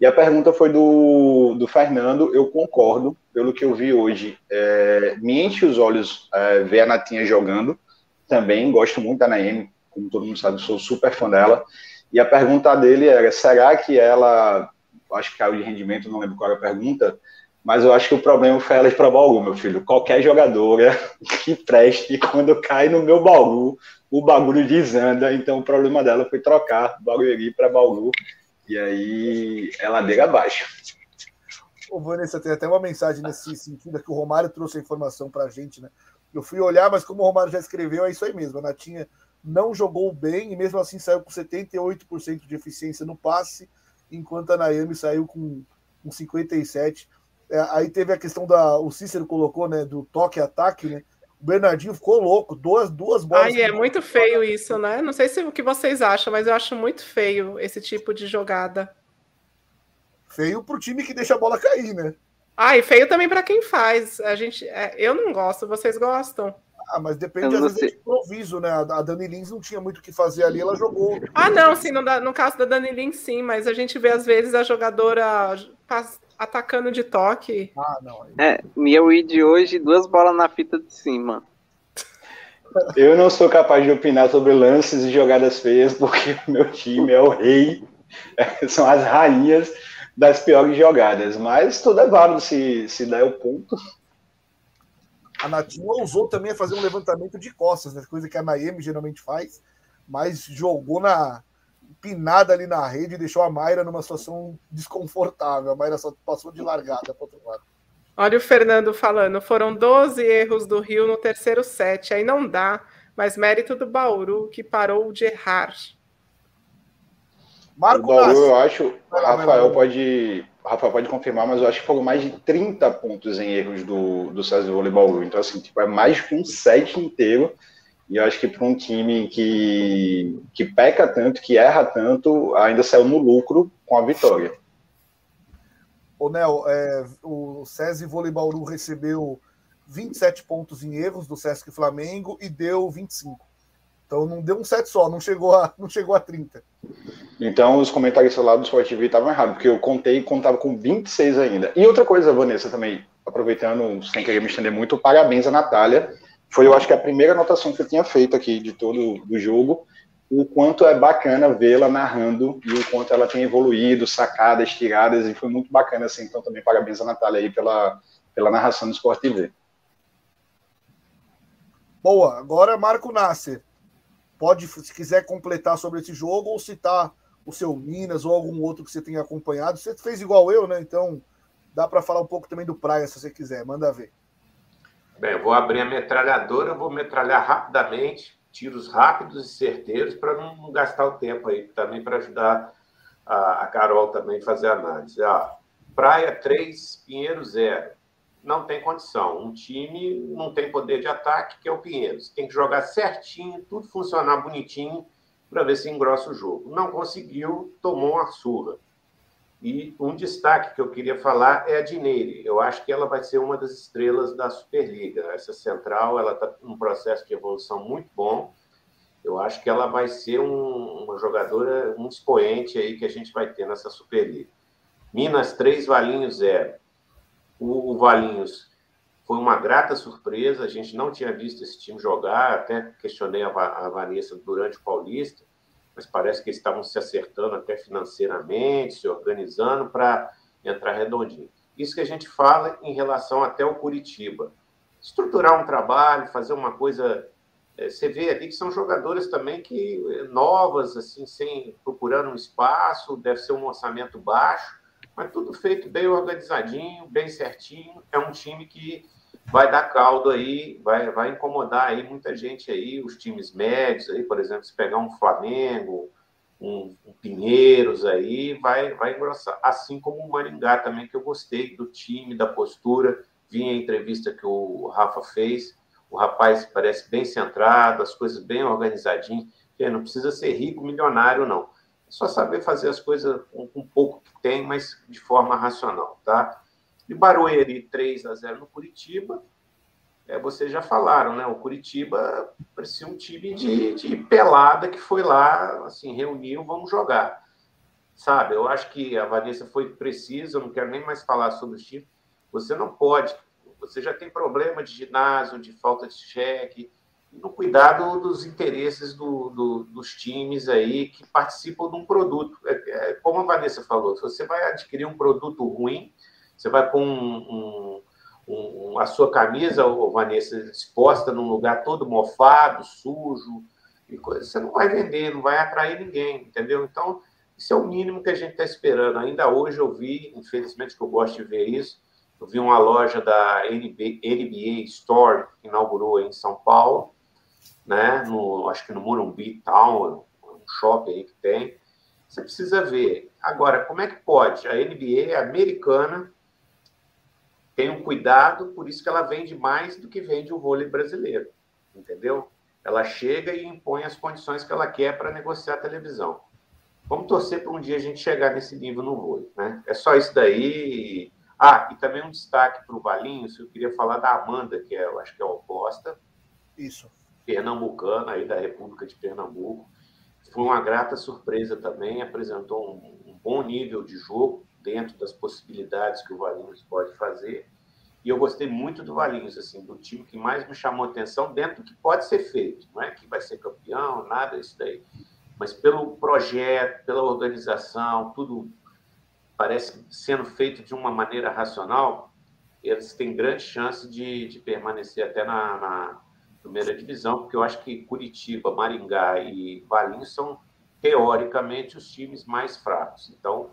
[SPEAKER 6] E a pergunta foi do, do Fernando. Eu concordo, pelo que eu vi hoje. É, me enche os olhos é, ver a Natinha jogando. Também gosto muito da Naemi, como todo mundo sabe, sou super fã dela. E a pergunta dele era: será que ela, acho que caiu de rendimento, não lembro qual era a pergunta, mas eu acho que o problema foi ela ir para Bauru, meu filho. Qualquer jogadora [LAUGHS] que preste, quando cai no meu Bauru, o bagulho desanda. Então o problema dela foi trocar Barueri para Bauru. E aí é ladeira abaixo.
[SPEAKER 1] Ô, Vanessa, tem até uma mensagem nesse sentido que o Romário trouxe a informação para a gente, né? Eu fui olhar, mas como o Romário já escreveu, é isso aí mesmo. A Natinha não jogou bem e mesmo assim saiu com 78% de eficiência no passe, enquanto a Nayami saiu com, com 57%. É, aí teve a questão da. O Cícero colocou, né? Do toque ataque, né? O Bernardinho ficou louco, duas, duas bolas.
[SPEAKER 2] Ai, é muito feio isso, né? Não sei se o que vocês acham, mas eu acho muito feio esse tipo de jogada.
[SPEAKER 1] Feio pro time que deixa a bola cair, né?
[SPEAKER 2] Ah, e feio também para quem faz. A gente, é, eu não gosto, vocês gostam?
[SPEAKER 1] Ah, mas depende às vezes de improviso, né? A Dani Lins não tinha muito o que fazer ali, ela jogou.
[SPEAKER 2] Ah, não, sim, no, no caso da Dani Lins, sim, mas a gente vê às vezes a jogadora atacando de toque.
[SPEAKER 5] Ah, não. É, Mia Weed hoje, duas bolas na fita de cima.
[SPEAKER 6] Eu não sou capaz de opinar sobre lances e jogadas feias, porque o meu time é o rei, são as rainhas das piores jogadas. Mas tudo é válido se, se der o ponto.
[SPEAKER 1] A Natinha ousou também a fazer um levantamento de costas, né? coisa que a Naemi geralmente faz, mas jogou na, pinada ali na rede e deixou a Mayra numa situação desconfortável. A Mayra só passou de largada para outro lado.
[SPEAKER 2] Olha o Fernando falando, foram 12 erros do Rio no terceiro set, aí não dá, mas mérito do Bauru que parou de errar.
[SPEAKER 6] Marco o Bauru, eu acho, o Rafael pode, Rafael pode confirmar, mas eu acho que foram mais de 30 pontos em erros do, do César Vôlei Bauru. Então, assim, tipo, é mais que um set inteiro e eu acho que para um time que, que peca tanto, que erra tanto, ainda saiu no lucro com a vitória.
[SPEAKER 1] O Nel, é, o SESI Vôlei Bauru recebeu 27 pontos em erros do Sesc Flamengo e deu 25. Então não deu um set só, não chegou a, não chegou a 30.
[SPEAKER 6] Então os comentaristas lá do Sport TV estavam errados, porque eu contei e contava com 26 ainda. E outra coisa, Vanessa, também, aproveitando, sem querer me estender muito, parabéns a Natália foi, eu acho que a primeira anotação que eu tinha feito aqui de todo o jogo, o quanto é bacana vê-la narrando e o quanto ela tem evoluído, sacadas, tiradas, e foi muito bacana, assim, então também parabéns a Natália aí pela, pela narração do Sport TV.
[SPEAKER 1] Boa, agora Marco Nasser, pode, se quiser completar sobre esse jogo ou citar o seu Minas ou algum outro que você tenha acompanhado, você fez igual eu, né, então dá para falar um pouco também do Praia, se você quiser, manda ver.
[SPEAKER 7] Bem, eu vou abrir a metralhadora, vou metralhar rapidamente, tiros rápidos e certeiros para não gastar o tempo aí, também para ajudar a, a, Carol também a fazer a análise. Ah, Praia 3, Pinheiro 0. Não tem condição. Um time não tem poder de ataque, que é o Pinheiros. Tem que jogar certinho, tudo funcionar bonitinho para ver se engrossa o jogo. Não conseguiu, tomou uma surra. E um destaque que eu queria falar é a Dineire. Eu acho que ela vai ser uma das estrelas da Superliga. Essa central, ela está num processo de evolução muito bom. Eu acho que ela vai ser um, uma jogadora, um expoente aí que a gente vai ter nessa Superliga. Minas 3, Valinhos 0. O, o Valinhos foi uma grata surpresa, a gente não tinha visto esse time jogar, até questionei a, a Vanessa durante o Paulista mas parece que eles estavam se acertando até financeiramente, se organizando para entrar redondinho. Isso que a gente fala em relação até o Curitiba. Estruturar um trabalho, fazer uma coisa. É, você vê ali que são jogadoras também que é, novas, assim, sem procurando um espaço, deve ser um orçamento baixo, mas tudo feito bem organizadinho, bem certinho. É um time que vai dar caldo aí, vai, vai incomodar aí muita gente aí, os times médios aí, por exemplo, se pegar um Flamengo, um, um Pinheiros aí, vai, vai engrossar. Assim como o Maringá também, que eu gostei do time, da postura, vi a entrevista que o Rafa fez, o rapaz parece bem centrado, as coisas bem organizadinhas, não precisa ser rico, milionário, não. É só saber fazer as coisas com, com pouco que tem, mas de forma racional, tá? E Barueri 3 a 0 no Curitiba. É, vocês já falaram, né? O Curitiba parecia um time de, de pelada que foi lá, assim, reuniu, vamos jogar. Sabe? Eu acho que a Vanessa foi precisa, eu não quero nem mais falar sobre o time. Você não pode, você já tem problema de ginásio, de falta de cheque, no cuidado dos interesses do, do, dos times aí que participam de um produto. É, é, como a Vanessa falou, se você vai adquirir um produto ruim, você vai com um, um, um, a sua camisa, Vanessa, exposta num lugar todo mofado, sujo, e coisa, você não vai vender, não vai atrair ninguém, entendeu? Então, isso é o mínimo que a gente está esperando. Ainda hoje eu vi, infelizmente que eu gosto de ver isso, eu vi uma loja da NBA Store, que inaugurou em São Paulo, né? no, acho que no Morumbi Town, um shopping aí que tem. Você precisa ver. Agora, como é que pode? A NBA é americana tem um cuidado, por isso que ela vende mais do que vende o vôlei brasileiro, entendeu? Ela chega e impõe as condições que ela quer para negociar a televisão. Vamos torcer para um dia a gente chegar nesse nível no vôlei, né? É só isso daí. Ah, e também um destaque para o Valinhos, eu queria falar da Amanda, que é, eu acho que é oposta.
[SPEAKER 1] Isso.
[SPEAKER 7] Pernambucana, aí da República de Pernambuco. Foi uma grata surpresa também, apresentou um, um bom nível de jogo, dentro das possibilidades que o Valinhos pode fazer. E eu gostei muito do Valinhos, assim, do time que mais me chamou atenção dentro do que pode ser feito. Não é que vai ser campeão, nada isso daí. Mas pelo projeto, pela organização, tudo parece sendo feito de uma maneira racional, eles têm grande chance de, de permanecer até na, na primeira divisão, porque eu acho que Curitiba, Maringá e Valinhos são, teoricamente, os times mais fracos. Então,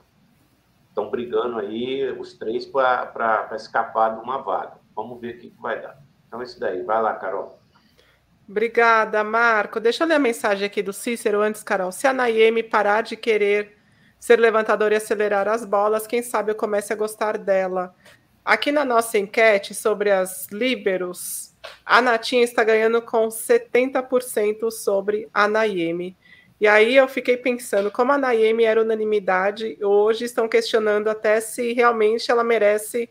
[SPEAKER 7] estão brigando aí, os três, para escapar de uma vaga. Vamos ver o que, vai dar. Então, é isso daí. Vai lá, Carol.
[SPEAKER 2] Obrigada, Marco. Deixa eu ler a mensagem aqui do Cícero antes, Carol. Se a Nayeme parar de querer ser levantadora e acelerar as bolas, quem sabe eu comece a gostar dela. Aqui na nossa enquete sobre as líberos, a Natinha está ganhando com 70% sobre a Nayeme. E aí eu fiquei pensando, como a Naemi era unanimidade, hoje estão questionando até se realmente ela merece,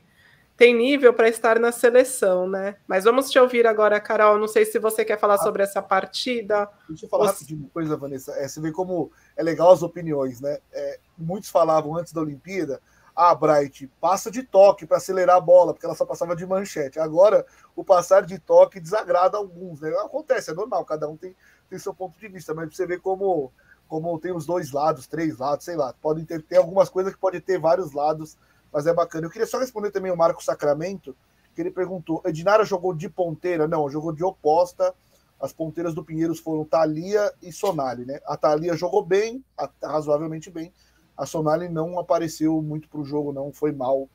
[SPEAKER 2] tem nível para estar na seleção, né? Mas vamos te ouvir agora, Carol. Não sei se você quer falar ah, sobre essa partida.
[SPEAKER 1] Deixa eu falar uma coisa, Vanessa. É, você vê como é legal as opiniões, né? É, muitos falavam antes da Olimpíada, ah, Bright, passa de toque para acelerar a bola, porque ela só passava de manchete. Agora, o passar de toque desagrada alguns, né? Acontece, é normal, cada um tem tem seu ponto de vista, mas você vê como, como tem os dois lados, três lados, sei lá. Podem ter, ter algumas coisas que podem ter vários lados, mas é bacana. Eu queria só responder também o Marco Sacramento, que ele perguntou: Edinara jogou de ponteira? Não, jogou de oposta. As ponteiras do Pinheiros foram Thalia e Sonali, né? A Thalia jogou bem, razoavelmente bem. A Sonali não apareceu muito para o jogo, não foi mal.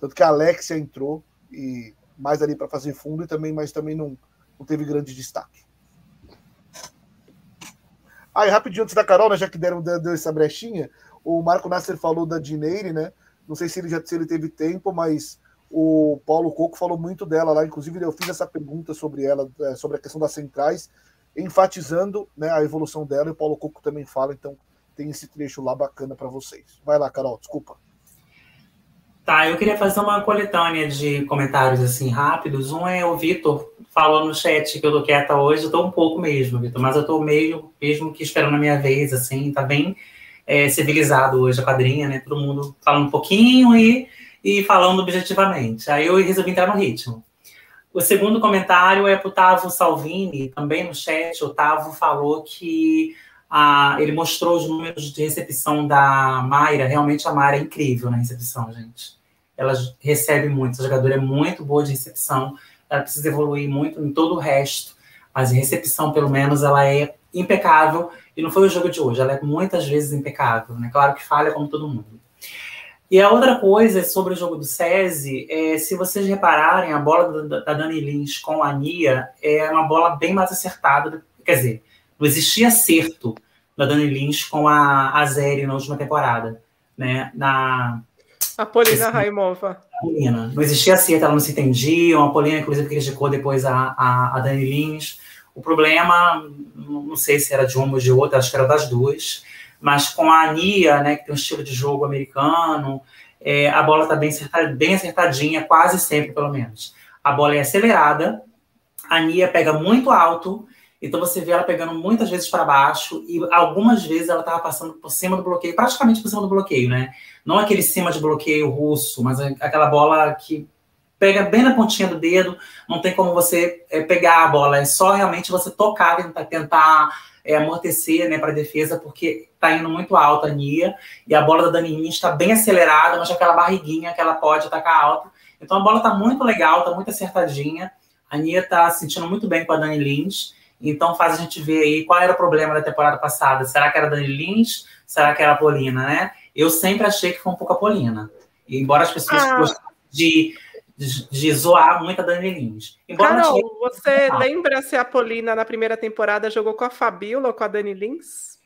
[SPEAKER 1] Tanto que a Alexia entrou e mais ali para fazer fundo e também, mas também não, não teve grande destaque. Aí, rapidinho antes da Carol, né, já que deram deu essa brechinha, o Marco Nasser falou da Dineire, né? Não sei se ele já se ele teve tempo, mas o Paulo Coco falou muito dela lá. Inclusive, eu fiz essa pergunta sobre ela, é, sobre a questão das centrais, enfatizando né, a evolução dela. E o Paulo Coco também fala, então tem esse trecho lá bacana para vocês. Vai lá, Carol, desculpa.
[SPEAKER 8] Tá, eu queria fazer uma coletânea de comentários assim rápidos. Um é o Vitor falou no chat que eu tô quieta hoje, eu tô um pouco mesmo, Vitor, mas eu tô meio mesmo que esperando a minha vez, assim, tá bem é, civilizado hoje a quadrinha, né? Todo mundo falando um pouquinho e, e falando objetivamente. Aí eu resolvi entrar no ritmo. O segundo comentário é para o Tavo Salvini, também no chat. O Tavo falou que ele mostrou os números de recepção da Mayra. Realmente a Mayra é incrível na recepção, gente. Ela recebe muito, a jogadora é muito boa de recepção. Ela precisa evoluir muito em todo o resto, mas em recepção, pelo menos, ela é impecável. E não foi o jogo de hoje, ela é muitas vezes impecável, né? Claro que falha como todo mundo. E a outra coisa sobre o jogo do SESI, é, se vocês repararem, a bola da, da Dani Lins com a Nia é uma bola bem mais acertada. Quer dizer, não existia acerto da Dani Lins com a Azeri na última temporada. Né? Na,
[SPEAKER 2] a Polina Raimova.
[SPEAKER 8] Polina. Não existia acerto, ela não se entendia. A Polina, inclusive, criticou depois a, a, a Dani Lins. O problema, não sei se era de uma ou de outra, acho que era das duas, mas com a Ania, né, que tem um estilo de jogo americano, é, a bola está bem, bem acertadinha, quase sempre, pelo menos. A bola é acelerada, a Nia pega muito alto, então você vê ela pegando muitas vezes para baixo e algumas vezes ela estava passando por cima do bloqueio, praticamente por cima do bloqueio, né? Não aquele cima de bloqueio russo, mas aquela bola que pega bem na pontinha do dedo, não tem como você é, pegar a bola, é só realmente você tocar, tentar, tentar é, amortecer né, para a defesa, porque está indo muito alto a Nia, e a bola da Dani está bem acelerada, mas aquela barriguinha que ela pode atacar alto. Então a bola está muito legal, está muito acertadinha. A Nia está se sentindo muito bem com a Dani Lins, então faz a gente ver aí qual era o problema da temporada passada. Será que era a Dani Lins? Será que era a Polina, né? Eu sempre achei que foi um pouco a Polina. E, embora as pessoas ah. gostem de de, de zoar muito a Dani Lins.
[SPEAKER 2] Embora Carol, tinha... você ah. lembra se a Polina na primeira temporada jogou com a Fabiola ou com a Dani Lins?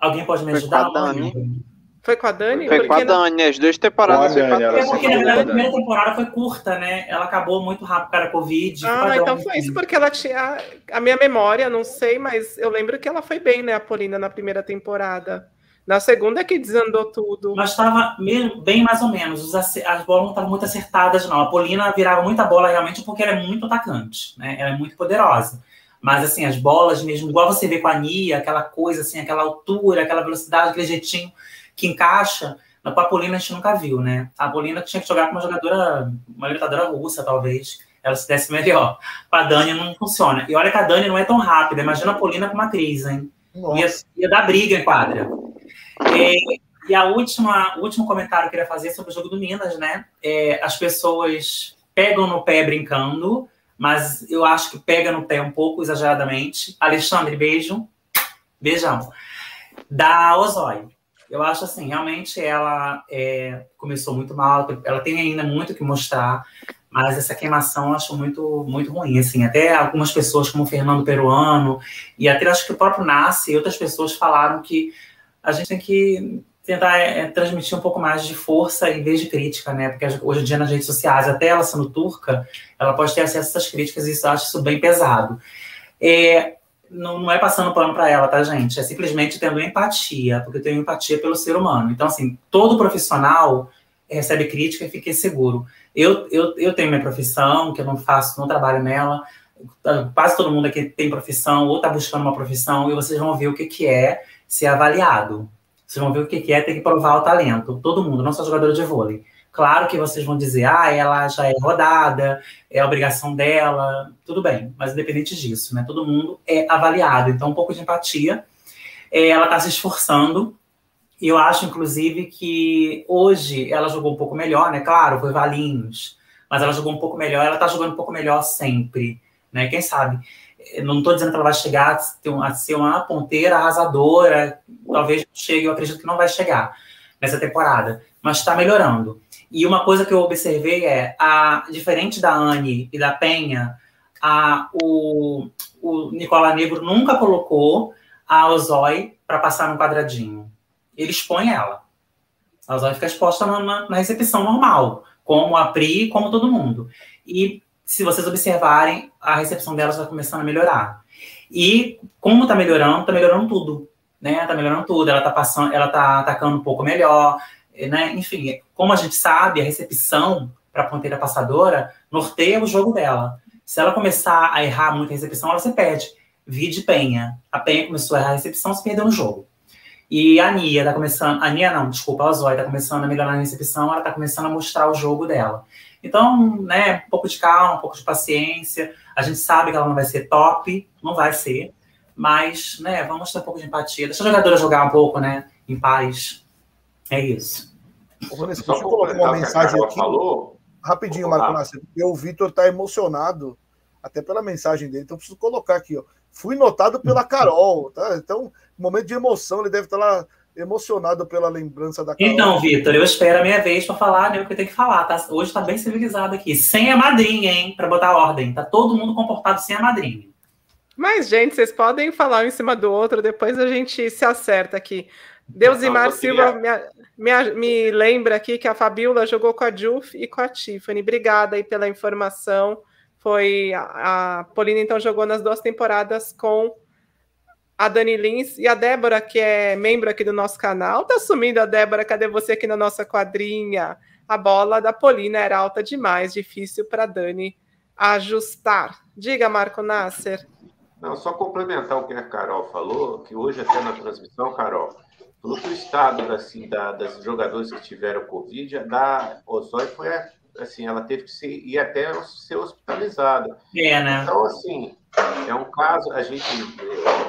[SPEAKER 8] Alguém pode me ajudar?
[SPEAKER 2] Foi com a Dani. Foi com a Dani?
[SPEAKER 5] Foi com a Dani, as duas temporadas.
[SPEAKER 8] Foi com a Dani, é porque na verdade a primeira temporada foi curta, né? Ela acabou muito rápido para a Covid.
[SPEAKER 2] Ah, então foi isso, porque ela tinha. A minha memória, não sei, mas eu lembro que ela foi bem, né, a Polina, na primeira temporada. Na segunda é que desandou tudo.
[SPEAKER 8] Mas estava bem mais ou menos. As bolas não estavam muito acertadas, não. A Polina virava muita bola realmente porque ela é muito atacante, né? Ela é muito poderosa. Mas, assim, as bolas mesmo, igual você vê com a Nia, aquela coisa, assim, aquela altura, aquela velocidade, aquele jeitinho que encaixa, com a Polina a gente nunca viu, né? A Polina tinha que jogar com uma jogadora, uma libertadora russa, talvez. Ela se desse melhor. Com a Dani não funciona. E olha que a Dani não é tão rápida. Imagina a Polina com uma Cris, hein? Ia, ia dar briga em quadra. É, e a última, o último comentário que eu queria fazer sobre o jogo do Minas, né? É, as pessoas pegam no pé brincando, mas eu acho que pega no pé um pouco exageradamente. Alexandre, beijo. Beijão. Da Ozói. Eu acho assim, realmente ela é, começou muito mal, ela tem ainda muito que mostrar, mas essa queimação eu acho muito, muito ruim. Assim, até algumas pessoas, como o Fernando Peruano, e até acho que o próprio Nasce e outras pessoas falaram que a gente tem que tentar é, transmitir um pouco mais de força em vez de crítica, né? Porque hoje em dia nas redes sociais, até ela sendo turca, ela pode ter acesso a essas críticas e isso eu acho isso bem pesado. É, não, não é passando pano para ela, tá, gente? É simplesmente tendo empatia, porque eu tenho empatia pelo ser humano. Então, assim, todo profissional recebe crítica e fique seguro. Eu, eu, eu tenho minha profissão, que eu não faço, não trabalho nela. Quase todo mundo aqui tem profissão ou está buscando uma profissão, e vocês vão ver o que, que é ser avaliado. Vocês vão ver o que é ter que provar o talento. Todo mundo, não só jogador de vôlei. Claro que vocês vão dizer, ah, ela já é rodada, é a obrigação dela, tudo bem, mas independente disso, né? Todo mundo é avaliado. Então, um pouco de empatia. É, ela está se esforçando. E eu acho, inclusive, que hoje ela jogou um pouco melhor, né? Claro, foi Valinhos, mas ela jogou um pouco melhor, ela está jogando um pouco melhor sempre, né? Quem sabe? não estou dizendo que ela vai chegar a ser uma ponteira arrasadora, talvez chegue, eu acredito que não vai chegar nessa temporada, mas está melhorando. E uma coisa que eu observei é, a, diferente da Anne e da Penha, a, o, o Nicola Negro nunca colocou a Ozói para passar no quadradinho. Ele expõe ela. A Ozói fica exposta na, na, recepção normal, como a Pri, como todo mundo. E se vocês observarem, a recepção dela está começando a melhorar. E como está melhorando, está melhorando tudo. Né? Está melhorando tudo. Ela está passando, ela está atacando um pouco melhor. Né? Enfim, como a gente sabe, a recepção para a ponteira passadora norteia o jogo dela. Se ela começar a errar muito a recepção, ela se perde. Vi de Penha. A Penha começou a errar a recepção, se perdeu no jogo. E a Nia tá começando. A Nia não, desculpa, a Zoe tá começando a melhorar na recepção, ela tá começando a mostrar o jogo dela. Então, né, um pouco de calma, um pouco de paciência. A gente sabe que ela não vai ser top, não vai ser, mas, né, vamos ter um pouco de empatia. Deixa a jogadora jogar um pouco, né, em paz. É isso.
[SPEAKER 1] Vanessa, deixa eu colocar uma mensagem aqui. Falou. Rapidinho, Marco Nasser. O Vitor tá emocionado, até pela mensagem dele, então preciso colocar aqui, ó. Fui notado pela Carol, tá? Então, momento de emoção, ele deve estar lá emocionado pela lembrança da
[SPEAKER 8] Carol. Então, Vitor, eu espero a minha vez para falar né, o que eu tenho que falar. Tá? Hoje está bem civilizado aqui. Sem a madrinha, hein? Para botar ordem. Tá todo mundo comportado sem a madrinha.
[SPEAKER 2] Mas, gente, vocês podem falar um em cima do outro, depois a gente se acerta aqui. Deusimar Silva me, me, me, lembra aqui que a Fabiola jogou com a Juf e com a Tiffany. Obrigada aí pela informação. Foi a, a Polina, então, jogou nas duas temporadas com a Dani Lins e a Débora, que é membro aqui do nosso canal. Tá sumindo a Débora, cadê você aqui na nossa quadrinha? A bola da Polina era alta demais, difícil para Dani ajustar. Diga, Marco Nasser.
[SPEAKER 7] Não, só complementar o que a Carol falou, que hoje até na transmissão, Carol, falou que o estado assim, da, das jogadores que tiveram Covid, da Osório foi assim, ela teve que ser, ir até ser hospitalizada.
[SPEAKER 8] É, né?
[SPEAKER 7] Então, assim, é um caso, a gente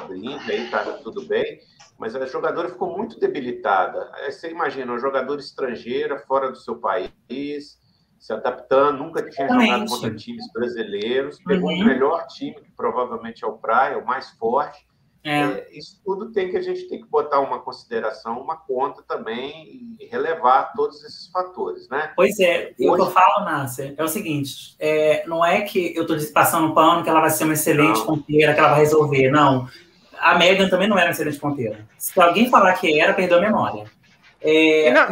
[SPEAKER 7] brinca aí, tá tudo bem, mas a jogadora ficou muito debilitada. Você imagina, uma jogadora estrangeira, fora do seu país, se adaptando, nunca tinha Exatamente. jogado contra times brasileiros, pegou uhum. o melhor time, que provavelmente é o Praia, o mais forte, é. É, isso tudo tem que a gente tem que botar uma consideração, uma conta também e relevar todos esses fatores, né?
[SPEAKER 8] Pois é, Hoje... o que eu falo, Nasser, é o seguinte: é, não é que eu estou passando pano que ela vai ser uma excelente não. ponteira, que ela vai resolver, não. A Megan também não era uma excelente ponteira. Se alguém falar que era, perdeu a memória. É... Não...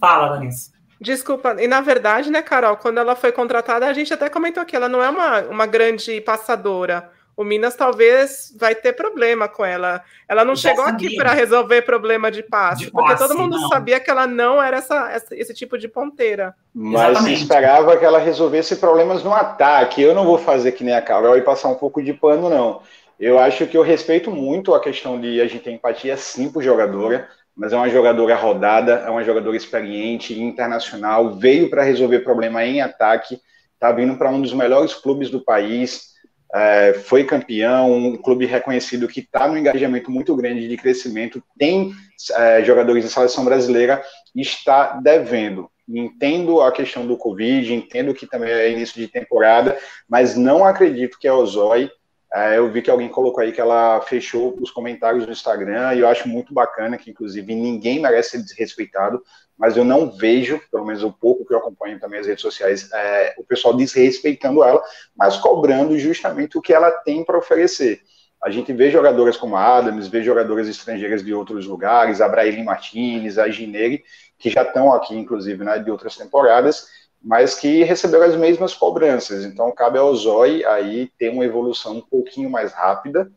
[SPEAKER 8] Fala, Vanessa.
[SPEAKER 2] Desculpa, e na verdade, né, Carol, quando ela foi contratada, a gente até comentou que ela não é uma, uma grande passadora o Minas talvez vai ter problema com ela. Ela não chegou sabia. aqui para resolver problema de passe, de porque passe, todo mundo não. sabia que ela não era essa, essa, esse tipo de ponteira.
[SPEAKER 6] Mas Exatamente. esperava que ela resolvesse problemas no ataque. Eu não vou fazer que nem a Carol e passar um pouco de pano, não. Eu acho que eu respeito muito a questão de a gente ter empatia sim por jogadora, mas é uma jogadora rodada, é uma jogadora experiente, internacional, veio para resolver problema em ataque, tá vindo para um dos melhores clubes do país, é, foi campeão, um clube reconhecido que está no engajamento muito grande de crescimento, tem é, jogadores da seleção brasileira, está devendo. Entendo a questão do Covid, entendo que também é início de temporada, mas não acredito que a Ozói é, eu vi que alguém colocou aí que ela fechou os comentários no Instagram e eu acho muito bacana que, inclusive, ninguém merece ser desrespeitado, mas eu não vejo, pelo menos o pouco que eu acompanho também as redes sociais, é, o pessoal desrespeitando ela, mas cobrando justamente o que ela tem para oferecer. A gente vê jogadoras como a Adams, vê jogadoras estrangeiras de outros lugares, a Brailin Martinez, a Gineri, que já estão aqui, inclusive, né, de outras temporadas, mas que receberam as mesmas cobranças. Então, cabe ao Zói aí ter uma evolução um pouquinho mais rápida,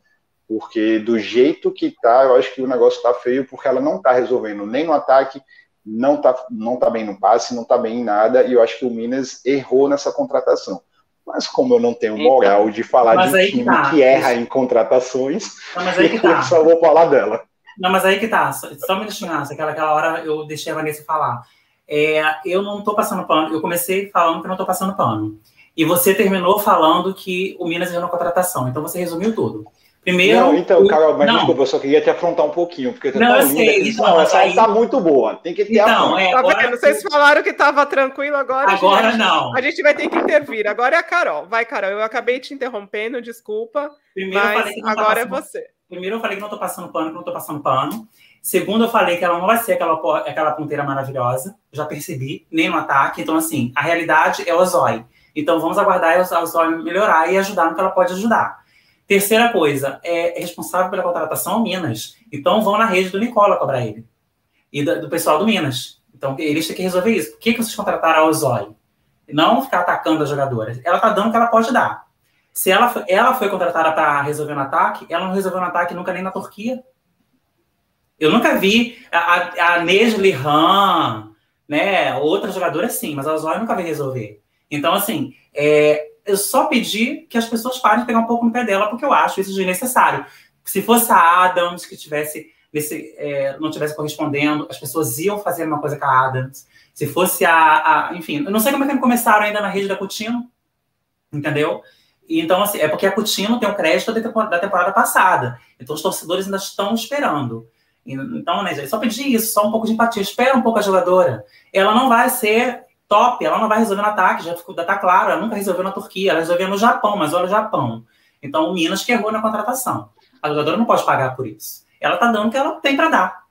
[SPEAKER 6] porque do jeito que tá, eu acho que o negócio está feio, porque ela não está resolvendo nem no ataque, não está não tá bem no passe, não está bem em nada, e eu acho que o Minas errou nessa contratação. Mas como eu não tenho moral de falar mas de um time que, tá. que erra em contratações, não, mas aí [LAUGHS] que tá. eu só vou falar dela.
[SPEAKER 8] Não, mas aí que tá, só, só um minutinho, aquela, aquela hora eu deixei a Vanessa falar. É, eu não estou passando pano. Eu comecei falando que não estou passando pano. E você terminou falando que o Minas errou na contratação. Então você resumiu tudo. Primeiro.
[SPEAKER 6] Não, então, Carol, mas não. desculpa, eu só queria te afrontar um pouquinho, porque você não, tá linda. Sei, então, não, essa aí tá muito boa. Tem que ter
[SPEAKER 2] então, é, tá vendo? Vocês falaram que estava tranquilo agora.
[SPEAKER 8] Agora gente, não.
[SPEAKER 2] A gente vai ter que intervir. Agora é a Carol. Vai, Carol. Eu acabei te interrompendo, desculpa. Primeiro mas agora é você.
[SPEAKER 8] Primeiro eu falei que não estou passando pano, que não estou passando pano. Segundo, eu falei que ela não vai ser aquela, aquela ponteira maravilhosa, já percebi, nem no ataque. Então, assim, a realidade é o Zói. Então, vamos aguardar o Zói melhorar e ajudar no que ela pode ajudar. Terceira coisa, é, responsável pela contratação Minas. Então, vão na rede do Nicola cobrar ele. E do, do pessoal do Minas. Então, eles têm que resolver isso. Por que, que vocês contrataram a Ozói? Não ficar atacando as jogadoras. Ela está dando o que ela pode dar. Se ela, ela foi contratada para resolver um ataque, ela não resolveu um ataque nunca nem na Turquia. Eu nunca vi a, a Han, né, outras jogadoras sim, mas a Zoe nunca vi resolver. Então, assim, é, eu só pedi que as pessoas parem de pegar um pouco no pé dela, porque eu acho isso desnecessário. Se fosse a Adams que tivesse é, não tivesse correspondendo, as pessoas iam fazer uma coisa com a Adams. Se fosse a, a enfim, eu não sei como é que começaram ainda na rede da Coutinho, entendeu? então, assim, é porque a Coutinho tem o crédito da temporada passada. Então, os torcedores ainda estão esperando. Então, né, só pedir isso, só um pouco de empatia. Espera um pouco a jogadora. Ela não vai ser top, ela não vai resolver no ataque, já está claro, ela nunca resolveu na Turquia, ela resolveu no Japão, mas olha o Japão. Então, o Minas que errou na contratação. A jogadora não pode pagar por isso. Ela está dando o que ela tem para dar.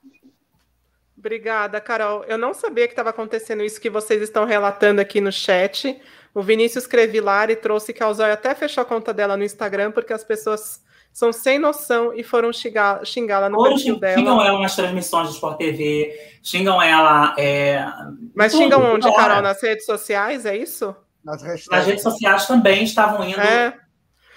[SPEAKER 2] Obrigada, Carol. Eu não sabia que estava acontecendo isso que vocês estão relatando aqui no chat. O Vinícius Crevilar e trouxe que a Alzóia até fechou a conta dela no Instagram porque as pessoas são sem noção e foram xingá-la xingá no
[SPEAKER 8] Hoje, perfil dela. Xingam ela nas transmissões do Sport TV, xingam ela. É...
[SPEAKER 2] Mas tudo, xingam onde, Carol? Nas redes sociais, é isso?
[SPEAKER 8] Nas, nas redes sociais também estavam indo. É.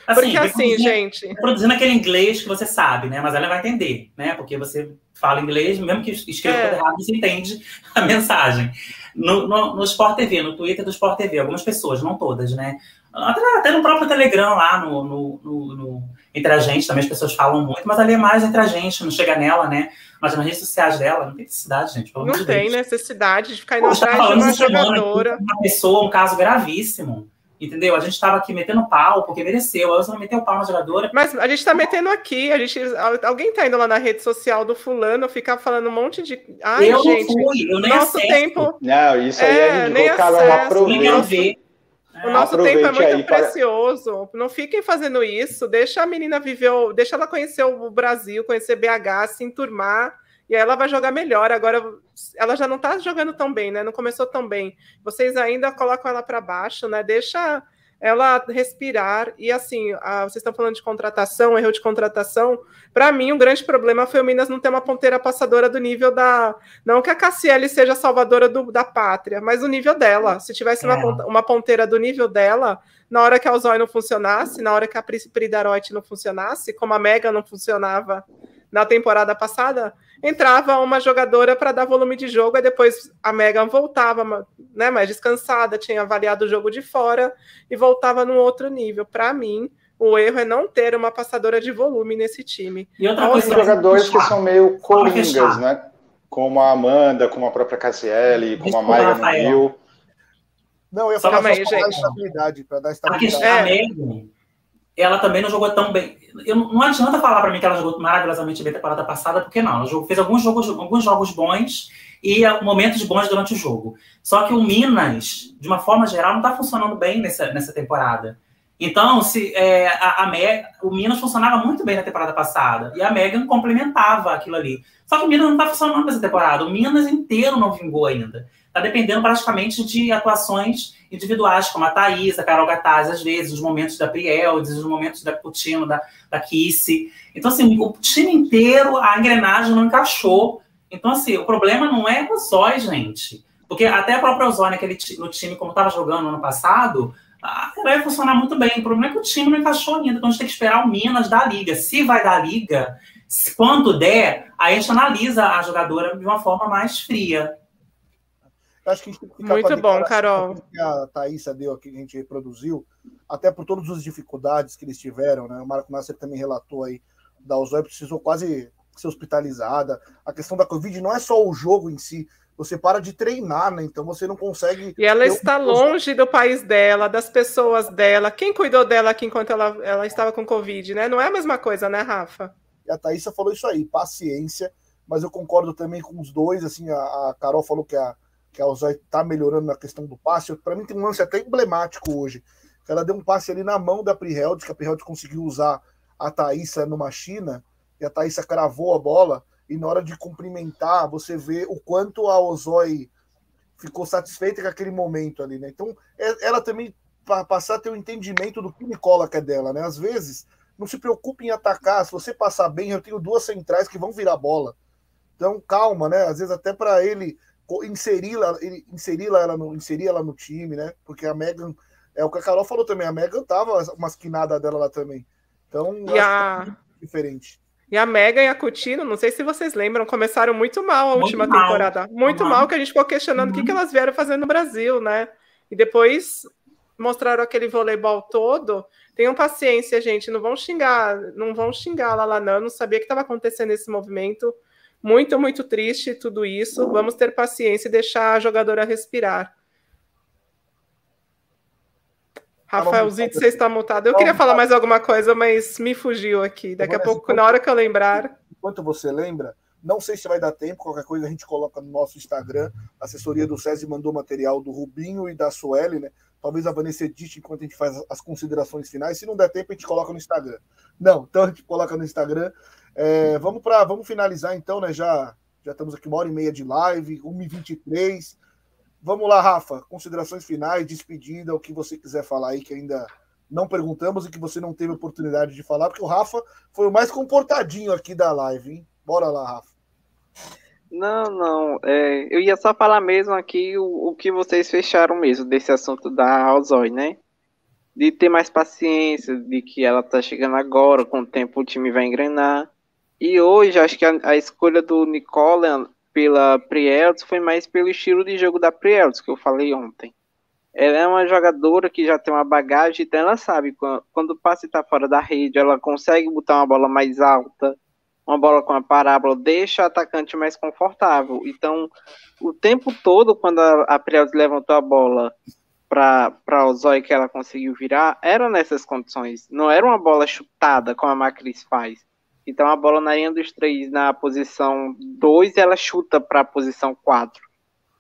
[SPEAKER 2] Assim, Porque assim, gente.
[SPEAKER 8] Produzindo aquele inglês que você sabe, né? Mas ela vai entender, né? Porque você fala inglês, mesmo que escreva é. errado, você entende a [LAUGHS] mensagem. No, no, no Sport TV, no Twitter do Sport TV, algumas pessoas, não todas, né? Até, até no próprio Telegram lá, no, no, no, entre a gente, também as pessoas falam muito, mas ali é mais entre a gente, não chega nela, né? Mas nas redes sociais dela, não tem necessidade, gente.
[SPEAKER 2] Não de tem Deus. necessidade de ficar indo atrás de uma jogadora.
[SPEAKER 8] Uma pessoa, um caso gravíssimo. Entendeu? A gente estava aqui metendo pau, porque mereceu. Você não meteu pau na jogadora.
[SPEAKER 2] Mas a gente está metendo aqui. A gente, alguém está indo lá na rede social do fulano ficar falando um monte de. Ai,
[SPEAKER 8] eu
[SPEAKER 2] gente,
[SPEAKER 8] não fui, eu nem
[SPEAKER 2] nosso acesso. tempo.
[SPEAKER 6] Não, isso aí é, é nem acesso,
[SPEAKER 8] nem ver.
[SPEAKER 2] O nosso tempo é muito precioso. Para... Não fiquem fazendo isso. Deixa a menina viver, deixa ela conhecer o Brasil, conhecer BH, se enturmar e aí ela vai jogar melhor. Agora ela já não está jogando tão bem, né? Não começou tão bem. Vocês ainda colocam ela para baixo, né? Deixa ela respirar. E assim, a, vocês estão falando de contratação, erro de contratação. Para mim, um grande problema foi o Minas não ter uma ponteira passadora do nível da. Não que a Cassiele seja salvadora do, da pátria, mas o nível dela. Se tivesse uma, é. uma ponteira do nível dela, na hora que a Ozói não funcionasse, na hora que a Pridarote não funcionasse, como a Mega não funcionava na temporada passada, entrava uma jogadora para dar volume de jogo, e depois a Megan voltava né, mais descansada, tinha avaliado o jogo de fora e voltava num outro nível. Para mim, o erro é não ter uma passadora de volume nesse time.
[SPEAKER 6] E outra coisa, jogadores que são meio coringas, né? Como a Amanda, como a própria Cassiele, como Desculpa, a Maia no Rio.
[SPEAKER 1] Não, eu ia falar só para dar estabilidade, para dar estabilidade. A
[SPEAKER 8] questão é ela também não jogou tão bem. Eu, não adianta falar para mim que ela jogou maravilhosamente bem a temporada passada, porque não. Ela jogou, fez alguns jogos, alguns jogos bons e momentos bons durante o jogo. Só que o Minas, de uma forma geral, não está funcionando bem nessa, nessa temporada. Então, se é, a, a o Minas funcionava muito bem na temporada passada e a Megan complementava aquilo ali. Só que o Minas não está funcionando nessa temporada. O Minas inteiro não vingou ainda. Está dependendo praticamente de atuações individuais, como a Thaís, a Carol Gataz, às vezes, os momentos da Prieldes, os momentos da Coutinho, da, da Kissy. Então, assim, o time inteiro, a engrenagem não encaixou. Então, assim, o problema não é o Zói, gente. Porque até a própria Ozônia, aquele no time, como estava jogando no ano passado, ia funcionar muito bem. O problema é que o time não encaixou ainda. Então, a gente tem que esperar o Minas da Liga. Se vai dar Liga, quando der, aí a gente analisa a jogadora de uma forma mais fria.
[SPEAKER 1] Acho que a gente tem que
[SPEAKER 2] ficar Muito bom, Carol.
[SPEAKER 1] Que a Thaísa deu aqui, que a gente reproduziu, até por todas as dificuldades que eles tiveram, né? O Marco Nasser também relatou aí da Ozói, precisou quase ser hospitalizada. A questão da Covid não é só o jogo em si, você para de treinar, né? Então você não consegue.
[SPEAKER 2] E ela está um... longe do país dela, das pessoas dela. Quem cuidou dela aqui enquanto ela, ela estava com Covid, né? Não é a mesma coisa, né, Rafa?
[SPEAKER 1] E a Thaisa falou isso aí, paciência, mas eu concordo também com os dois. Assim, a, a Carol falou que a, que a Ozai está melhorando na questão do passe. Para mim tem um lance até emblemático hoje. Ela deu um passe ali na mão da Priheld, que a Priheld conseguiu usar a Thaísa numa China, e a Thaísa cravou a bola. e na hora de cumprimentar, você vê o quanto a Ozoi ficou satisfeita com aquele momento ali, né? Então, é, ela também para passar a ter um entendimento do que Nicola quer dela, né? Às vezes, não se preocupe em atacar, se você passar bem, eu tenho duas centrais que vão virar bola. Então, calma, né? Às vezes até para ele inserir-la, inserir ela no, inserir ela no time, né? Porque a Megan, é o que a Carol falou também, a Megan tava uma esquinada dela lá também. Então,
[SPEAKER 2] e a...
[SPEAKER 1] Tá diferente.
[SPEAKER 2] E a Megan e a Coutinho, não sei se vocês lembram, começaram muito mal a muito última mal. temporada. Muito uhum. mal, que a gente ficou questionando uhum. o que, que elas vieram fazendo no Brasil, né? E depois mostraram aquele voleibol todo. Tenham paciência, gente. Não vão xingar, não vão xingar lá, lá não. Não sabia que estava acontecendo esse movimento. Muito, muito triste tudo isso. Vamos ter paciência e deixar a jogadora respirar. Rafaelzito, você está mutado. Eu queria falar mais alguma coisa, mas me fugiu aqui. Daqui a pouco, na hora que eu lembrar.
[SPEAKER 1] Enquanto você lembra, não sei se vai dar tempo, qualquer coisa a gente coloca no nosso Instagram. A assessoria do SESI mandou material do Rubinho e da Sueli, né? Talvez a Vanessa edite enquanto a gente faz as considerações finais. Se não der tempo, a gente coloca no Instagram. Não, então a gente coloca no Instagram. É, vamos para vamos finalizar então, né? Já, já estamos aqui uma hora e meia de live, 1h23. Vamos lá, Rafa. Considerações finais, despedida, o que você quiser falar aí, que ainda não perguntamos e que você não teve oportunidade de falar, porque o Rafa foi o mais comportadinho aqui da live, hein? Bora lá, Rafa.
[SPEAKER 5] Não, não. É, eu ia só falar mesmo aqui o, o que vocês fecharam mesmo desse assunto da Alzoi, né? De ter mais paciência, de que ela tá chegando agora, com o tempo o time vai engrenar. E hoje, acho que a, a escolha do Nicola pela Prielts foi mais pelo estilo de jogo da Prielts, que eu falei ontem. Ela é uma jogadora que já tem uma bagagem, então ela sabe quando, quando o passe está fora da rede, ela consegue botar uma bola mais alta, uma bola com a parábola, deixa o atacante mais confortável. Então, o tempo todo, quando a, a Prielts levantou a bola para o Zói que ela conseguiu virar, era nessas condições. Não era uma bola chutada, como a Macris faz. Então a bola na linha dos três, na posição 2, ela chuta para a posição 4.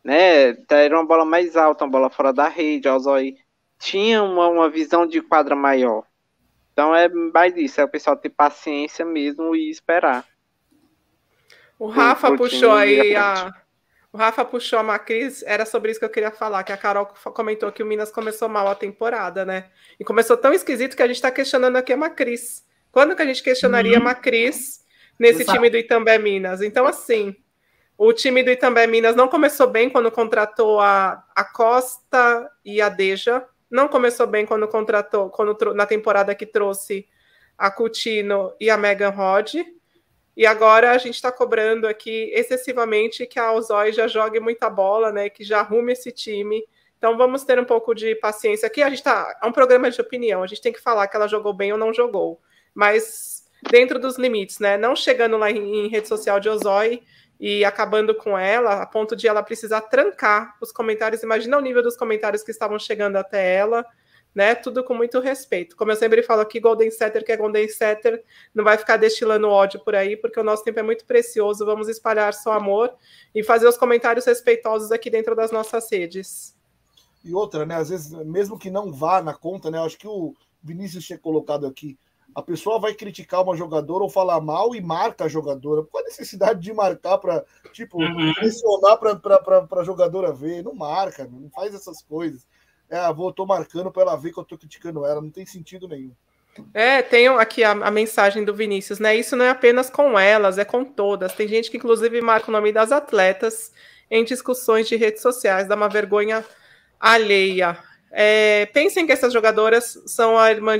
[SPEAKER 5] Né? Então, era uma bola mais alta, uma bola fora da rede. O Zói tinha uma, uma visão de quadra maior. Então é mais isso, é o pessoal ter paciência mesmo e esperar.
[SPEAKER 2] O Rafa puxou aí a. O Rafa puxou a Macris, era sobre isso que eu queria falar, que a Carol comentou que o Minas começou mal a temporada, né? E começou tão esquisito que a gente está questionando aqui a Macris. Quando que a gente questionaria uhum. Macris nesse Exato. time do Itambé Minas? Então, assim, o time do Itambé Minas não começou bem quando contratou a, a Costa e a Deja. Não começou bem quando contratou, quando na temporada que trouxe a Coutinho e a Megan Rod. E agora a gente está cobrando aqui excessivamente que a Ozói já jogue muita bola, né? Que já arrume esse time. Então vamos ter um pouco de paciência aqui. A gente está é um programa de opinião. A gente tem que falar que ela jogou bem ou não jogou mas dentro dos limites, né? Não chegando lá em, em rede social de Ozói e acabando com ela, a ponto de ela precisar trancar os comentários. Imagina o nível dos comentários que estavam chegando até ela, né? Tudo com muito respeito. Como eu sempre falo aqui, Golden Setter, que é Golden Setter, não vai ficar destilando ódio por aí, porque o nosso tempo é muito precioso. Vamos espalhar só amor e fazer os comentários respeitosos aqui dentro das nossas redes.
[SPEAKER 1] E outra, né? Às vezes, mesmo que não vá na conta, né? Acho que o Vinícius tinha colocado aqui a pessoa vai criticar uma jogadora ou falar mal e marca a jogadora. Qual a necessidade de marcar para, tipo, uhum. pressionar para a jogadora ver? Não marca, não faz essas coisas. É, vou, tô marcando para ela ver que eu tô criticando ela, não tem sentido nenhum.
[SPEAKER 2] É, tem aqui a, a, mensagem do Vinícius, né? Isso não é apenas com elas, é com todas. Tem gente que, inclusive, marca o nome das atletas em discussões de redes sociais, dá uma vergonha alheia. É, pensem que essas jogadoras são irmã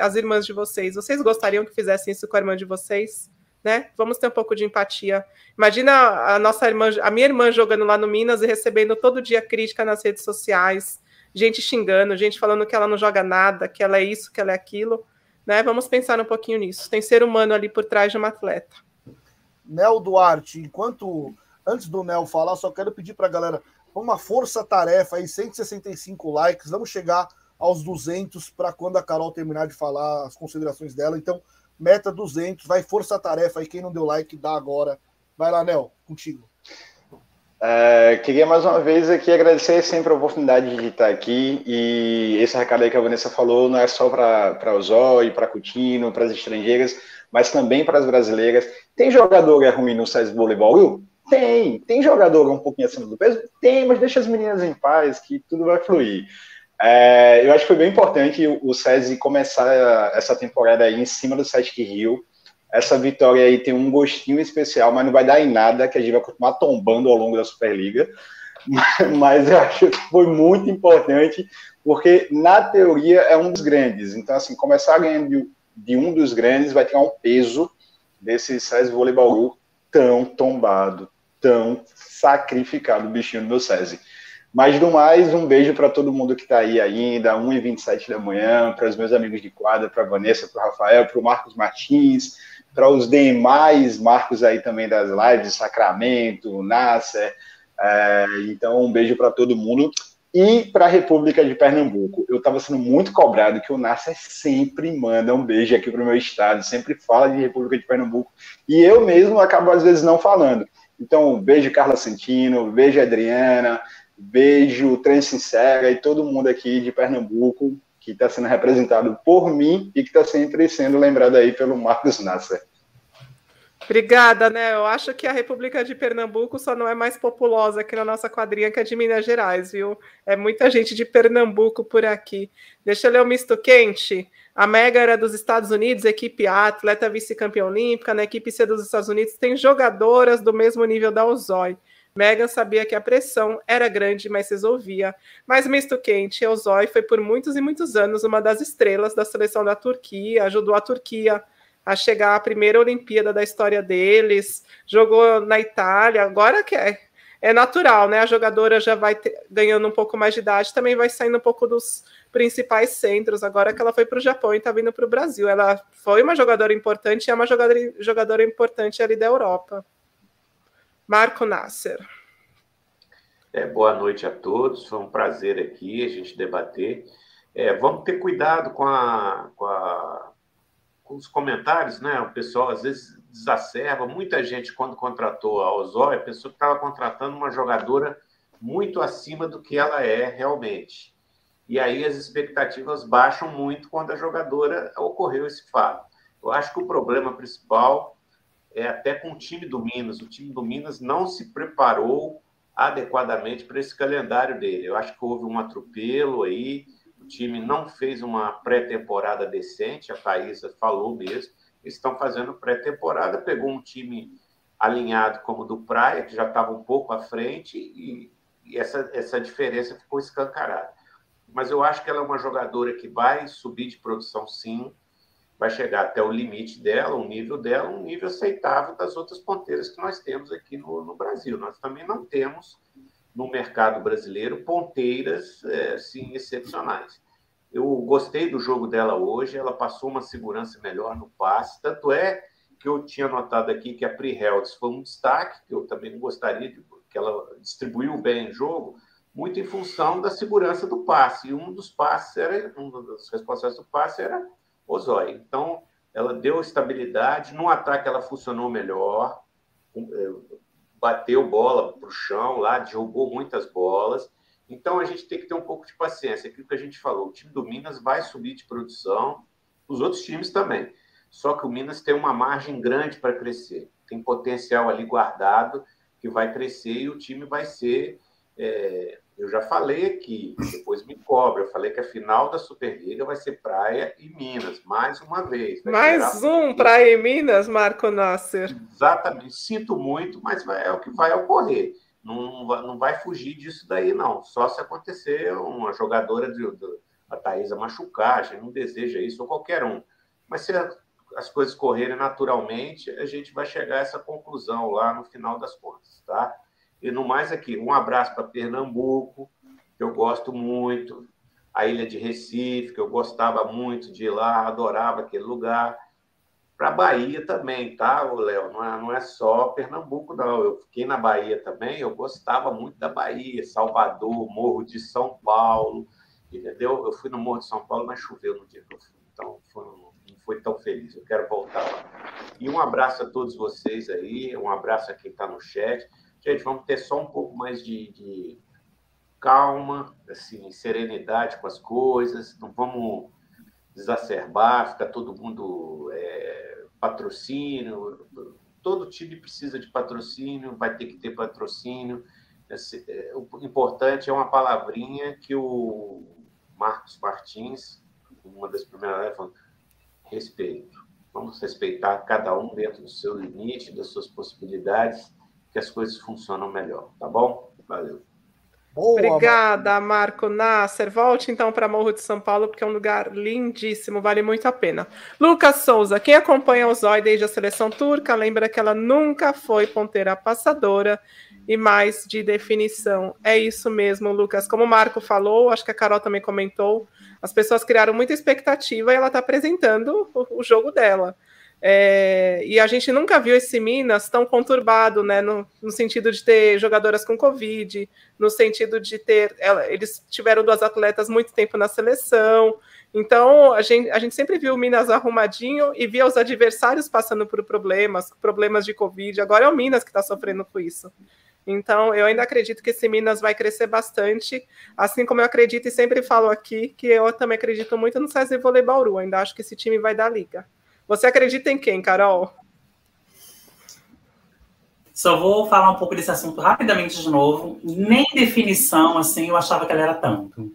[SPEAKER 2] as irmãs de vocês. Vocês gostariam que fizessem isso com a irmã de vocês? Né? Vamos ter um pouco de empatia. Imagina a nossa irmã, a minha irmã jogando lá no Minas e recebendo todo dia crítica nas redes sociais, gente xingando, gente falando que ela não joga nada, que ela é isso, que ela é aquilo. Né? Vamos pensar um pouquinho nisso. Tem ser humano ali por trás de uma atleta.
[SPEAKER 1] Nel Duarte, enquanto antes do Nel falar, só quero pedir para a galera uma força-tarefa aí, 165 likes. Vamos chegar aos 200 para quando a Carol terminar de falar as considerações dela. Então, meta 200, vai força-tarefa aí. Quem não deu like, dá agora. Vai lá, Nel, contigo.
[SPEAKER 6] É, queria mais uma vez aqui agradecer sempre a oportunidade de estar aqui e esse recado aí que a Vanessa falou não é só para o Zói, para Coutinho, para as estrangeiras, mas também para as brasileiras. Tem jogador que é ruim no SES Voleibol? Tem. Tem jogador um pouquinho acima do peso? Tem, mas deixa as meninas em paz que tudo vai fluir. É, eu acho que foi bem importante o SESI começar essa temporada aí em cima do Sete Rio essa vitória aí tem um gostinho especial, mas não vai dar em nada, que a gente vai continuar tombando ao longo da Superliga. [LAUGHS] Mas eu acho que foi muito importante, porque na teoria é um dos grandes. Então, assim, começar ganhando de, de um dos grandes vai tirar um peso desse SESI Voleibol tão tombado, tão sacrificado, o bichinho do meu SESI. Mas do mais, um beijo para todo mundo que está aí ainda, 1h27 da manhã, para os meus amigos de quadra, para Vanessa, para o Rafael, para o Marcos Martins, para os demais marcos aí também das lives, Sacramento, Nasser. É, então, um beijo para todo mundo. E para a República de Pernambuco, eu estava sendo muito cobrado que o Nasser sempre manda um beijo aqui para o meu estado, sempre fala de República de Pernambuco, e eu mesmo acabo às vezes não falando. Então, beijo Carla Santino, beijo Adriana, beijo Trans Sincera e todo mundo aqui de Pernambuco que está sendo representado por mim e que está sempre sendo lembrado aí pelo Marcos Nasser.
[SPEAKER 2] Obrigada, né? Eu acho que a República de Pernambuco só não é mais populosa aqui na nossa quadrinha que a de Minas Gerais, viu? É muita gente de Pernambuco por aqui. Deixa eu ler o misto quente. A Mega era dos Estados Unidos, equipe A, atleta vice-campeã olímpica, na equipe C dos Estados Unidos tem jogadoras do mesmo nível da Ozói. Megan sabia que a pressão era grande, mas resolvia. Mas misto quente, Eusói foi por muitos e muitos anos uma das estrelas da seleção da Turquia, ajudou a Turquia a chegar à primeira Olimpíada da história deles, jogou na Itália, agora que é, é natural, né? A jogadora já vai ter, ganhando um pouco mais de idade, também vai saindo um pouco dos principais centros, agora que ela foi para o Japão e está vindo para o Brasil. Ela foi uma jogadora importante e é uma jogadora, jogadora importante ali da Europa. Marco Nasser.
[SPEAKER 7] É, boa noite a todos, foi um prazer aqui a gente debater. É, vamos ter cuidado com, a, com, a, com, os comentários, né? O pessoal às vezes desacerba. Muita gente, quando contratou a Ozóia, pensou que estava contratando uma jogadora muito acima do que ela é realmente. E aí as expectativas baixam muito quando a jogadora ocorreu esse fato. Eu acho que o problema principal é, até com o time do Minas. O time do Minas não se preparou adequadamente para esse calendário dele. Eu acho que houve um atropelo aí, o time não fez uma pré-temporada decente, a Thaisa falou mesmo. Eles estão fazendo pré-temporada, pegou um time alinhado como o do Praia, que já estava um pouco à frente, e, e essa, essa diferença ficou escancarada. Mas eu acho que ela é uma jogadora que vai subir de produção sim, vai chegar até o limite dela, o nível dela, um nível aceitável das outras ponteiras que nós temos aqui no, no Brasil. Nós também não temos no mercado brasileiro ponteiras é, assim, excepcionais. Eu gostei do jogo dela hoje, ela passou uma segurança melhor no passe, tanto é que eu tinha notado aqui que a Pri Helds foi um destaque, que eu também gostaria de, que ela distribuiu bem o jogo, muito em função da segurança do passe. E um dos passes era, um dos responsáveis do passe era Ozói. Então, ela deu estabilidade. No ataque, ela funcionou melhor, é, bateu bola para o chão lá, derrubou muitas bolas. Então, a gente tem que ter um pouco de paciência. Aquilo que a gente falou, o time do Minas vai subir de produção, os outros times também. Só que o Minas tem uma margem grande para crescer. Tem potencial ali guardado que vai crescer e o time vai ser é, eu já falei aqui, depois me cobra, eu falei que a final da Superliga vai ser Praia e Minas, mais uma vez.
[SPEAKER 2] Mais um Praia e Minas, Marco Nasser.
[SPEAKER 7] Exatamente, sinto muito, mas é o que vai ocorrer. Não, não vai fugir disso daí, não. Só se acontecer uma jogadora de, de a Thaisa machucar, a gente não deseja isso, ou qualquer um. Mas se as coisas correrem naturalmente, a gente vai chegar a essa conclusão lá no final das contas, tá? E no mais aqui, um abraço para Pernambuco, que eu gosto muito, a ilha de Recife, que eu gostava muito de ir lá, adorava aquele lugar. Para Bahia também, tá, Léo? Não é, não é só Pernambuco, não. Eu fiquei na Bahia também, eu gostava muito da Bahia, Salvador, Morro de São Paulo, entendeu? Eu fui no Morro de São Paulo, mas choveu no dia que eu fui, então foi, não foi tão feliz. Eu quero voltar lá. E um abraço a todos vocês aí, um abraço a quem está no chat. Gente, vamos ter só um pouco mais de, de calma, assim, serenidade com as coisas, não vamos exacerbar, ficar todo mundo é, patrocínio, todo time precisa de patrocínio, vai ter que ter patrocínio. É, o importante é uma palavrinha que o Marcos Martins, uma das primeiras lives, falou: respeito. Vamos respeitar cada um dentro do seu limite, das suas possibilidades, que as coisas funcionam melhor, tá bom? Valeu.
[SPEAKER 2] Boa, Obrigada, Marco Nasser. Volte então para Morro de São Paulo, porque é um lugar lindíssimo, vale muito a pena. Lucas Souza, quem acompanha o Zói desde a seleção turca, lembra que ela nunca foi ponteira passadora e mais de definição. É isso mesmo, Lucas. Como o Marco falou, acho que a Carol também comentou, as pessoas criaram muita expectativa e ela está apresentando o, o jogo dela. É, e a gente nunca viu esse Minas tão conturbado, né? No, no, sentido de ter jogadoras com Covid, no sentido de ter. Ela, eles tiveram duas atletas muito tempo na seleção. Então, a gente, a gente sempre viu o Minas arrumadinho e via os adversários passando por problemas, problemas de Covid. Agora é o Minas que está sofrendo com isso. Então, eu ainda acredito que esse Minas vai crescer bastante, assim como eu acredito e sempre falo aqui que eu também acredito muito no César Vôlei Bauru. Ainda acho que esse time vai dar liga. Você acredita em quem, Carol?
[SPEAKER 8] Só vou falar um pouco desse assunto rapidamente de novo. Nem definição, assim, eu achava que ela era tanto.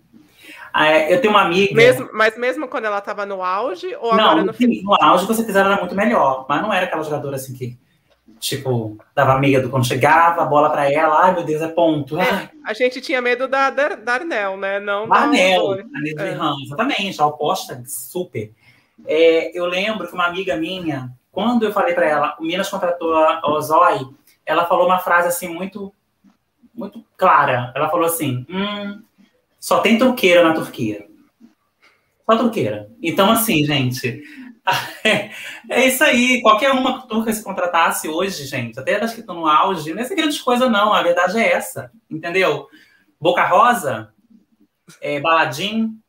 [SPEAKER 8] É, eu tenho uma amiga.
[SPEAKER 2] Mesmo, mas mesmo quando ela estava no auge ou
[SPEAKER 8] não,
[SPEAKER 2] agora no
[SPEAKER 8] fim? No auge, você ela era muito melhor. Mas não era aquela jogadora assim que, tipo, dava medo quando chegava, a bola para ela, ai meu Deus, é ponto. É,
[SPEAKER 2] a gente tinha medo da, da, Arnel, né? Não
[SPEAKER 8] Arnel, a é. exatamente, a oposta, super. É, eu lembro que uma amiga minha, quando eu falei para ela, o Minas contratou a Ozói, ela falou uma frase assim muito, muito clara. Ela falou assim: hum, só tem truqueira na Turquia. Só truqueira. Então, assim, gente, [LAUGHS] é isso aí. Qualquer uma turca se contratasse hoje, gente, até das que estão no auge, não é grande coisa, não. A verdade é essa, entendeu? Boca Rosa, é, Baladim,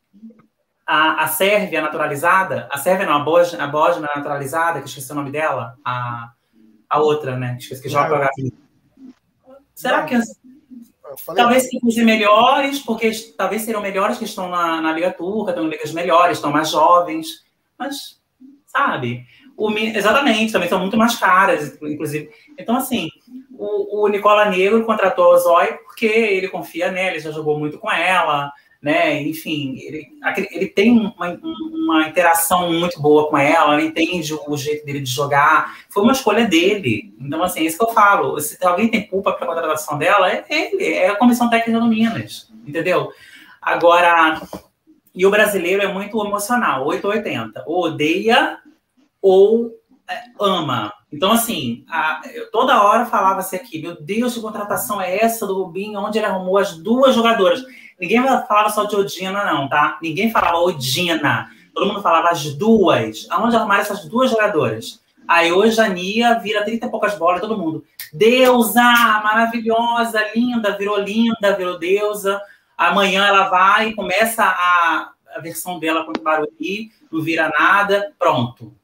[SPEAKER 8] a, a Sérvia naturalizada, a Sérvia não, a Bósnia, a Bósnia naturalizada, que esqueci o nome dela, a, a outra, né? Esqueci que joga para Será que talvez sejam melhores, porque talvez serão melhores que estão na, na Liga Turca, estão em ligas melhores, estão mais jovens, mas, sabe? O, exatamente, também são muito mais caras, inclusive. Então, assim, o, o Nicola Negro contratou a Zoe porque ele confia nela, ele já jogou muito com ela, né? Enfim, ele, ele tem uma, uma, interação muito boa com ela, ela entende o jeito dele de jogar. Foi uma escolha dele. Então, assim, é isso que eu falo. Se alguém tem culpa para a contratação dela, é ele, é a comissão técnica do Minas, entendeu? Agora, e o brasileiro é muito emocional, 880. Ou odeia ou é, ama. Então, assim, a, eu toda hora falava-se aqui, meu Deus, que contratação é essa do Rubinho, onde ele arrumou as duas jogadoras? Ninguém falava só de Odina, não, tá? Ninguém falava Odina. Todo mundo falava as duas. Aonde arrumaram essas duas jogadoras? Aí hoje a Nia vira 30 e poucas bolas, todo mundo. Deusa, maravilhosa, linda, virou linda, virou deusa. Amanhã ela vai começa a, a versão dela com o Barueri, não vira nada, pronto.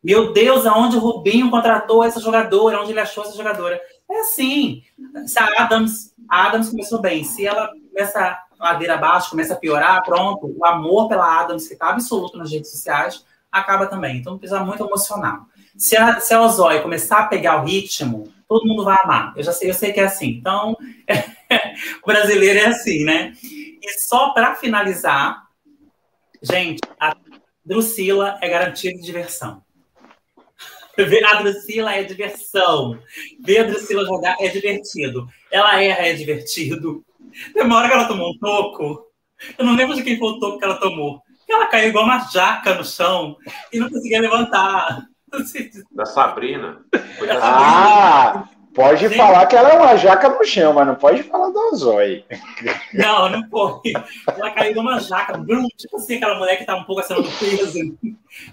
[SPEAKER 8] Meu Deus, aonde o Rubinho contratou essa jogadora, onde ele achou essa jogadora? É assim. Se a Adams, a Adams começou bem, se ela começa ladeira abaixo, começa a piorar, pronto, o amor pela Adams, que está absoluto nas redes sociais, acaba também. Então precisa muito emocional. Se a, se a Ozói começar a pegar o ritmo, todo mundo vai amar. Eu já sei, eu sei que é assim. Então, [LAUGHS] o brasileiro é assim, né? E só para finalizar, gente, a Drusila é garantia de diversão. [LAUGHS] Ver a Drusila é diversão. Ver a Drusila jogar é divertido. Ela erra, é divertido. Tem uma hora que ela tomou um toco. Eu não lembro de quem foi o toco que ela tomou. Ela caiu igual uma jaca no chão e não conseguia levantar. [LAUGHS]
[SPEAKER 7] Da Sabrina. Da
[SPEAKER 6] ah, pode Gente, falar que ela é uma jaca no chão, mas não pode falar do Zói.
[SPEAKER 8] Não, não pode. Ela caiu igual uma jaca. Tipo assim, aquela mulher que tá um pouco acima do peso.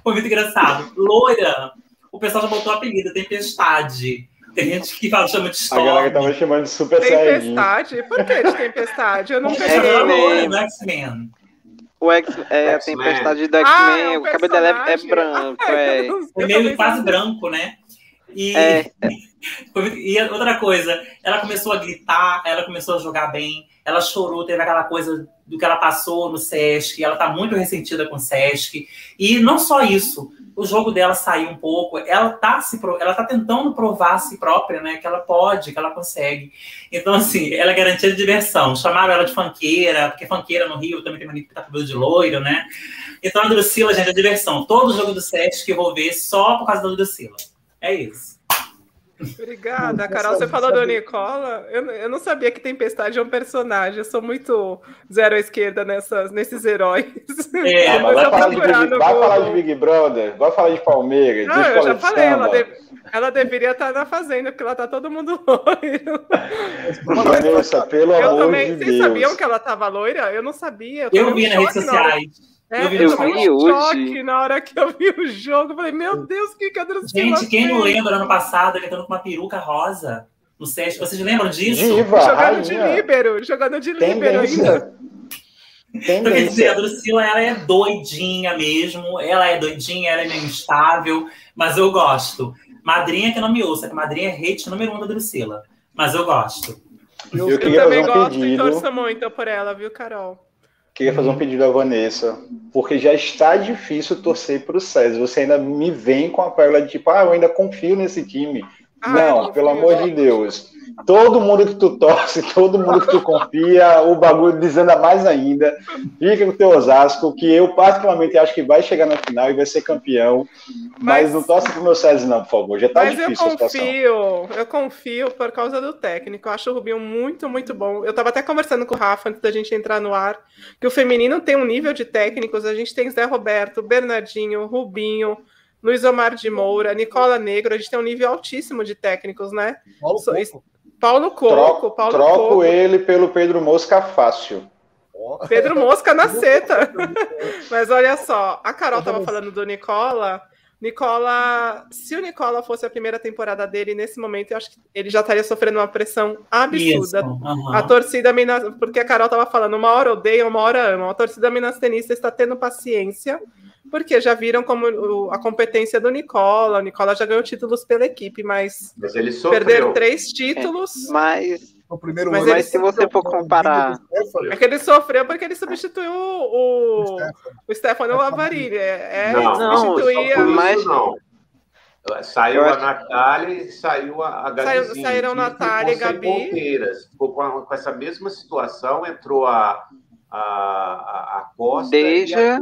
[SPEAKER 8] Foi muito engraçado. Loira. O pessoal já botou o apelido, Tempestade. Tem gente que fala, chama de Storm.
[SPEAKER 6] A galera tava chamando de Super
[SPEAKER 2] Tempestade? Por que de Tempestade? Eu não peguei. [LAUGHS]
[SPEAKER 8] É o X-Men.
[SPEAKER 5] O X, é a tempestade do X-Men, ah, é o cabelo dela é, é branco, é.
[SPEAKER 8] É meio quase branco, né? E, é. [LAUGHS] e outra coisa, ela começou a gritar, ela começou a jogar bem, ela chorou, teve aquela coisa do que ela passou no Sesc, ela tá muito ressentida com o Sesc. E não só isso, o jogo dela saiu um pouco, ela tá se ela tá tentando provar a si própria, né, que ela pode, que ela consegue. Então assim, ela é garantia de diversão. Chamaram ela de fanqueira, porque fanqueira no Rio também tem uma que tá cabelo de loiro, né? Então a Drusila, gente, é diversão. Todo jogo do Sesc eu vou ver só por causa da Drusila. É isso.
[SPEAKER 2] Obrigada, Carol. Você falou do Nicola. Eu, eu não sabia que Tempestade é um personagem. Eu sou muito zero à esquerda nessas, nesses heróis.
[SPEAKER 6] É, [LAUGHS] ah, vai, falar de, Big, vai falar de Big Brother, vai falar de Palmeiras. Não,
[SPEAKER 2] eu já falei, ela, de, ela, deveria estar na fazenda, porque ela tá todo mundo [LAUGHS] loiro.
[SPEAKER 6] Vanessa, pelo eu amor também, de
[SPEAKER 2] vocês
[SPEAKER 6] Deus.
[SPEAKER 2] Vocês sabiam que ela estava loira? Eu não sabia.
[SPEAKER 8] Eu, eu vi nas redes sociais.
[SPEAKER 2] É, eu vi, eu vi um choque na hora que eu vi o jogo. falei, meu Deus, o que que a Drusila
[SPEAKER 8] Gente, quem não lembra ano passado, ele entrando com uma peruca rosa no set? Vocês lembram disso?
[SPEAKER 6] Diva,
[SPEAKER 2] jogando rainha. de líbero, jogando de líbero ainda.
[SPEAKER 8] Então, quer dizer, a Drusila, ela é doidinha mesmo, ela é doidinha, ela é meio instável, mas eu gosto. Madrinha que não me ouça, que madrinha é hate número um da Drusila, mas eu gosto.
[SPEAKER 2] Eu, eu, eu também um gosto pedido. e torço muito por ela, viu, Carol?
[SPEAKER 6] Queria fazer um pedido à Vanessa, porque já está difícil torcer para o César. Você ainda me vem com a pérola de tipo, ah, eu ainda confio nesse time. Ah, não, pelo amor de Deus. Todo mundo que tu torce, [LAUGHS] todo mundo que tu confia, o bagulho desanda mais ainda. Fica com o teu Osasco, que eu particularmente acho que vai chegar na final e vai ser campeão. Mas, mas não torce pro meu César, não, por favor. Já tá mas difícil
[SPEAKER 2] eu confio, eu confio por causa do técnico. Eu acho o Rubinho muito, muito bom. Eu tava até conversando com o Rafa antes da gente entrar no ar, que o feminino tem um nível de técnicos. A gente tem Zé Roberto, Bernardinho, Rubinho. Luiz Omar de Moura, Nicola Negro, a gente tem um nível altíssimo de técnicos, né?
[SPEAKER 6] Paulo
[SPEAKER 2] Paulo Coco. Troco, Paulo
[SPEAKER 6] troco
[SPEAKER 2] Coco.
[SPEAKER 6] ele pelo Pedro Mosca fácil.
[SPEAKER 2] Pedro Mosca na seta. [LAUGHS] Mas olha só, a Carol estava falando do Nicola. Nicola, se o Nicola fosse a primeira temporada dele nesse momento, eu acho que ele já estaria sofrendo uma pressão absurda. Uhum. A torcida Minas, porque a Carol estava falando, uma hora odeia, uma hora ama. A torcida Minas Tenista está tendo paciência porque já viram como a competência do Nicola. O Nicola já ganhou títulos pela equipe, mas,
[SPEAKER 7] mas ele
[SPEAKER 2] perder três títulos.
[SPEAKER 5] É, mas
[SPEAKER 1] o primeiro
[SPEAKER 5] mas, mas se você for comparar.
[SPEAKER 2] É que ele sofreu porque ele substituiu o, o Stefano Lavarini. É,
[SPEAKER 7] é não, substituía. Não, mas... não. Saiu a Natália e saiu a Gabi.
[SPEAKER 2] Saíram Natália e Gabi.
[SPEAKER 7] Ficou com, com essa mesma situação, entrou a a, a, Costa
[SPEAKER 5] Deja.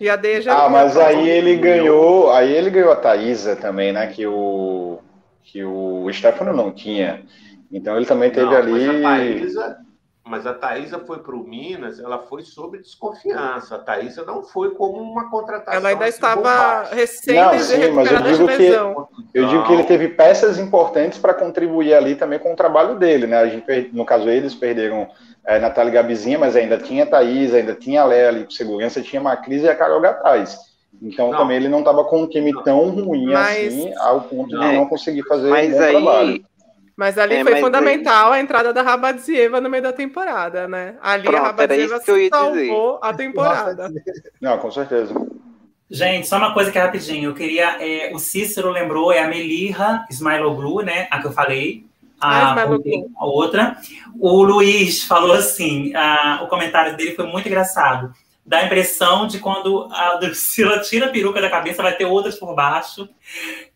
[SPEAKER 2] e a Deja.
[SPEAKER 6] Ah, mas aí ele ganhou, aí ele ganhou a Thaisa também, né? Que o que o Stefano não tinha. Então ele também teve não, ali.
[SPEAKER 7] Mas a Thaisa, mas a Thaisa foi para o Minas, ela foi sob desconfiança. A Thaisa não foi como uma contratação.
[SPEAKER 2] Ela ainda estava recém não,
[SPEAKER 6] sim, mas eu digo que eu digo que ele teve peças importantes para contribuir ali também com o trabalho dele, né? A gente, no caso eles perderam é, Natália Gabizinha, mas ainda tinha Thaís, ainda tinha a Léa ali com segurança, tinha a Macris e a Carol Gataz. Então não. também ele não estava com um time tão ruim mas... assim, ao ponto de não conseguir fazer mas um bom aí... trabalho.
[SPEAKER 2] Mas ali é, foi fundamental aí... a entrada da Rabadzieva no meio da temporada, né? Ali Pronto, a Rabadzieva salvou a temporada.
[SPEAKER 6] Não, com certeza.
[SPEAKER 8] Gente, só uma coisa que é rapidinho. Eu queria. É, o Cícero lembrou, é a Melirra Smiloglu, né? A que eu falei a, a outra. O Luiz falou assim: a, o comentário dele foi muito engraçado. Dá a impressão de quando a Drusila tira a peruca da cabeça, vai ter outras por baixo.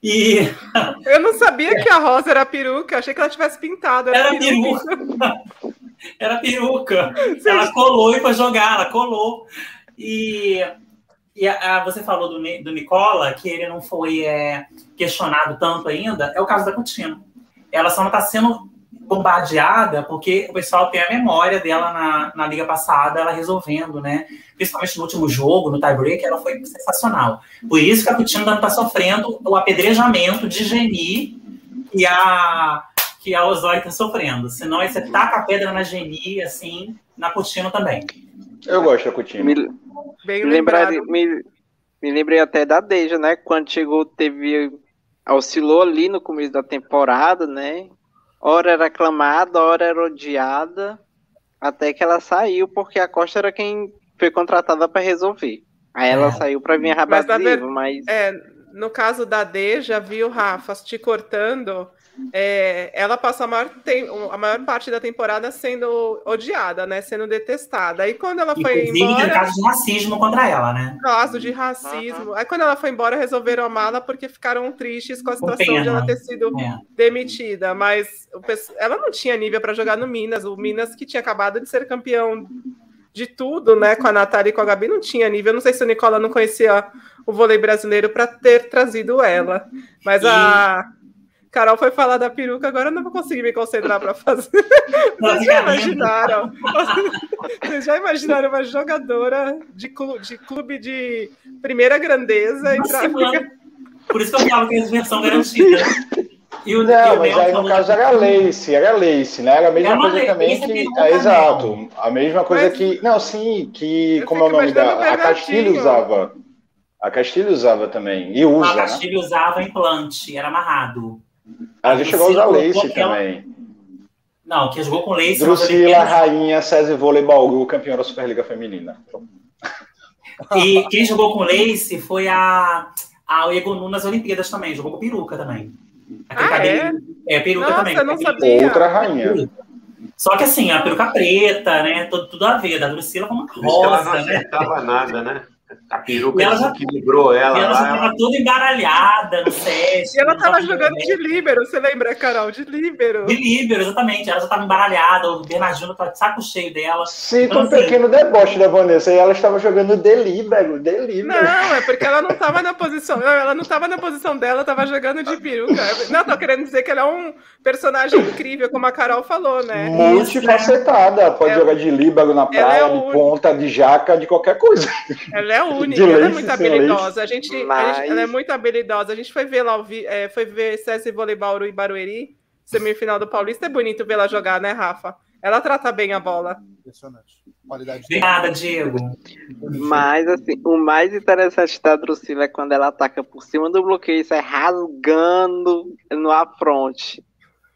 [SPEAKER 8] E. [LAUGHS]
[SPEAKER 2] Eu não sabia que a rosa era peruca, achei que ela tivesse pintado.
[SPEAKER 8] Era, era peruca. peruca. [LAUGHS] era peruca. Sim. Ela colou e foi jogar, ela colou. E e a, a, você falou do, do Nicola, que ele não foi é, questionado tanto ainda, é o caso da Coutinho ela só não está sendo bombardeada porque o pessoal tem a memória dela na, na liga passada, ela resolvendo, né? Principalmente no último jogo, no tie-break, ela foi sensacional. Por isso que a Coutinho não está sofrendo o apedrejamento de Geni que a, que a Osório está sofrendo. Senão você taca a pedra na Geni, assim, na Coutinho também.
[SPEAKER 6] Eu gosto da Coutinho.
[SPEAKER 5] Me, Bem me, me, me lembrei até da Deja, né? Quando chegou, teve oscilou ali no começo da temporada, né? Ora era aclamada, ora era odiada, até que ela saiu, porque a Costa era quem foi contratada para resolver. Aí ela é. saiu para vir a Rabaziva, mas,
[SPEAKER 2] mas... É, no caso da D, já viu, Rafa, te cortando, é, ela passa a maior, a maior parte da temporada sendo odiada, né? Sendo detestada. Aí quando ela foi
[SPEAKER 8] Inclusive,
[SPEAKER 2] embora.
[SPEAKER 8] tem caso de racismo contra ela, né?
[SPEAKER 2] Caso de racismo. Aí quando ela foi embora, resolveram amá-la porque ficaram tristes com a situação
[SPEAKER 8] pena.
[SPEAKER 2] de ela ter sido
[SPEAKER 8] É.
[SPEAKER 2] demitida. Mas o ela não tinha nível para jogar no Minas. O Minas, que tinha acabado de ser campeão de tudo, né? Com a Natália e com a Gabi, não tinha nível. Não sei se a Nicola não conhecia o vôlei brasileiro para ter trazido ela. Mas a. Carol foi falar da peruca, agora eu não vou conseguir me concentrar para [LAUGHS] fazer. Vocês já imaginaram? [LAUGHS] Vocês já imaginaram uma jogadora de clube de, clube de primeira grandeza
[SPEAKER 8] mano. Por isso que eu falo que é versão garantida. E o, e
[SPEAKER 6] Não,
[SPEAKER 8] o
[SPEAKER 6] mas aí no caso era Lace, era Lace, né? Era a mesma coisa também
[SPEAKER 8] esse
[SPEAKER 6] que. é, exato. A mesma coisa
[SPEAKER 2] Mas-
[SPEAKER 6] que. Não, sim, que. Como é o nome da. A Castilho usava. A Castilho usava também. E
[SPEAKER 8] A
[SPEAKER 6] usa, né?
[SPEAKER 8] Castilho usava implante, era amarrado.
[SPEAKER 6] Ela já chegou a usar Lace também.
[SPEAKER 8] Não, que jogou com lace.
[SPEAKER 6] Drusila. Rainha, César Vôlei Bauru, campeã da Superliga Feminina.
[SPEAKER 8] E quem jogou com lace foi a, a Egonu nas Olimpíadas também. Jogou com peruca também. Aquele
[SPEAKER 2] Ah,
[SPEAKER 8] cabelo- é? peruca
[SPEAKER 2] Nossa,
[SPEAKER 8] também.
[SPEAKER 2] eu não sabia.
[SPEAKER 6] Outra rainha.
[SPEAKER 8] Só que assim, a peruca preta, né? Tudo, tudo a ver. Da Drusila como
[SPEAKER 7] que ela não
[SPEAKER 8] rosa, né?
[SPEAKER 7] nada, né? A peruca
[SPEAKER 8] ela já-
[SPEAKER 7] desequilibrou
[SPEAKER 8] E
[SPEAKER 7] ela
[SPEAKER 8] ela já
[SPEAKER 7] lá.
[SPEAKER 8] tava toda embaralhada no set.
[SPEAKER 2] E ela
[SPEAKER 8] não
[SPEAKER 2] tava
[SPEAKER 8] tava
[SPEAKER 2] jogando de líbero, você lembra, Carol? De líbero.
[SPEAKER 8] De líbero, exatamente. Ela já tava embaralhada, o Bernardino tá de saco cheio dela.
[SPEAKER 6] Sinto
[SPEAKER 8] Então,
[SPEAKER 6] um
[SPEAKER 8] assim-
[SPEAKER 6] pequeno deboche da Vanessa. E ela estava jogando delíbero, delíbero.
[SPEAKER 2] Não, é porque ela não tava na posição. Ela não tava na posição dela, tava jogando de peruca. Não, tô querendo dizer que ela é um personagem incrível, como a Carol falou, né?
[SPEAKER 6] Multifacetada. Pode
[SPEAKER 2] É-
[SPEAKER 6] jogar de líbero na
[SPEAKER 2] ela
[SPEAKER 6] praia,
[SPEAKER 2] é
[SPEAKER 6] de ponta, de jaca, de qualquer coisa.
[SPEAKER 2] Ela é única,
[SPEAKER 6] De
[SPEAKER 2] ela é muito habilidosa. A gente, a
[SPEAKER 5] Mas-
[SPEAKER 2] gente- ela é muito habilidosa. A gente foi ver lá, o vi- é, foi ver CS Voleibol e Barueri, semifinal do Paulista. É bonito ver ela jogar, né, Rafa? Ela trata bem a bola.
[SPEAKER 1] Impressionante. Qualidade de
[SPEAKER 8] Obrigada, Diego.
[SPEAKER 5] Mas, assim, o mais interessante da Drusila é quando ela ataca por cima do bloqueio, sai rasgando no afronte.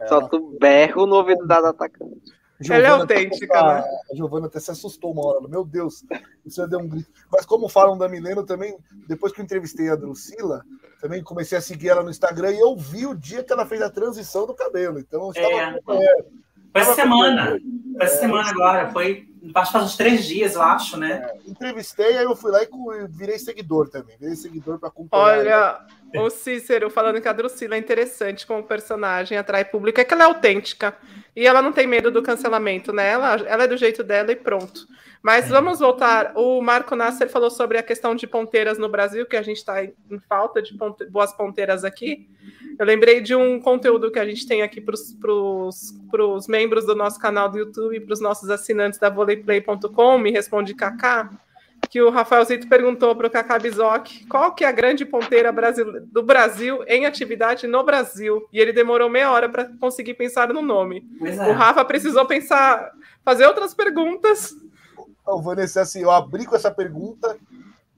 [SPEAKER 5] Solta o berro no ouvido das atacantes.
[SPEAKER 2] Ela é
[SPEAKER 1] Giovana
[SPEAKER 2] autêntica,
[SPEAKER 1] até-
[SPEAKER 2] né?
[SPEAKER 1] A Giovana até se assustou uma hora. Meu Deus, você deu um grito. Mas como falam da Milena também, depois que eu entrevistei a Drusila, também comecei a seguir ela no Instagram e eu vi o dia que ela fez a transição do cabelo. Então eu estava
[SPEAKER 8] É.
[SPEAKER 1] acompanhando.
[SPEAKER 8] Foi essa semana. Foi essa
[SPEAKER 1] É,
[SPEAKER 8] semana agora. Foi. Acho faz uns três dias, eu acho, né?
[SPEAKER 1] Entrevistei, aí eu fui lá e virei seguidor também. Virei seguidor para acompanhar.
[SPEAKER 2] Olha, o Cícero falando que a Drusila é interessante como personagem, atrai público, é que ela é autêntica. E ela não tem medo do cancelamento, né? Ela, ela é do jeito dela e pronto. Mas vamos voltar. O Marco Nasser falou sobre a questão de ponteiras no Brasil, que a gente está em falta de ponte- boas ponteiras aqui. Eu lembrei de um conteúdo que a gente tem aqui para os membros do nosso canal do YouTube, para os nossos assinantes da voleiplay.com, me responde Kaká, que o Rafael Zito perguntou para o Kaká Bizoc qual que é a grande ponteira brasile- do Brasil em atividade no Brasil. E ele demorou meia hora para conseguir pensar no nome.
[SPEAKER 8] Pois
[SPEAKER 2] O
[SPEAKER 8] é.
[SPEAKER 2] Rafa precisou pensar, fazer outras perguntas.
[SPEAKER 1] Então, Vanessa, assim, eu abri com essa pergunta,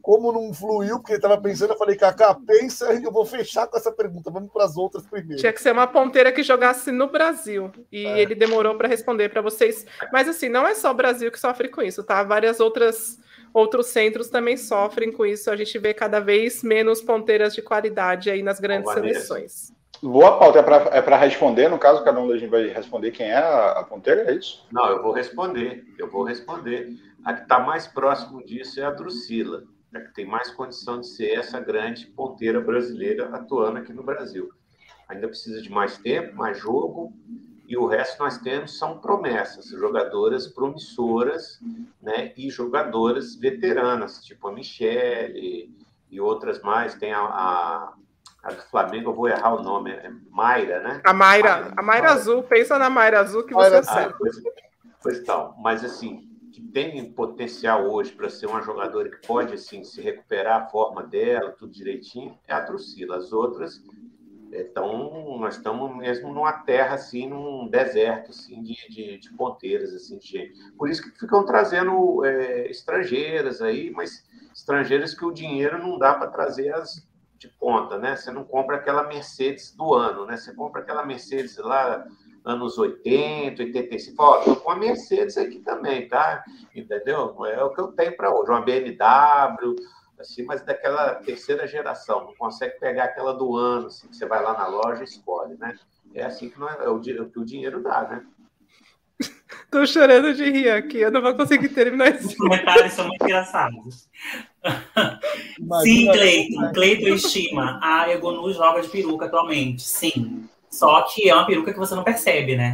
[SPEAKER 1] como não fluiu, porque ele estava pensando, eu falei, Kaká, pensa, eu vou fechar com essa pergunta, vamos para as outras primeiro.
[SPEAKER 2] Tinha que ser uma ponteira que jogasse no Brasil. E
[SPEAKER 1] É.
[SPEAKER 2] ele demorou para responder para vocês. Mas assim, não é só o Brasil que sofre com isso, tá? Várias outras outros centros também sofrem com isso. A gente vê cada vez menos ponteiras de qualidade aí nas grandes seleções.
[SPEAKER 6] Boa pauta. É para responder, no caso, cada um da gente vai responder quem é a, a ponteira, é isso?
[SPEAKER 7] Não, eu vou responder. Eu vou responder. A que está mais próximo disso é a Drusila, a que tem mais condição de ser essa grande ponteira brasileira atuando aqui no Brasil. Ainda precisa de mais tempo, mais jogo, e o resto nós temos são promessas, jogadoras promissoras, né, e jogadoras veteranas, tipo a Michele e outras mais. Tem a, a, a do Flamengo, eu vou errar o nome, é Mayra, né?
[SPEAKER 2] A Mayra, a Mayra Azul, pensa na Mayra Azul que você
[SPEAKER 1] Mayra
[SPEAKER 2] acerta.
[SPEAKER 7] Ah, pois, pois então, mas assim, que tem potencial hoje para ser uma jogadora que pode assim se recuperar a forma dela, tudo direitinho, é a Drusila. As outras então nós estamos mesmo numa terra assim, num deserto assim de, de, de ponteiras assim de gente. Por isso que ficam trazendo é, estrangeiras aí, mas estrangeiras que o dinheiro não dá para trazer as de ponta, né? Você não compra aquela Mercedes do ano, né? Você compra aquela Mercedes lá anos 80, 85. Ó, tô com a Mercedes aqui também, tá? Entendeu? É o que eu tenho para hoje. Uma BMW, assim, mas daquela terceira geração, não consegue pegar aquela do ano, assim, que você vai lá na loja e escolhe, né? É assim que, não é, é o, que o dinheiro dá, né? [LAUGHS]
[SPEAKER 2] Tô chorando de rir aqui, eu não vou conseguir terminar esse.
[SPEAKER 8] Os comentários são muito engraçados. Sim, Cleiton, Cleiton estima. A Egonu joga de peruca atualmente. Sim. Só que é uma peruca que você não percebe, né?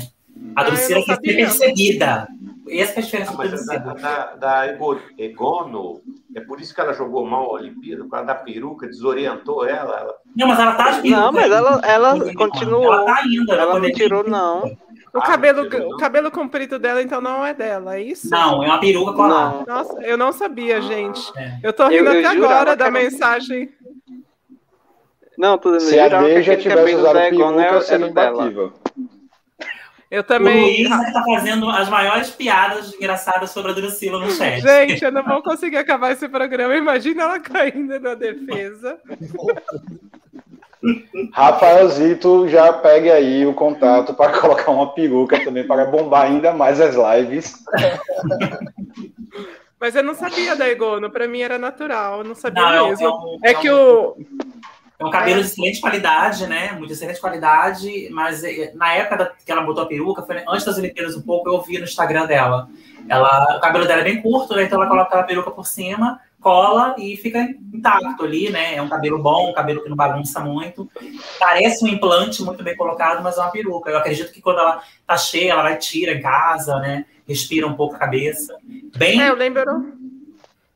[SPEAKER 8] A Drusila ah, quer ser perseguida. Essa é a diferença
[SPEAKER 7] ah, da, da, da Egono, é por isso que ela jogou mal a Olimpíada, por causa da peruca, desorientou ela. ela...
[SPEAKER 8] Não, mas ela tá
[SPEAKER 5] de Não, mas ela, ela continuou. Ela tá ainda. Ela não tirou, não.
[SPEAKER 2] O, ah, cabelo, o cabelo comprido dela, então, não é dela, é isso?
[SPEAKER 8] Não, é uma peruca colada.
[SPEAKER 2] Nossa, eu não sabia, gente. É. Eu tô rindo eu, eu até agora da mensagem.
[SPEAKER 5] Não, tudo
[SPEAKER 6] Se a D já tivesse usado peruca, é, seria imbatível.
[SPEAKER 2] Eu também.
[SPEAKER 8] O Luiz está fazendo as maiores piadas engraçadas sobre a Drusila no chat.
[SPEAKER 2] Gente, eu não vou conseguir acabar esse programa. Imagina ela caindo na defesa.
[SPEAKER 6] Rafaelzito, já pegue aí o contato para [LAUGHS] colocar uma peruca também para bombar ainda mais as lives.
[SPEAKER 2] Mas eu não sabia da Egono, para mim era natural, não sabia não, mesmo. É, um, é, é que o.
[SPEAKER 8] É um cabelo é. de excelente qualidade, né? Muito excelente qualidade, mas eh, na época que ela botou a peruca, foi antes das Olimpíadas um pouco, eu vi no Instagram dela. Ela, o cabelo dela é bem curto, né? Então ela coloca a peruca por cima cola e fica intacto ali, né? É um cabelo bom, um cabelo que não bagunça muito. Parece um implante muito bem colocado, mas é uma peruca. Eu acredito que quando ela tá cheia, ela vai tira em casa, né? Respira um pouco a cabeça. Bem.
[SPEAKER 2] É, eu lembro.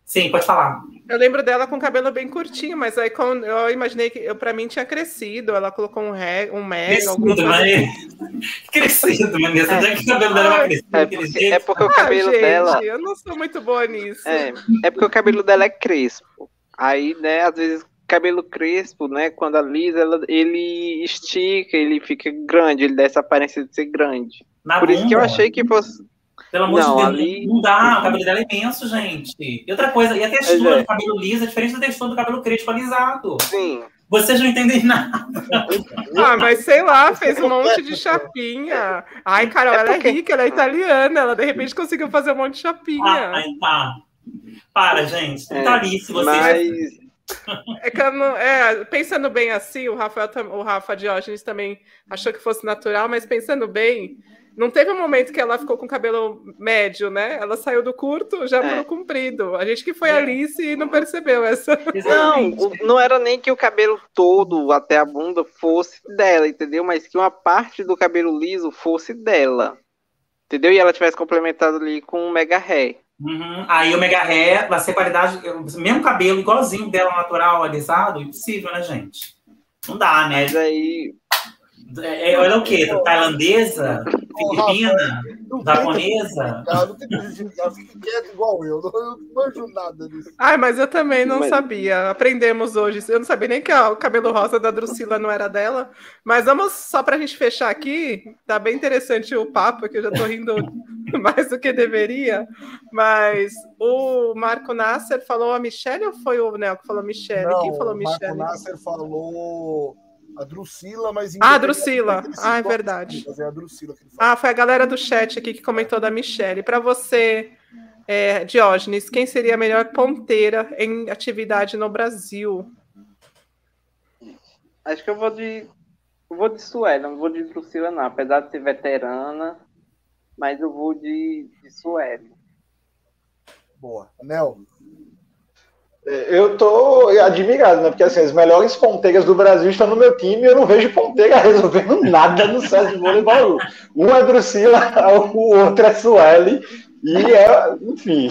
[SPEAKER 8] Sim, pode falar.
[SPEAKER 2] Eu lembro dela com cabelo bem curtinho, mas aí quando eu imaginei que eu, pra mim tinha crescido. Ela colocou um, ré, um mega.
[SPEAKER 8] Crescido, mas... [LAUGHS] crescido, Vanessa. É. que o cabelo dela vai crescer.
[SPEAKER 5] É porque, é porque o cabelo ah, gente, dela.
[SPEAKER 2] Eu não sou muito boa nisso.
[SPEAKER 5] É, é porque o cabelo dela é crespo. Aí, né, às vezes cabelo crespo, né? Quando alisa, ela, ele estica, ele fica grande, ele dá essa aparência de ser grande. Na Por bunda. isso que eu achei que fosse.
[SPEAKER 8] Pelo amor não, de Deus, ali... não dá. O cabelo dela é imenso, gente. E outra coisa, e a textura é. do cabelo liso é diferente da textura do cabelo crespo alisado.
[SPEAKER 5] Sim.
[SPEAKER 8] Vocês não entendem nada. [LAUGHS]
[SPEAKER 2] Ah, mas sei lá, fez um monte de chapinha. Ai, Carol, é ela é rica, ela é italiana. Ela de repente conseguiu fazer um monte de chapinha.
[SPEAKER 8] Ah, aí tá. Para, gente. É, tá ali, se vocês. Mas...
[SPEAKER 2] É que não, é, pensando bem assim, o Rafael, o Rafa Diógenes também achou que fosse natural, mas pensando bem, não teve um momento que ela ficou com cabelo médio, né? Ela saiu do curto já é. pro comprido. A gente que foi é. Alice e não percebeu essa.
[SPEAKER 5] Não, não era nem que o cabelo todo até a bunda fosse dela, entendeu? Mas que uma parte do cabelo liso fosse dela. Entendeu? E ela tivesse complementado ali com o mega ré.
[SPEAKER 8] Uhum. Aí o mega ré vai ser qualidade, mesmo cabelo igualzinho dela natural, alisado, impossível, né, gente? Não dá, né?
[SPEAKER 5] Mas aí
[SPEAKER 8] é, é, olha o quê? Tailandesa? Filipina? japonesa?
[SPEAKER 1] Não tem quieto igual eu. Não, manjo nada disso.
[SPEAKER 2] Ai, mas eu também não mas... sabia. Aprendemos hoje. Eu não sabia nem que o cabelo rosa da Drusila não era dela. Mas vamos, só pra gente fechar aqui, tá bem interessante o papo, que eu já tô rindo [LAUGHS] mais do que deveria. Mas o Marco Nasser falou a Michelle ou foi o Nel que falou Michelle?
[SPEAKER 1] Não,
[SPEAKER 2] Quem falou
[SPEAKER 1] Michelle? O Marco Nasser falou a Drusila, mas.
[SPEAKER 2] Ah, Drusila. Ah, é verdade.
[SPEAKER 1] É a Drusila
[SPEAKER 2] ah, foi a galera do chat aqui que comentou da Michelle. Para você, é, Diógenes, quem seria a melhor ponteira em atividade no Brasil?
[SPEAKER 5] Acho que eu vou de. Eu vou de Suela, não vou de Drusila, não. Apesar de ser veterana, mas eu vou de, de Suela.
[SPEAKER 1] Boa. Anel.
[SPEAKER 6] Eu tô admirado, né? Porque assim, as melhores ponteiras do Brasil estão no meu time e eu não vejo ponteira [LAUGHS] resolvendo nada no César Voleibol. Um é Drusila, [LAUGHS] o outro é Sueli, e é, enfim.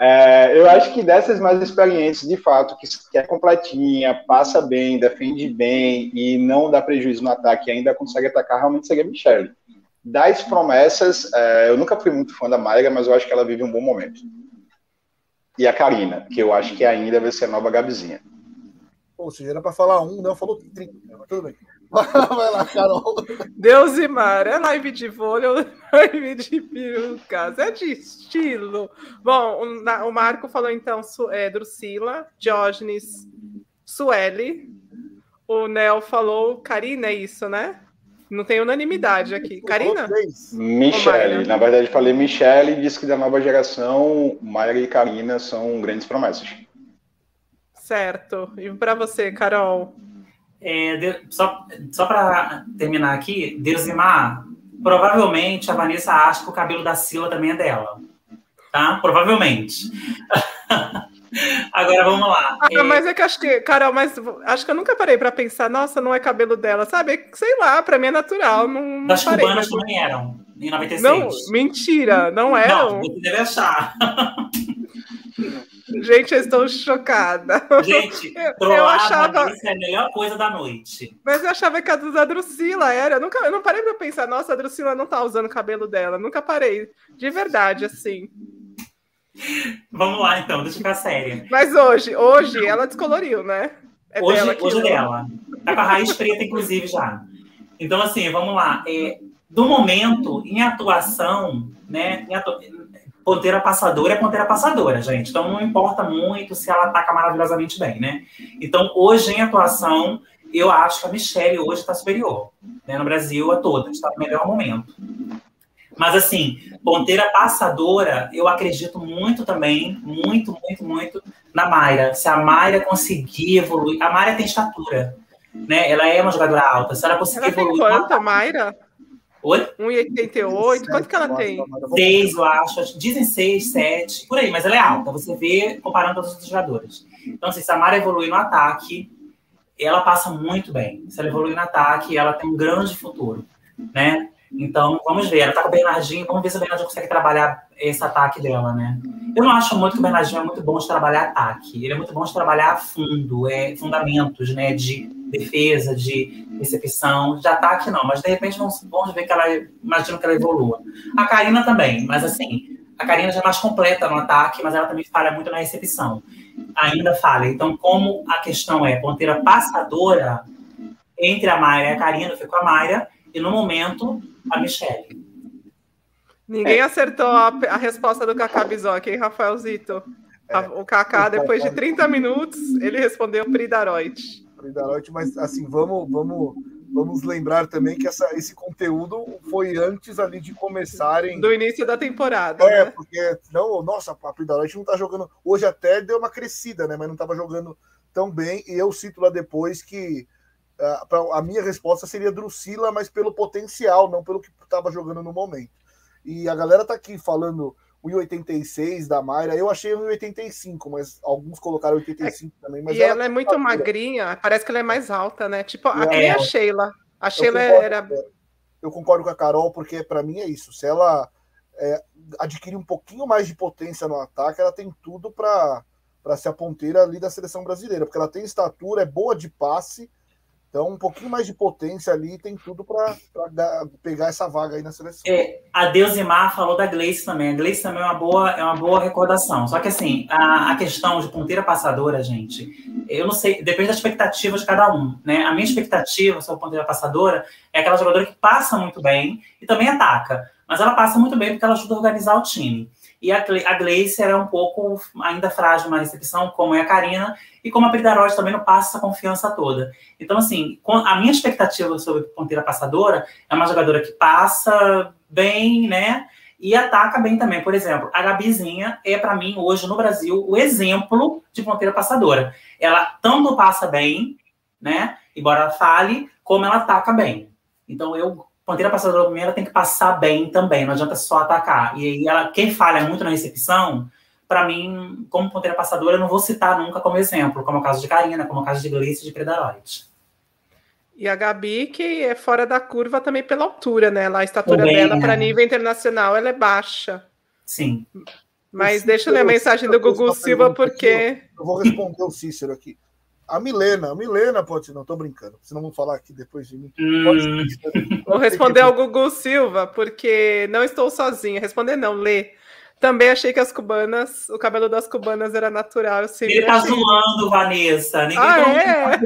[SPEAKER 6] É, eu acho que dessas mais experientes, de fato, que, é completinha, passa bem, defende bem e não dá prejuízo no ataque e ainda consegue atacar, realmente seria Michelle. Das promessas, é, eu nunca fui muito fã da Mayra, mas eu acho que ela vive um bom momento e a Karina, que eu acho que ainda vai ser a nova Gabizinha.
[SPEAKER 1] Ou seja, era para falar um, não falou 30, mas tudo bem. [LAUGHS] Vai lá, Carol.
[SPEAKER 2] Deus e Mar, é live de vôlei, [LAUGHS] live de perucas, é de estilo. Bom, o, Marco falou então é, Drusila, Diógenes, Sueli. O Nel falou Karina, é isso, né? Não tem unanimidade aqui. Karina?
[SPEAKER 6] Michele. Na verdade, falei Michele e disse que da nova geração, Mayra e Karina são grandes promessas.
[SPEAKER 2] Certo. E para você, Carol?
[SPEAKER 8] É, de, só só para terminar aqui, Deusimar, provavelmente a Vanessa acha que o cabelo da Sila também é dela. Tá? Provavelmente. [LAUGHS] Agora vamos lá.
[SPEAKER 2] Ah, é... Mas é que acho que, Carol, mas acho que eu nunca parei para pensar, nossa, não é cabelo dela, sabe? Sei lá, para mim é natural. Não,
[SPEAKER 8] Das
[SPEAKER 2] parei,
[SPEAKER 8] cubanas mas... também eram, em 96.
[SPEAKER 2] Não, mentira, não eram.
[SPEAKER 8] Não, você deve achar.
[SPEAKER 2] Gente, eu estou chocada.
[SPEAKER 8] Gente, [LAUGHS] eu, eu achava isso é a melhor coisa da noite.
[SPEAKER 2] Mas eu achava que a da Drusila era. Eu, nunca, eu não parei para pensar, nossa, a Drusila não tá usando o cabelo dela. Nunca parei. De verdade, assim.
[SPEAKER 8] Vamos lá, então, deixa eu ficar séria.
[SPEAKER 2] Mas hoje, hoje ela descoloriu, né?
[SPEAKER 8] É hoje, dela hoje é dela. Tá com a raiz preta, inclusive, já. Então, assim, vamos lá. É, do momento, em atuação, né? Em atu... Ponteira passadora é ponteira passadora, gente. Então não importa muito se ela ataca maravilhosamente bem, né? Então, hoje, em atuação, eu acho que a Michelle hoje está superior. Né? No Brasil, a todas, está no melhor momento. Mas, assim, ponteira passadora, eu acredito muito também, muito, muito, muito na Mayra. Se a Mayra conseguir evoluir, a Mayra tem estatura, né? Ela é uma jogadora alta. Se ela conseguir
[SPEAKER 2] ela
[SPEAKER 8] evoluir.
[SPEAKER 2] Tem quanto, a Mayra?
[SPEAKER 8] Oi?
[SPEAKER 2] 1,88. Quanto que ela tem?
[SPEAKER 8] 6, eu acho. Dizem 6, 7, por aí, mas ela é alta. Você vê comparando com as outras jogadoras. Então, assim, se a Mayra evoluir no ataque, ela passa muito bem. Se ela evoluir no ataque, ela tem um grande futuro, né? Então, vamos ver. Ela tá com o Bernardinho, vamos ver se o Bernardinho consegue trabalhar esse ataque dela, né? Eu não acho muito que o Bernardinho é muito bom de trabalhar ataque. Ele é muito bom de trabalhar fundo, é, fundamentos, né? De defesa, de recepção, de ataque não. Mas, de repente, vamos, vamos ver que ela, imagino que ela evolua. A Karina também, mas assim, a Karina já é mais completa no ataque, mas ela também falha muito na recepção. Ainda falha. Então, como a questão é ponteira passadora entre a Mayra e a Karina, eu fico com a Mayra, e no momento a Michelle.
[SPEAKER 2] Ninguém é. acertou a, a, resposta do Kaká Bizoc, hein, Rafaelzito? É. O Kaká, depois de 30 minutos, ele respondeu Pridaroit.
[SPEAKER 1] Pridaroit, mas assim, vamos, vamos, vamos lembrar também que essa, esse conteúdo foi antes ali de começarem.
[SPEAKER 2] Do início da temporada.
[SPEAKER 1] É,
[SPEAKER 2] né?
[SPEAKER 1] porque, não, nossa, a Pridaroit não tá jogando. Hoje até deu uma crescida, né? Mas não tava jogando tão bem. E eu cito lá depois que a minha resposta seria Drusila, mas pelo potencial, não pelo que estava jogando no momento. E a galera tá aqui falando 1,86 da Mayra. Eu achei 1,85, mas alguns colocaram 85 é, também. Mas
[SPEAKER 2] e ela, ela é muito altura. magrinha, parece que ela é mais alta, né? Tipo, é, nem a Sheila. A Sheila concordo, era.
[SPEAKER 1] Eu concordo com a Carol, porque para mim é isso. Se ela é, adquirir um pouquinho mais de potência no ataque, ela tem tudo para ser a ponteira ali da seleção brasileira, porque ela tem estatura, é boa de passe então, um pouquinho mais de potência ali tem tudo para pegar essa vaga aí na seleção.
[SPEAKER 8] É, a Deusimar falou da Gleice também. A Gleice também é uma boa, é uma boa recordação. Só que, assim, a, a, questão de ponteira passadora, gente, eu não sei, depende da expectativa de cada um. Né? A minha expectativa sobre ponteira passadora é aquela jogadora que passa muito bem e também ataca. Mas ela passa muito bem porque ela ajuda a organizar o time. E a, a Gleice era um pouco ainda frágil na recepção, como é a Karina, e como a Pridarote também não passa essa confiança toda. Então, assim, a minha expectativa sobre ponteira passadora é uma jogadora que passa bem, né? E ataca bem também. Por exemplo, a Gabizinha é, para mim, hoje no Brasil, o exemplo de ponteira passadora. Ela tanto passa bem, né? Embora ela fale, como ela ataca bem. Então, eu ponteira passadora primeiro tem que passar bem também, não adianta só atacar. E ela, quem falha muito na recepção, para mim, como ponteira passadora, eu não vou citar nunca como exemplo, como é o caso de Karina, como é o caso de Gleice de Predaroid.
[SPEAKER 2] E a Gabi, que é fora da curva também pela altura, né? a estatura também, dela, para nível internacional, ela é baixa.
[SPEAKER 8] Sim.
[SPEAKER 2] Mas deixa eu ler a mensagem do Gugu Silva, porque.
[SPEAKER 1] Eu vou responder o Cícero aqui. A Milena, a Milena pode não, tô brincando, senão vão falar aqui depois de mim.
[SPEAKER 2] Hum. Vou responder ao Gugu Silva, porque não estou sozinha. Responder não, lê. Também achei que as cubanas, o cabelo das cubanas era natural.
[SPEAKER 8] Ele tá achei... zoando, Vanessa. Ninguém
[SPEAKER 2] ah, é?
[SPEAKER 8] é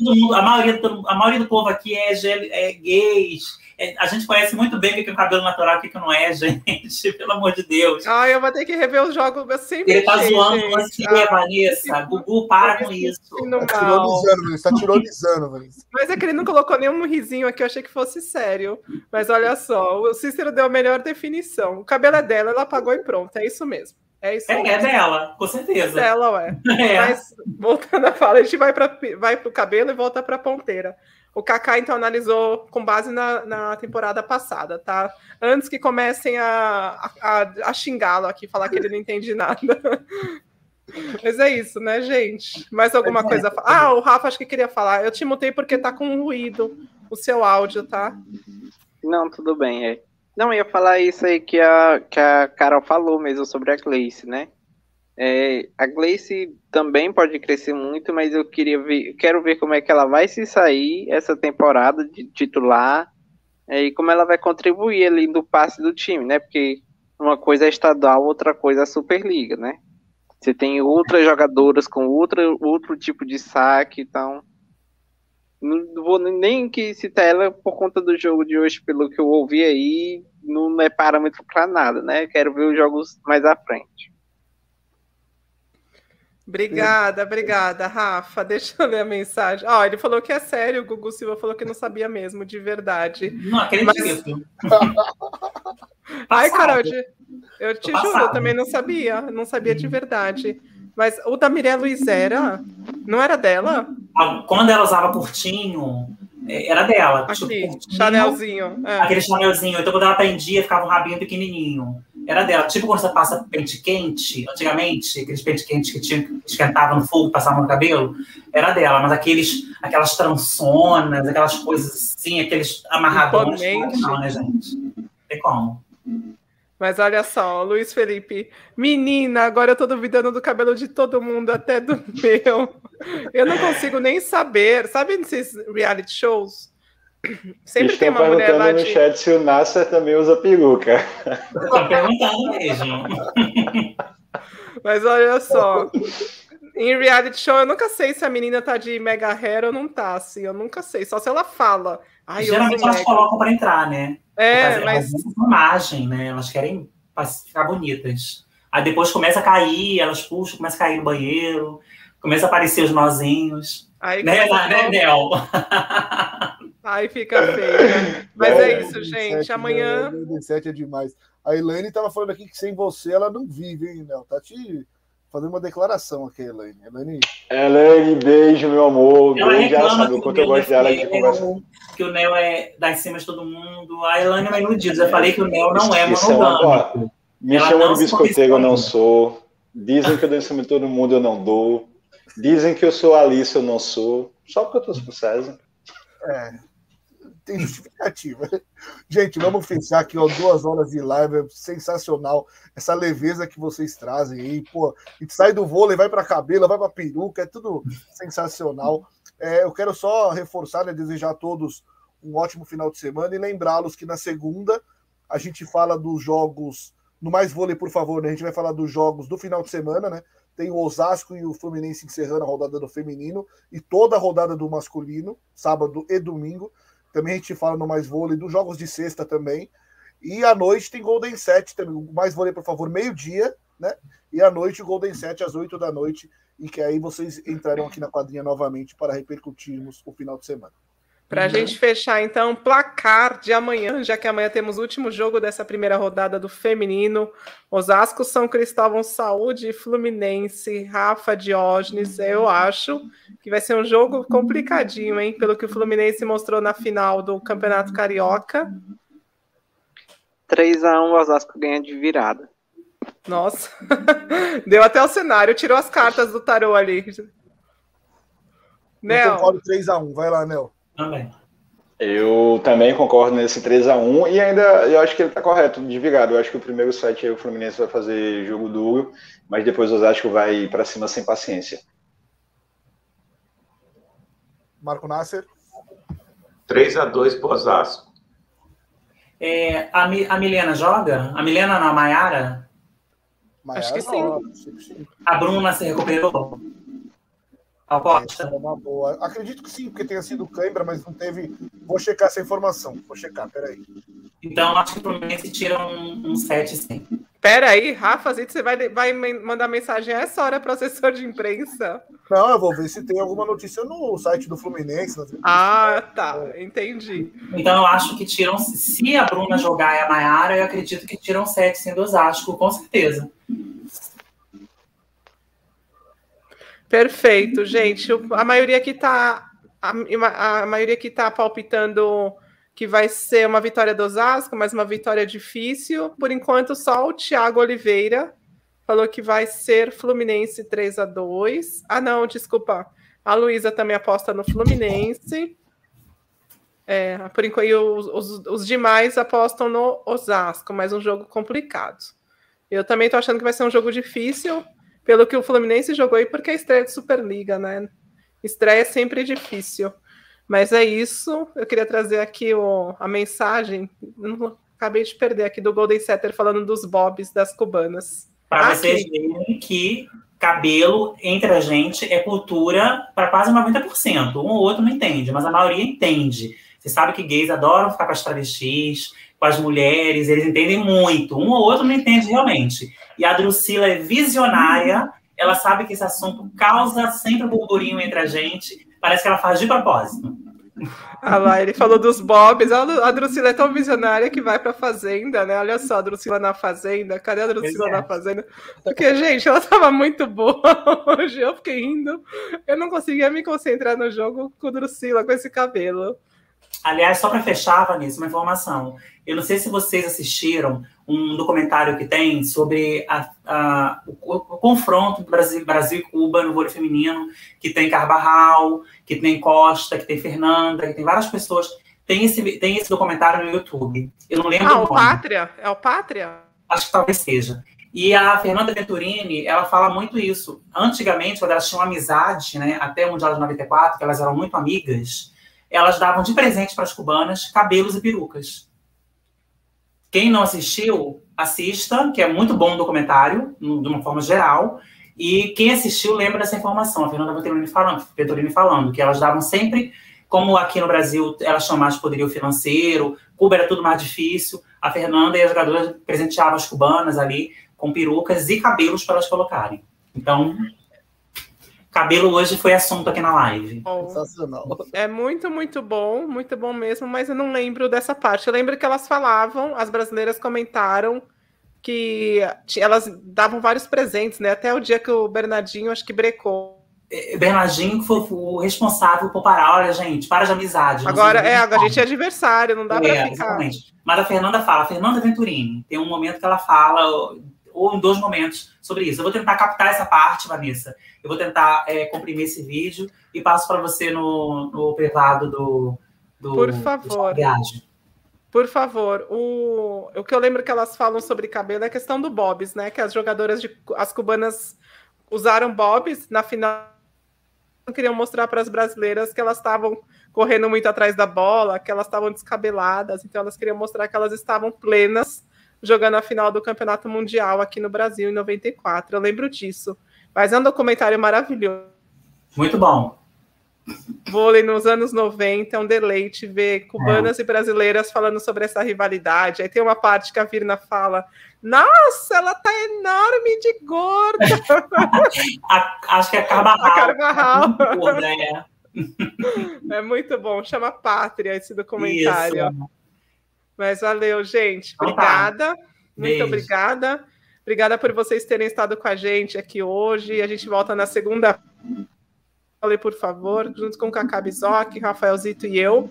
[SPEAKER 8] mundo, a, maioria, a maioria do povo aqui é, é gays, a gente conhece muito bem o que é o cabelo natural e o que não é, [LAUGHS] gente. Pelo amor de Deus.
[SPEAKER 2] Ah, eu vou ter que rever os jogos. Eu sempre
[SPEAKER 8] Ele tá achei, zoando gente. você, ah, Vanessa. Gugu, para com isso.
[SPEAKER 1] Tá tironizando, está [LAUGHS] tironizando, Vanessa.
[SPEAKER 2] Mas é que ele não colocou nenhum risinho aqui, eu achei que fosse sério. Mas olha só, o Cícero deu a melhor definição. O cabelo é dela, ela apagou e pronto. É isso mesmo. É isso.
[SPEAKER 8] É, é dela, com certeza.
[SPEAKER 2] É dela, ué. [LAUGHS] É. Mas, voltando a fala, a gente vai para vai o cabelo e volta para a ponteira. O Kaká, então, analisou com base na, na temporada passada, tá? Antes que comecem a, a, a xingá-lo aqui, falar que ele não entende nada. [LAUGHS] Mas é isso, né, gente? Mais alguma é, coisa? Ah, o Rafa acho que queria falar. Eu te mutei porque tá com ruído o seu áudio, tá?
[SPEAKER 5] Não, tudo bem, é. Não, ia falar isso aí que a, que a Carol falou mesmo sobre a Gleice, né? É, a Gleice também pode crescer muito, mas eu queria ver, quero ver como é que ela vai se sair essa temporada de titular é, e como ela vai contribuir ali no passe do time, né? Porque uma coisa é estadual, outra coisa é a Superliga, né? Você tem outras jogadoras com outra, outro tipo de saque, então não vou nem que citar ela por conta do jogo de hoje, pelo que eu ouvi aí, não é parâmetro para nada, né? Quero ver os jogos mais à frente.
[SPEAKER 2] Obrigada, obrigada, Rafa. Deixa eu ler a mensagem. Ó, oh, ele falou que é sério, o Gugu Silva falou que não sabia mesmo, de verdade.
[SPEAKER 8] Não acredito. Mas...
[SPEAKER 2] Ai, Carol, eu te, juro, eu também não sabia, não sabia de verdade. Mas o da Mirella Luiz era? Não era dela?
[SPEAKER 8] Quando ela usava curtinho, é, era dela.
[SPEAKER 2] Aqui, tipo, Chanelzinho.
[SPEAKER 8] É. Aquele chanelzinho. Então, quando ela prendia, ficava um rabinho pequenininho. Era dela. Tipo quando você passa pente quente, antigamente, aqueles pente quentes que tinha, esquentava no fogo, passava no cabelo, era dela. Mas aqueles, aquelas trançonas, aquelas coisas assim, aqueles amarradões, não, né, gente? Não tem como.
[SPEAKER 2] Mas olha só, Luiz Felipe, menina, agora eu tô duvidando do cabelo de todo mundo, até do [LAUGHS] meu. Eu não consigo nem saber. Sabe nesses reality shows?
[SPEAKER 6] Sempre Estão tem uma mulher lá de... no chat se o Nasser também usa peruca.
[SPEAKER 8] Estou perguntando mesmo. [LAUGHS]
[SPEAKER 2] Mas olha só, em reality show eu nunca sei se a menina tá de mega hair ou não tá, assim, eu nunca sei, só se ela fala.
[SPEAKER 8] Ai, Geralmente elas colocam para entrar, né?
[SPEAKER 2] É, mas.
[SPEAKER 8] imagem, né? Elas querem ficar bonitas. Aí depois começa a cair, elas puxam, começa a cair no banheiro, começa a aparecer os nozinhos. Aí né, né, Nel? [LAUGHS]
[SPEAKER 2] Aí fica feio, né? Mas é, é isso, gente. Amanhã.
[SPEAKER 1] 17 é demais. A Elaine tava falando aqui que sem você ela não vive, hein, Nel? Tá te fazendo uma declaração aqui, Elaine. Elaine,
[SPEAKER 6] Elaine beijo, meu amor. Beijo, ela sabe o quanto eu gosto dela de conversa.
[SPEAKER 8] Que o Nel é das cima de todo mundo. A Elaine é uma iludida. Eu falei que o Nel não é monogâmico.
[SPEAKER 6] Me chama de biscoiteiro, eu não sou. Dizem que eu dou em cima de todo mundo, eu não dou. Dizem que eu sou Alice, eu não sou. Só porque eu tô com César.
[SPEAKER 1] É, tem justificativa. Gente, vamos fechar aqui, ó, duas horas de live, é sensacional. Essa leveza que vocês trazem aí, pô, sai do vôlei, vai para cabelo, vai para peruca, é tudo sensacional. É, eu quero só reforçar, né, desejar a todos um ótimo final de semana e lembrá-los que na segunda a gente fala dos jogos, no Mais Vôlei, por favor, né, a gente vai falar dos jogos do final de semana, né, tem o Osasco e o Fluminense encerrando a rodada do feminino e toda a rodada do masculino, sábado e domingo. Também a gente fala no Mais Vôlei dos jogos de sexta também. E à noite tem Golden 7 também. Mais Vôlei, por favor, meio-dia, né? E à noite o Golden 7 às 8 da noite. E que aí vocês entrarão aqui na quadrinha novamente para repercutirmos o final de semana.
[SPEAKER 2] Para a uhum. gente fechar, então, placar de amanhã, já que amanhã temos o último jogo dessa primeira rodada do feminino. Osasco, São Cristóvão, Saúde e Fluminense, Rafa Diógenes. Eu acho que vai ser um jogo complicadinho, hein? Pelo que o Fluminense mostrou na final do Campeonato Carioca.
[SPEAKER 5] 3x1, Osasco ganha de virada.
[SPEAKER 2] Nossa, [LAUGHS] deu até o cenário, tirou as cartas do tarô ali.
[SPEAKER 1] Nel. Eu concordo 3x1, vai lá, Nel.
[SPEAKER 8] Também.
[SPEAKER 6] Eu também concordo nesse 3 a 1 e ainda eu acho que ele está correto de virado. Eu acho que o primeiro set aí o Fluminense vai fazer jogo duro, mas depois o Osasco vai para cima sem paciência.
[SPEAKER 1] Marco Nasser.
[SPEAKER 7] 3 a 2 para Osasco.
[SPEAKER 8] É, a, a Milena joga? A Milena na Maiara?
[SPEAKER 2] Acho que sim.
[SPEAKER 8] A Bruna se recuperou? Aposta.
[SPEAKER 1] É uma boa. Acredito que sim, porque tenha sido cãibra, mas não teve. Vou checar essa informação. Vou checar, peraí.
[SPEAKER 8] Então, acho que o Fluminense tira um, um 7, sim.
[SPEAKER 2] Peraí, Rafa, você vai, vai mandar mensagem a essa hora assessor de imprensa?
[SPEAKER 1] Não, eu vou ver se tem alguma notícia no site do Fluminense.
[SPEAKER 2] Ah, tá. Entendi.
[SPEAKER 8] Então, eu acho que tiram. Se a Bruna jogar e a Maiara, eu acredito que tiram 7 sendo Osasco, com certeza.
[SPEAKER 2] Perfeito, gente. A maioria que está a, a, maioria que está palpitando que vai ser uma vitória do Osasco, mas uma vitória difícil. Por enquanto, só o Thiago Oliveira falou que vai ser Fluminense 3 a 2 Ah, não, desculpa. A Luísa também aposta no Fluminense. É, por enquanto, os, os, os, demais apostam no Osasco, mas um jogo complicado. Eu também estou achando que vai ser um jogo difícil, pelo que o Fluminense jogou aí, porque é estreia de Superliga, né? Estreia é sempre difícil. Mas é isso. Eu queria trazer aqui o, a mensagem. Acabei de perder aqui do Golden Setter falando dos bobs das cubanas.
[SPEAKER 8] Para vocês verem que cabelo entre a gente é cultura para quase 90%. Um ou outro não entende, mas a maioria entende. Você sabe que gays adoram ficar com as travestis, com as mulheres, eles entendem muito. Um ou outro não entende realmente. E a Drusila é visionária, ela sabe que esse assunto causa sempre burburinho entre a gente. Parece que ela faz de propósito.
[SPEAKER 2] Ah lá, ele falou dos bobs. A Drusila é tão visionária que vai pra fazenda, né? Olha só, a Drusila na fazenda. Cadê a Drusila é. na fazenda? Porque, gente, ela tava muito boa [LAUGHS] hoje. Eu fiquei rindo. Eu não conseguia me concentrar no jogo com a Drusila, com esse cabelo.
[SPEAKER 8] Aliás, só para fechar, Vanessa, uma informação. Eu não sei se vocês assistiram um documentário que tem sobre a, a, o, o, confronto Brasil, Brasil e Cuba no vôlei feminino, que tem Carbarral, que tem Costa, que tem Fernanda, que tem várias pessoas. Tem esse, tem esse documentário no YouTube. Eu não lembro.
[SPEAKER 2] Ah, o, o Pátria? É o Pátria?
[SPEAKER 8] Acho que talvez seja. E a Fernanda Venturini, ela fala muito isso. Antigamente, quando elas tinham amizade, né, até o Mundial de 94, que elas eram muito amigas, elas davam de presente para as cubanas cabelos e perucas. Quem não assistiu, assista, que é muito bom o documentário, de uma forma geral. E quem assistiu lembra dessa informação, a Fernanda Venturini falando, falando que elas davam sempre, como aqui no Brasil elas tinham mais poderio financeiro, Cuba era tudo mais difícil, a Fernanda e as jogadoras presenteavam as cubanas ali com perucas e cabelos para elas colocarem. Então, Cabelo hoje foi assunto aqui na live.
[SPEAKER 2] Sensacional. É muito, muito bom, muito bom mesmo, mas eu não lembro dessa parte. Eu lembro que elas falavam, as brasileiras comentaram que elas davam vários presentes, né? Até o dia que o Bernardinho, acho que brecou.
[SPEAKER 8] É, Bernardinho foi o responsável por parar. Olha, gente, para de amizade.
[SPEAKER 2] Agora, é, a gente é adversário, não dá é, para ficar. Exatamente.
[SPEAKER 8] Mas a Fernanda fala, a Fernanda Venturini, tem um momento que ela fala ou em dois momentos sobre isso. Eu vou tentar captar essa parte, Vanessa. Eu vou tentar é, comprimir esse vídeo e passo para você no, no privado do, do
[SPEAKER 2] Por favor.
[SPEAKER 8] viagem.
[SPEAKER 2] Por favor, o, o que eu lembro que elas falam sobre cabelo é a questão do bobs, né? Que as jogadoras de as cubanas usaram bobs na final queriam mostrar para as brasileiras que elas estavam correndo muito atrás da bola, que elas estavam descabeladas, então elas queriam mostrar que elas estavam plenas jogando a final do Campeonato Mundial aqui no Brasil em 94. Eu lembro disso. Mas é um documentário maravilhoso.
[SPEAKER 8] Muito bom.
[SPEAKER 2] Vôlei nos anos 90, é um deleite ver cubanas é. e brasileiras falando sobre essa rivalidade. Aí tem uma parte que a Virna fala: Nossa, ela tá enorme de gorda. [LAUGHS]
[SPEAKER 8] a, acho que é a Carvajal. A
[SPEAKER 2] Carvajal. É. [LAUGHS] é muito bom, chama Pátria esse documentário. Isso. Mas valeu, gente. Então tá. Obrigada. Muito Beijo. obrigada. Obrigada por vocês terem estado com a gente aqui hoje. A gente volta na segunda. Falei, por favor, junto com o Cacá Bizoc, Rafaelzito e eu.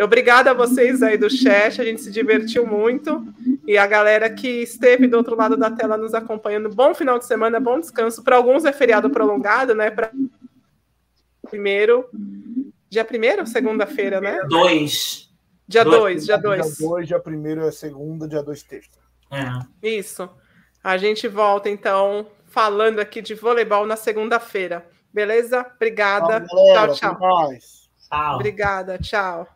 [SPEAKER 2] Obrigada a vocês aí do chat, a gente se divertiu muito. E a galera que esteve do outro lado da tela nos acompanhando. Bom final de semana, bom descanso. Para alguns é feriado prolongado, né? Para primeiro. Dia primeiro, segunda-feira, né?
[SPEAKER 8] Dois.
[SPEAKER 2] Dia 2, dia 2.
[SPEAKER 1] Dia 2, dia 1 é segunda, dia 2 terça.
[SPEAKER 8] É.
[SPEAKER 2] Isso. A gente volta, então, falando aqui de voleibol na segunda-feira. Beleza? Obrigada.
[SPEAKER 1] Tchau, galera, tchau, tchau.
[SPEAKER 8] Tchau.
[SPEAKER 2] Obrigada, tchau.